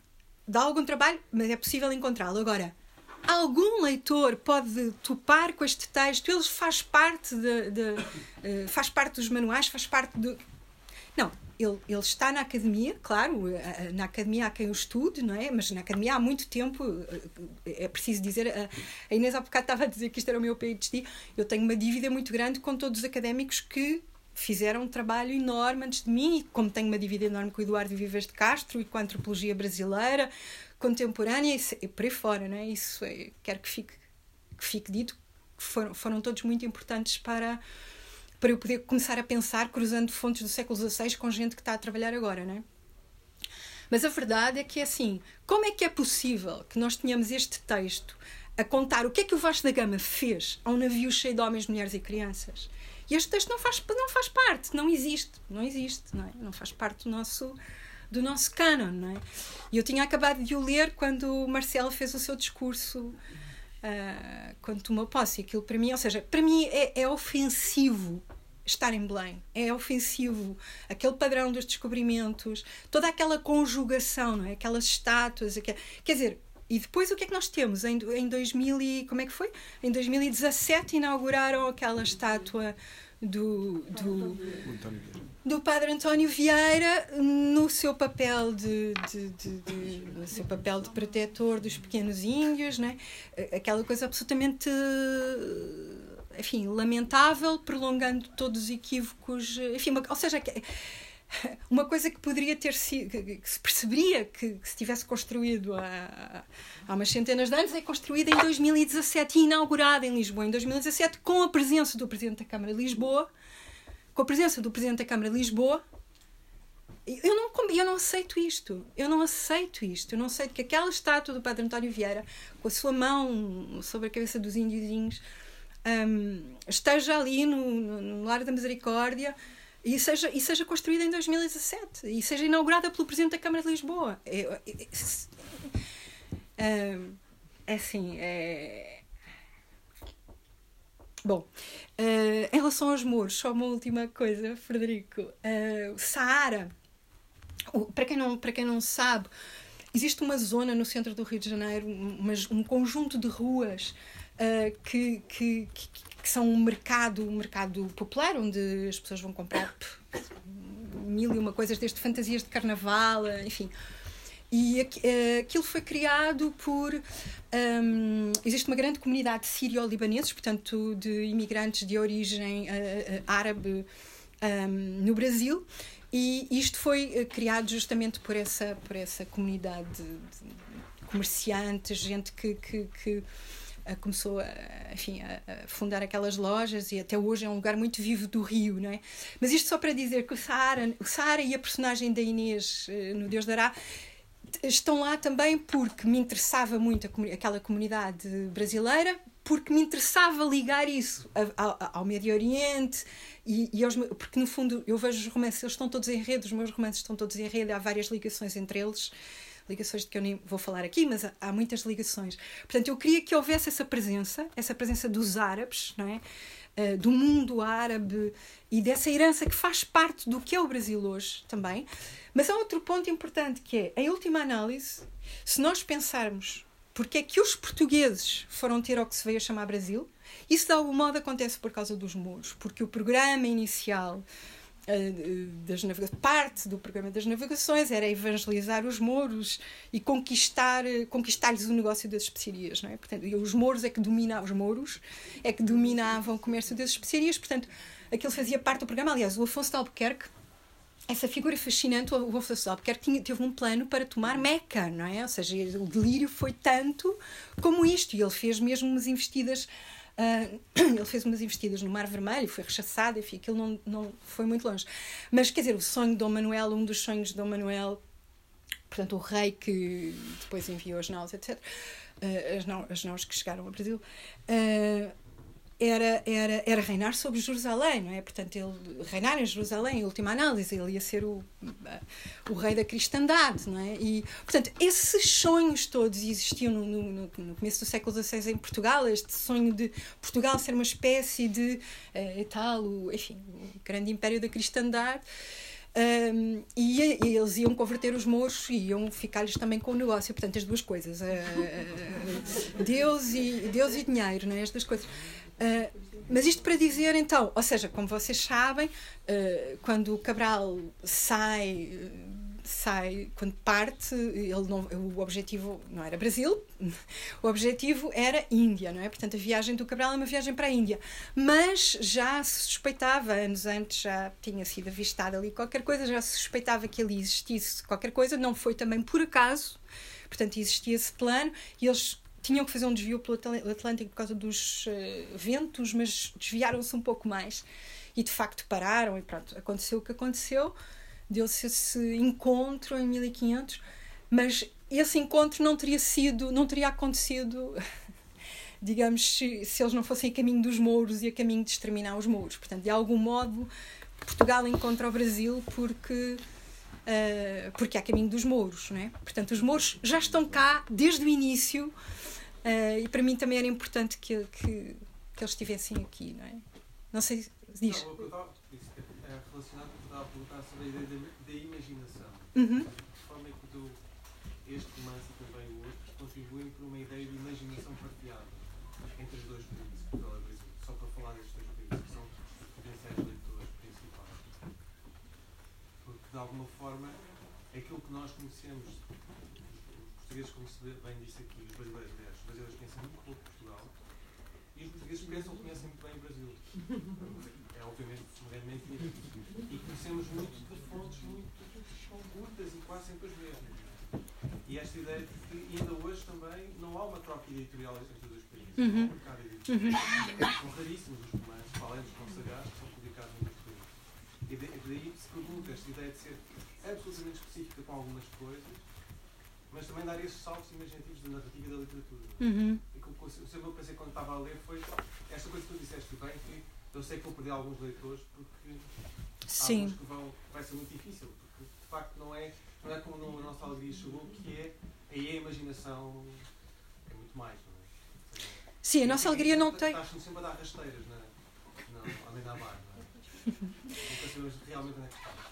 dá algum trabalho, mas é possível encontrá-lo. Agora, algum leitor pode topar com este texto, ele faz parte, de, de uh, faz parte dos manuais, faz parte do. Não, ele, ele está na academia, claro, na academia há quem o estude, não é? Mas na academia há muito tempo, eh, é preciso dizer, a Inês há bocado estava a dizer que isto era o meu PhD, eu tenho uma dívida muito grande com todos os académicos que fizeram um trabalho enorme antes de mim, e como tenho uma dívida enorme com o Eduardo Vives de Castro e com a antropologia brasileira, contemporânea e por aí fora, não é? Isso é, quero que fique, que fique dito, que foram, foram todos muito importantes para para eu poder começar a pensar cruzando fontes do século XVI com gente que está a trabalhar agora, não é? Mas a verdade é que é assim: como é que é possível que nós tenhamos este texto a contar o que é que o Vasco da Gama fez a um navio cheio de homens, mulheres e crianças? E este texto não faz, não faz parte, não existe, não existe, não, é? não faz parte do nosso, do nosso canon, não é? E eu tinha acabado de o ler quando o Marcelo fez o seu discurso uh, quando tomou posse. Aquilo para mim, ou seja, para mim é, é ofensivo estar em Belém. É ofensivo. Aquele padrão dos descobrimentos, toda aquela conjugação, não é? aquelas estátuas. Aquel... Quer dizer, E depois o que é que nós temos? Em, em 2000 e, como é que foi? Em 2017 inauguraram aquela estátua do, do, do Padre António Vieira no seu papel de, de, de, de, no seu papel de protetor dos pequenos índios, né? aquela coisa absolutamente enfim, lamentável, prolongando todos os equívocos, enfim, ou seja, uma coisa que poderia ter sido, que, se perceberia que, que, se tivesse construído há, há umas centenas de anos, é construída em 2017 e inaugurada em Lisboa em 2017 com a presença do Presidente da Câmara de Lisboa, com a presença do Presidente da Câmara de Lisboa. Eu não, eu não aceito isto. Eu não aceito isto. Eu não aceito que aquela estátua do Padre António Vieira, com a sua mão sobre a cabeça dos índiozinhos, um, esteja ali no, no, no Lar da Misericórdia e seja, e seja construída em 2017 e seja inaugurada pelo Presidente da Câmara de Lisboa. É, é, é, é assim, é... Bom, uh, em relação aos muros, só uma última coisa, Frederico. Uh, Saara, para, quem não, para quem não sabe, existe uma zona no centro do Rio de Janeiro, um, um conjunto de ruas uh, que, que, que, que, são um mercado, um mercado popular, onde as pessoas vão comprar mil e uma coisas, desde fantasias de carnaval, enfim. E uh, aquilo foi criado por. Um, existe uma grande comunidade sírio-libaneses, portanto, de imigrantes de origem uh, árabe um, no Brasil, e isto foi criado justamente por essa, por essa comunidade de comerciantes, gente que, que, que começou a, enfim, a, fundar aquelas lojas e até hoje é um lugar muito vivo do Rio, não é? Mas isto só para dizer que o Saara, o Saara e a personagem da Inês eh, no Deus dará estão lá também porque me interessava muito aquela comunidade brasileira, porque me interessava ligar isso ao, ao Médio Oriente e, e aos, porque no fundo eu vejo os romances, eles estão todos em rede, os meus romances estão todos em rede, há várias ligações entre eles ligações de que eu nem vou falar aqui, mas há, muitas ligações. Portanto, eu queria que houvesse essa presença, essa presença dos árabes, não é? Uh, do mundo árabe e dessa herança que faz parte do que é o Brasil hoje também. Mas há outro ponto importante que é, em última análise, se nós pensarmos porque é que os portugueses foram ter ao que se veio a chamar Brasil, isso de algum modo acontece por causa dos muros, porque o programa inicial das parte do programa das navegações era evangelizar os mouros e conquistar conquistar-lhes o negócio das especiarias não é portanto os mouros é que dominavam os mouros é que dominavam o comércio das especiarias portanto aquilo fazia parte do programa aliás o Afonso de Albuquerque essa figura fascinante, o Afonso de Albuquerque tinha, teve um plano para tomar Meca, não é? Ou seja, o delírio foi tanto como isto, e ele fez mesmo umas investidas Uh, ele fez umas investidas no Mar Vermelho, foi rechaçado, enfim, aquilo não, não foi muito longe. Mas, quer dizer, o sonho de Dom Manuel, um dos sonhos de Dom Manuel, portanto, o rei que depois enviou as naus, etc., uh, ah, as, naus, as naus que chegaram ao Brasil, uh, era, era, era reinar sobre Jerusalém, não é? Portanto, ele reinar em Jerusalém, em última análise, ele ia ser o, o rei da cristandade, não é? E, portanto, esses sonhos todos existiam no, no, no começo do século XVI em Portugal, este sonho de Portugal ser uma espécie de, uh, tal, o, enfim, o grande império da cristandade. Um, e, e, eles iam converter os mouros e iam ficar-lhes também com o negócio. Portanto, as duas coisas. Uh, Deus, e, Deus e dinheiro, não é? as duas coisas. Uh, mas isto para dizer então, ou seja, como vocês sabem, uh, quando o Cabral sai, sai, quando parte, ele não, o objetivo não era Brasil, o objetivo era Índia, não é? Portanto, a viagem do Cabral é uma viagem para a Índia. Mas já se suspeitava, anos antes já tinha sido avistada ali qualquer coisa, já se suspeitava que ali existisse qualquer coisa, não foi também por acaso. Portanto, existia esse plano e eles tinham que fazer um desvio pelo Atlântico por causa dos uh, ventos, mas desviaram-se um pouco mais e de facto pararam e pronto, aconteceu o que aconteceu, deu-se esse encontro em 1500, mas esse encontro não teria sido, não teria acontecido, digamos, se, se eles não fossem a caminho dos mouros e a caminho de exterminar os mouros. Portanto, de algum modo, Portugal encontra o Brasil porque Uh, porque há caminho dos mouros, não é? Portanto, os mouros já estão cá desde o início Uh, e para mim também era importante que, que, que eles estivessem aqui, não é? Não sei, diz. Não, eu estava, isso é relacionado com o que estava a perguntar sobre a ideia da, da imaginação. Uhum. De forma que tu, este romance e também o outro, contribuem para uma ideia de imaginação partilhada entre os dois países. Só para falar destes dois países, que são os potenciais leitores principais. Porque, de alguma forma, aquilo que nós conhecemos, os portugueses, como se bem disse aqui, os brasileiros, aliás, os brasileiros conhecem muito pouco Portugal, e os portugueses pensam que conhecem muito bem o Brasil. É obviamente uma grande mentira. E conhecemos muito de fontes muito curtas e quase sempre as mesmas. E esta ideia de que ainda hoje também não há uma troca editorial entre os dois países. Uhum. Há um mercado editorial. São raríssimos os romances, dos consagrados, que são publicados nos dois países. E daí se pergunta esta ideia de ser absolutamente específica com algumas coisas, mas também dar esses saltos imaginativos da narrativa e da literatura. Uhum. E que o que eu pensei quando estava a ler foi esta coisa que tu disseste bem, que eu sei que vou perder alguns leitores porque Sim. que vão, vai ser muito difícil, porque de facto não é, não é como no, a nossa alegria chegou, que é aí a imaginação é muito mais, não é? Sim, a nossa alegria não tem. Estás sempre a dar rasteiras na, na, além da barra, não é? Nunca sabemos realmente onde é que está.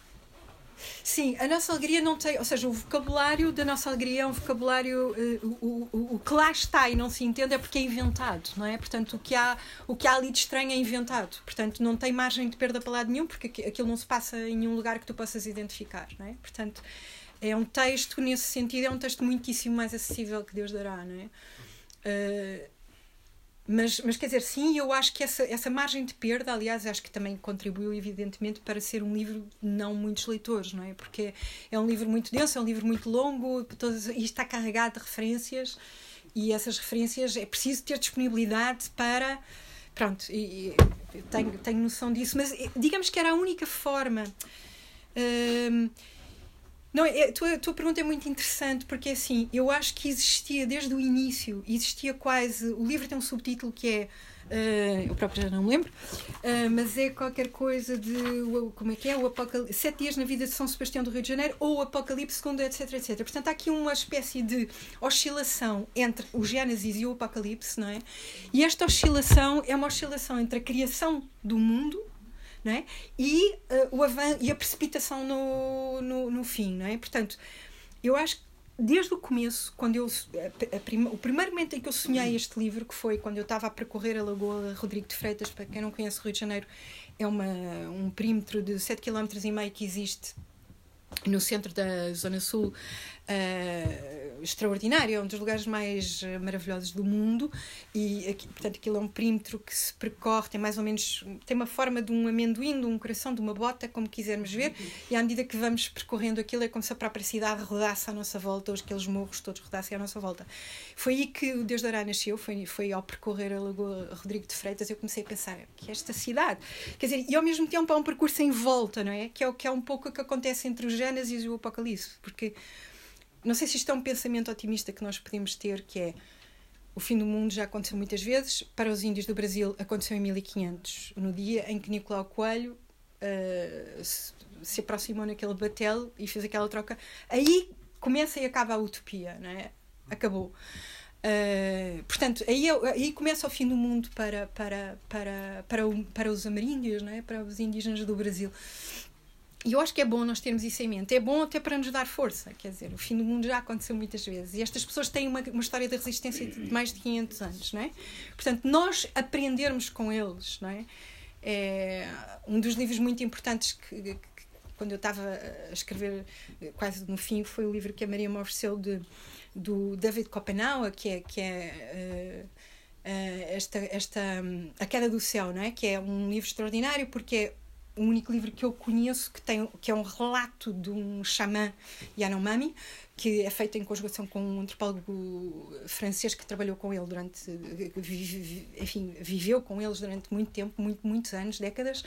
Sim, a nossa alegria não tem, ou seja, o vocabulário da nossa alegria é um vocabulário, eh, o, o, o que lá está e não se entende é porque é inventado, não é? Portanto, o que há, o que há ali de estranho é inventado. Portanto, não tem margem de perda para lado nenhum, porque aqui- aquilo não se passa em nenhum lugar que tu possas identificar, não é? Portanto, é um texto, nesse sentido, é um texto muitíssimo mais acessível que Deus dará, não é? Eh, mas, mas quer dizer, sim, eu acho que essa, essa margem de perda, aliás, acho que também contribuiu, evidentemente, para ser um livro não muitos leitores, não é? Porque é um livro muito denso, é um livro muito longo, todas, e está carregado de referências, e essas referências é preciso ter disponibilidade para. Pronto, e, e tenho, tenho noção disso, mas eh, digamos que era a única forma. hum, não, é, a, tua, tua pergunta é muito interessante porque assim, eu acho que existia desde o início, existia quase. O livro tem um subtítulo que é. eh, eu próprio já não me lembro, eh, mas é qualquer coisa de. Como é que é? O Apocalipse, Sete Dias na Vida de São Sebastião do Rio de Janeiro ou Apocalipse segundo, etc, etc. Portanto, há aqui uma espécie de oscilação entre o Gênesis e o Apocalipse, não é? E esta oscilação é uma oscilação entre a criação do mundo não é? e, eh, o avan e a precipitação no, no, no fim. Não é? Portanto, eu acho que desde o começo, quando eu, a- a prima- o primeiro momento em que eu sonhei este livro, que foi quando eu estava a percorrer a Lagoa Rodrigo de Freitas, para quem não conhece Rio de Janeiro, é uma, um perímetro de 7 km que existe no centro da Zona Sul, extraordinário, é um dos lugares mais eh, maravilhosos do mundo e aqui, portanto aquilo é um perímetro que se percorre, tem mais ou menos tem uma forma de um amendoim, de um coração, de uma bota, como quisermos ver, e à medida que vamos percorrendo aquilo é como se a própria cidade rodasse à nossa volta, ou aqueles morros todos rodassem à nossa volta. Foi aí que o Deus da Ará nasceu, foi, foi ao percorrer a Lagoa Rodrigo de Freitas eu comecei a pensar que esta cidade, quer dizer, e ao mesmo tempo há um percurso em volta, não é? Que é o que é um pouco o que acontece entre o Gênesis e o Apocalipse, porque não sei se isto é um pensamento otimista que nós podemos ter, que é o fim do mundo já aconteceu muitas vezes, para os índios do Brasil aconteceu em 1500, no dia em que Nicolau Coelho eh, se, aproximou naquele batel e fez aquela troca. Aí começa e acaba a utopia, não é? Acabou. Eh, portanto, aí, é- aí começa o fim do mundo para, para, para, para, o- para os ameríndios, não é? para os indígenas do Brasil. E eu acho que é bom nós termos isso em mente. É bom até para nos dar força. Quer dizer, o fim do mundo já aconteceu muitas vezes. E estas pessoas têm uma, uma história de resistência de mais de 500 anos, não é? Portanto, nós aprendermos com eles, não é? É um dos livros muito importantes que, que- quando eu estava a escrever, quase no fim, foi o livro que a Maria me ofereceu de, do David Copenhague, que é, que é eh, esta, esta, hum, A Queda do Céu, não é? Que é um livro extraordinário porque é o único livro que eu conheço que, tem, que é um relato de um xamã Yanomami, que é feito em conjugação com um antropólogo francês que trabalhou com ele durante. Enfim, viveu com eles durante muito tempo, muito, muitos anos, décadas.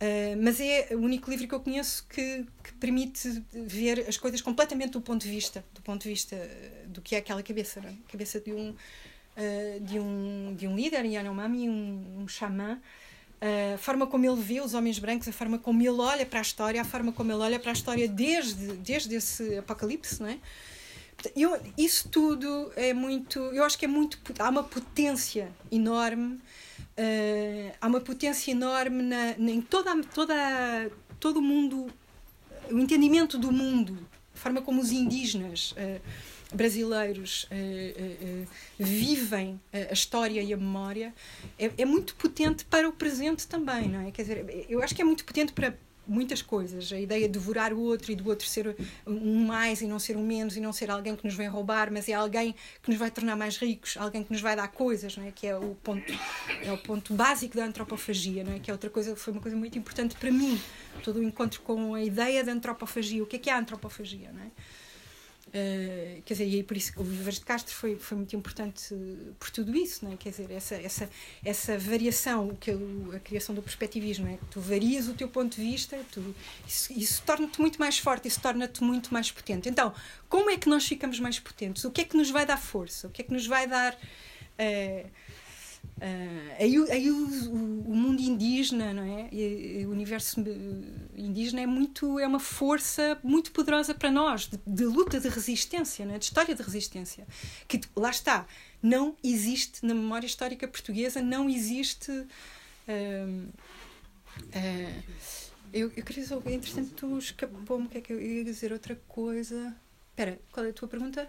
Uh, mas é o único livro que eu conheço que, que permite ver as coisas completamente do ponto de vista do ponto de vista do que é aquela cabeça é? cabeça de um uh, de um de um líder Yanomami um, um xamã a forma como ele vê os homens brancos, a forma como ele olha para a história, a forma como ele olha para a história desde, desde esse apocalipse, não é? Eu, isso tudo é muito. Eu acho que é muito. Há uma potência enorme. eh, há uma potência enorme na, na- em toda, toda, todo o mundo. O entendimento do mundo, a forma como os indígenas. eh, brasileiros uh, uh, vivem a história e a memória é, é, muito potente para o presente também, não é? Quer dizer, eu acho que é muito potente para muitas coisas. A ideia de devorar o outro e do outro ser um mais e não ser um menos e não ser alguém que nos vem roubar, mas é alguém que nos vai tornar mais ricos, alguém que nos vai dar coisas, não é? Que é o ponto é o ponto básico da antropofagia, não é? Que é outra coisa foi uma coisa muito importante para mim, todo o encontro com a ideia da antropofagia. O que é que é a antropofagia, não é? Uh, quer dizer, e por isso o Vivas de Castro foi, foi muito importante por tudo isso, não é? quer dizer, essa, essa, essa variação, que a criação do perspectivismo, é que tu varias o teu ponto de vista, tu, isso, isso torna-te muito mais forte, isso torna-te muito mais potente. Então, como é que nós ficamos mais potentes? O que é que nos vai dar força? O que é que nos vai dar. Uh, Uh, aí, aí o, o, mundo indígena, não é? E, o universo indígena é muito é uma força muito poderosa para nós de, de luta de resistência, não é? de história de resistência, que lá está não existe na memória histórica portuguesa não existe. Uh, uh, eu, eu queria só, entretanto, escapou-me, que é que eu ia dizer outra coisa. Espera, qual é a tua pergunta?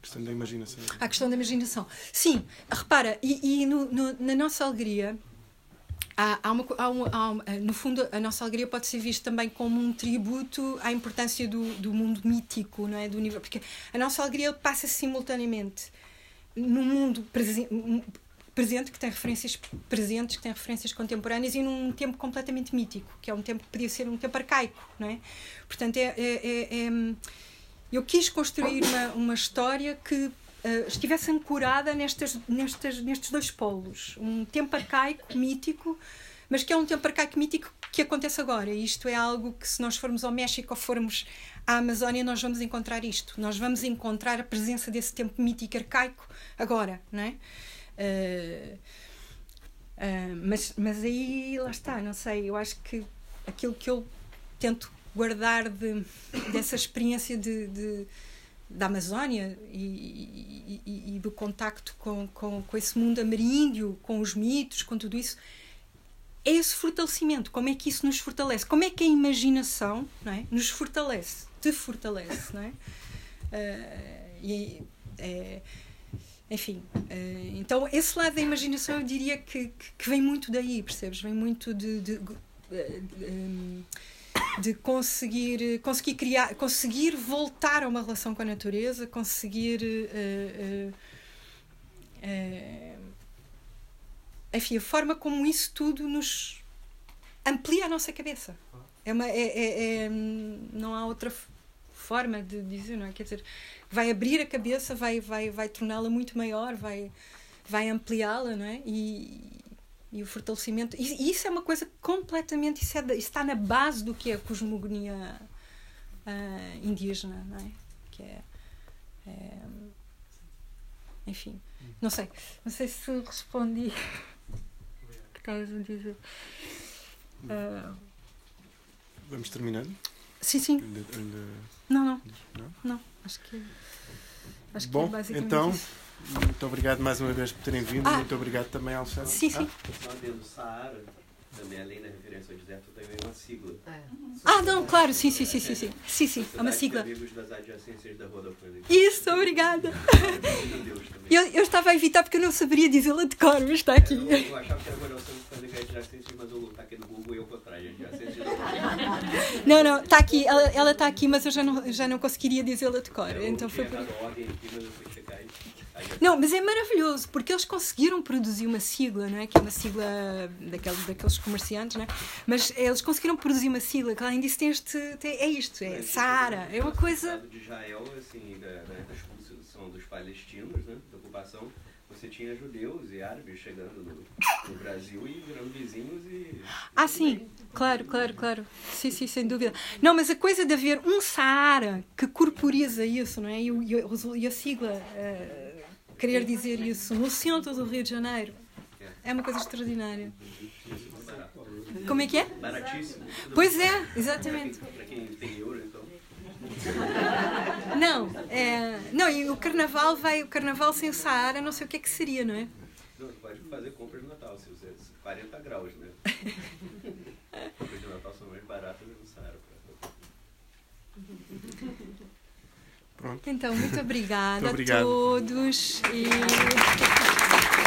A questão da imaginação. A questão da imaginação. Sim, repara, e, e no, no, na nossa alegria, há, há uma, há uma, há uma, no fundo, a nossa alegria pode ser vista também como um tributo à importância do, do mundo mítico, não é? do universo, porque a nossa alegria passa simultaneamente num mundo presente presente, que tem referências presentes, que tem referências contemporâneas e num tempo completamente mítico, que é um tempo que podia ser um tempo arcaico, não é? Portanto, é, é, é, é eu quis construir uma, uma história que uh, estivesse ancorada nestas, nestas, nestes dois polos. Um tempo arcaico, mítico, mas que é um tempo arcaico mítico que acontece agora. Isto é algo que, se nós formos ao México ou formos à Amazónia, nós vamos encontrar isto. Nós vamos encontrar a presença desse tempo mítico arcaico agora, não é? Uh, uh, mas, mas aí, lá está, não sei, eu acho que aquilo que eu tento guardar de, dessa experiência de, de da Amazónia e, e, e, do contacto com, com, com esse mundo ameríndio, com os mitos, com tudo isso, é esse fortalecimento. Como é que isso nos fortalece? Como é que a imaginação não é, nos fortalece? Te fortalece, não é? Uh, e, é enfim, uh, então esse lado da imaginação eu diria que, que, que vem muito daí, percebes? Vem muito de, de, de, de de conseguir, conseguir criar, conseguir voltar a uma relação com a natureza, conseguir uh, uh, uh, enfim, a forma como isso tudo nos amplia a nossa cabeça. É uma, é, é, é não há outra forma de dizer, não é? Quer dizer, vai abrir a cabeça, vai, vai, vai torná-la muito maior, vai, vai ampliá-la, não é? E, e o fortalecimento. E, isso é uma coisa completamente. Isso, é, isso está na base do que é a cosmogonia uh, indígena, não é? Que é, é, Enfim, não sei. Não sei se respondi. Que estavas a dizer? Uh, Vamos terminando? Sim, sim. Não, não. Não? Não, acho que. Acho Bom, que é basicamente então. Isso. Muito obrigado mais uma vez por terem vindo. Ah. Muito obrigado também, Alexandre. Sim, sim. Ah. do Saara, também além da referência ao deserto, também é uma sigla. É. Ah, não, claro, sim, sim, sim, sim, sim. Sim, sim, é uma sigla. das adjacências da Isso, obrigada. Eu, eu estava a evitar porque eu não saberia dizê-la de cor, mas está aqui. Eu, eu achava que era melhor fazer adjacências, mas eu está aqui no Google e eu contrário, adjacências da Não, não, está aqui, ela está aqui, mas eu já não, já não conseguiria dizê-la de cor. Então foi por... ordem aqui, mas eu fui não, mas é maravilhoso, porque eles conseguiram produzir uma sigla, não é? Que é uma sigla daqueles, daqueles comerciantes, não é? Mas eles conseguiram produzir uma sigla que, além disso, tem este. Tem, é isto, é Saara. É uma coisa. de Israel, assim, da, da expulsão dos palestinos, né? Da ocupação você tinha judeus e árabes chegando no, no, Brasil e virando vizinhos e. Ah, sim, claro, claro, claro. Sim, sim, sem dúvida. Não, mas a coisa de haver um Saara que corporiza isso, não é? E, e, e a sigla. Uh, querer dizer isso no centro do Rio de Janeiro é uma coisa extraordinária. Como é que é? Baratíssimo. Pois é, exatamente. Para quem tem euro, então. Não, é, não, e o carnaval vai, o carnaval sem o Saara, não sei o que é que seria, não é? Não, pode fazer compras de Natal, se você 40 graus, né? Pronto. Então, muito obrigada muito a todos. E...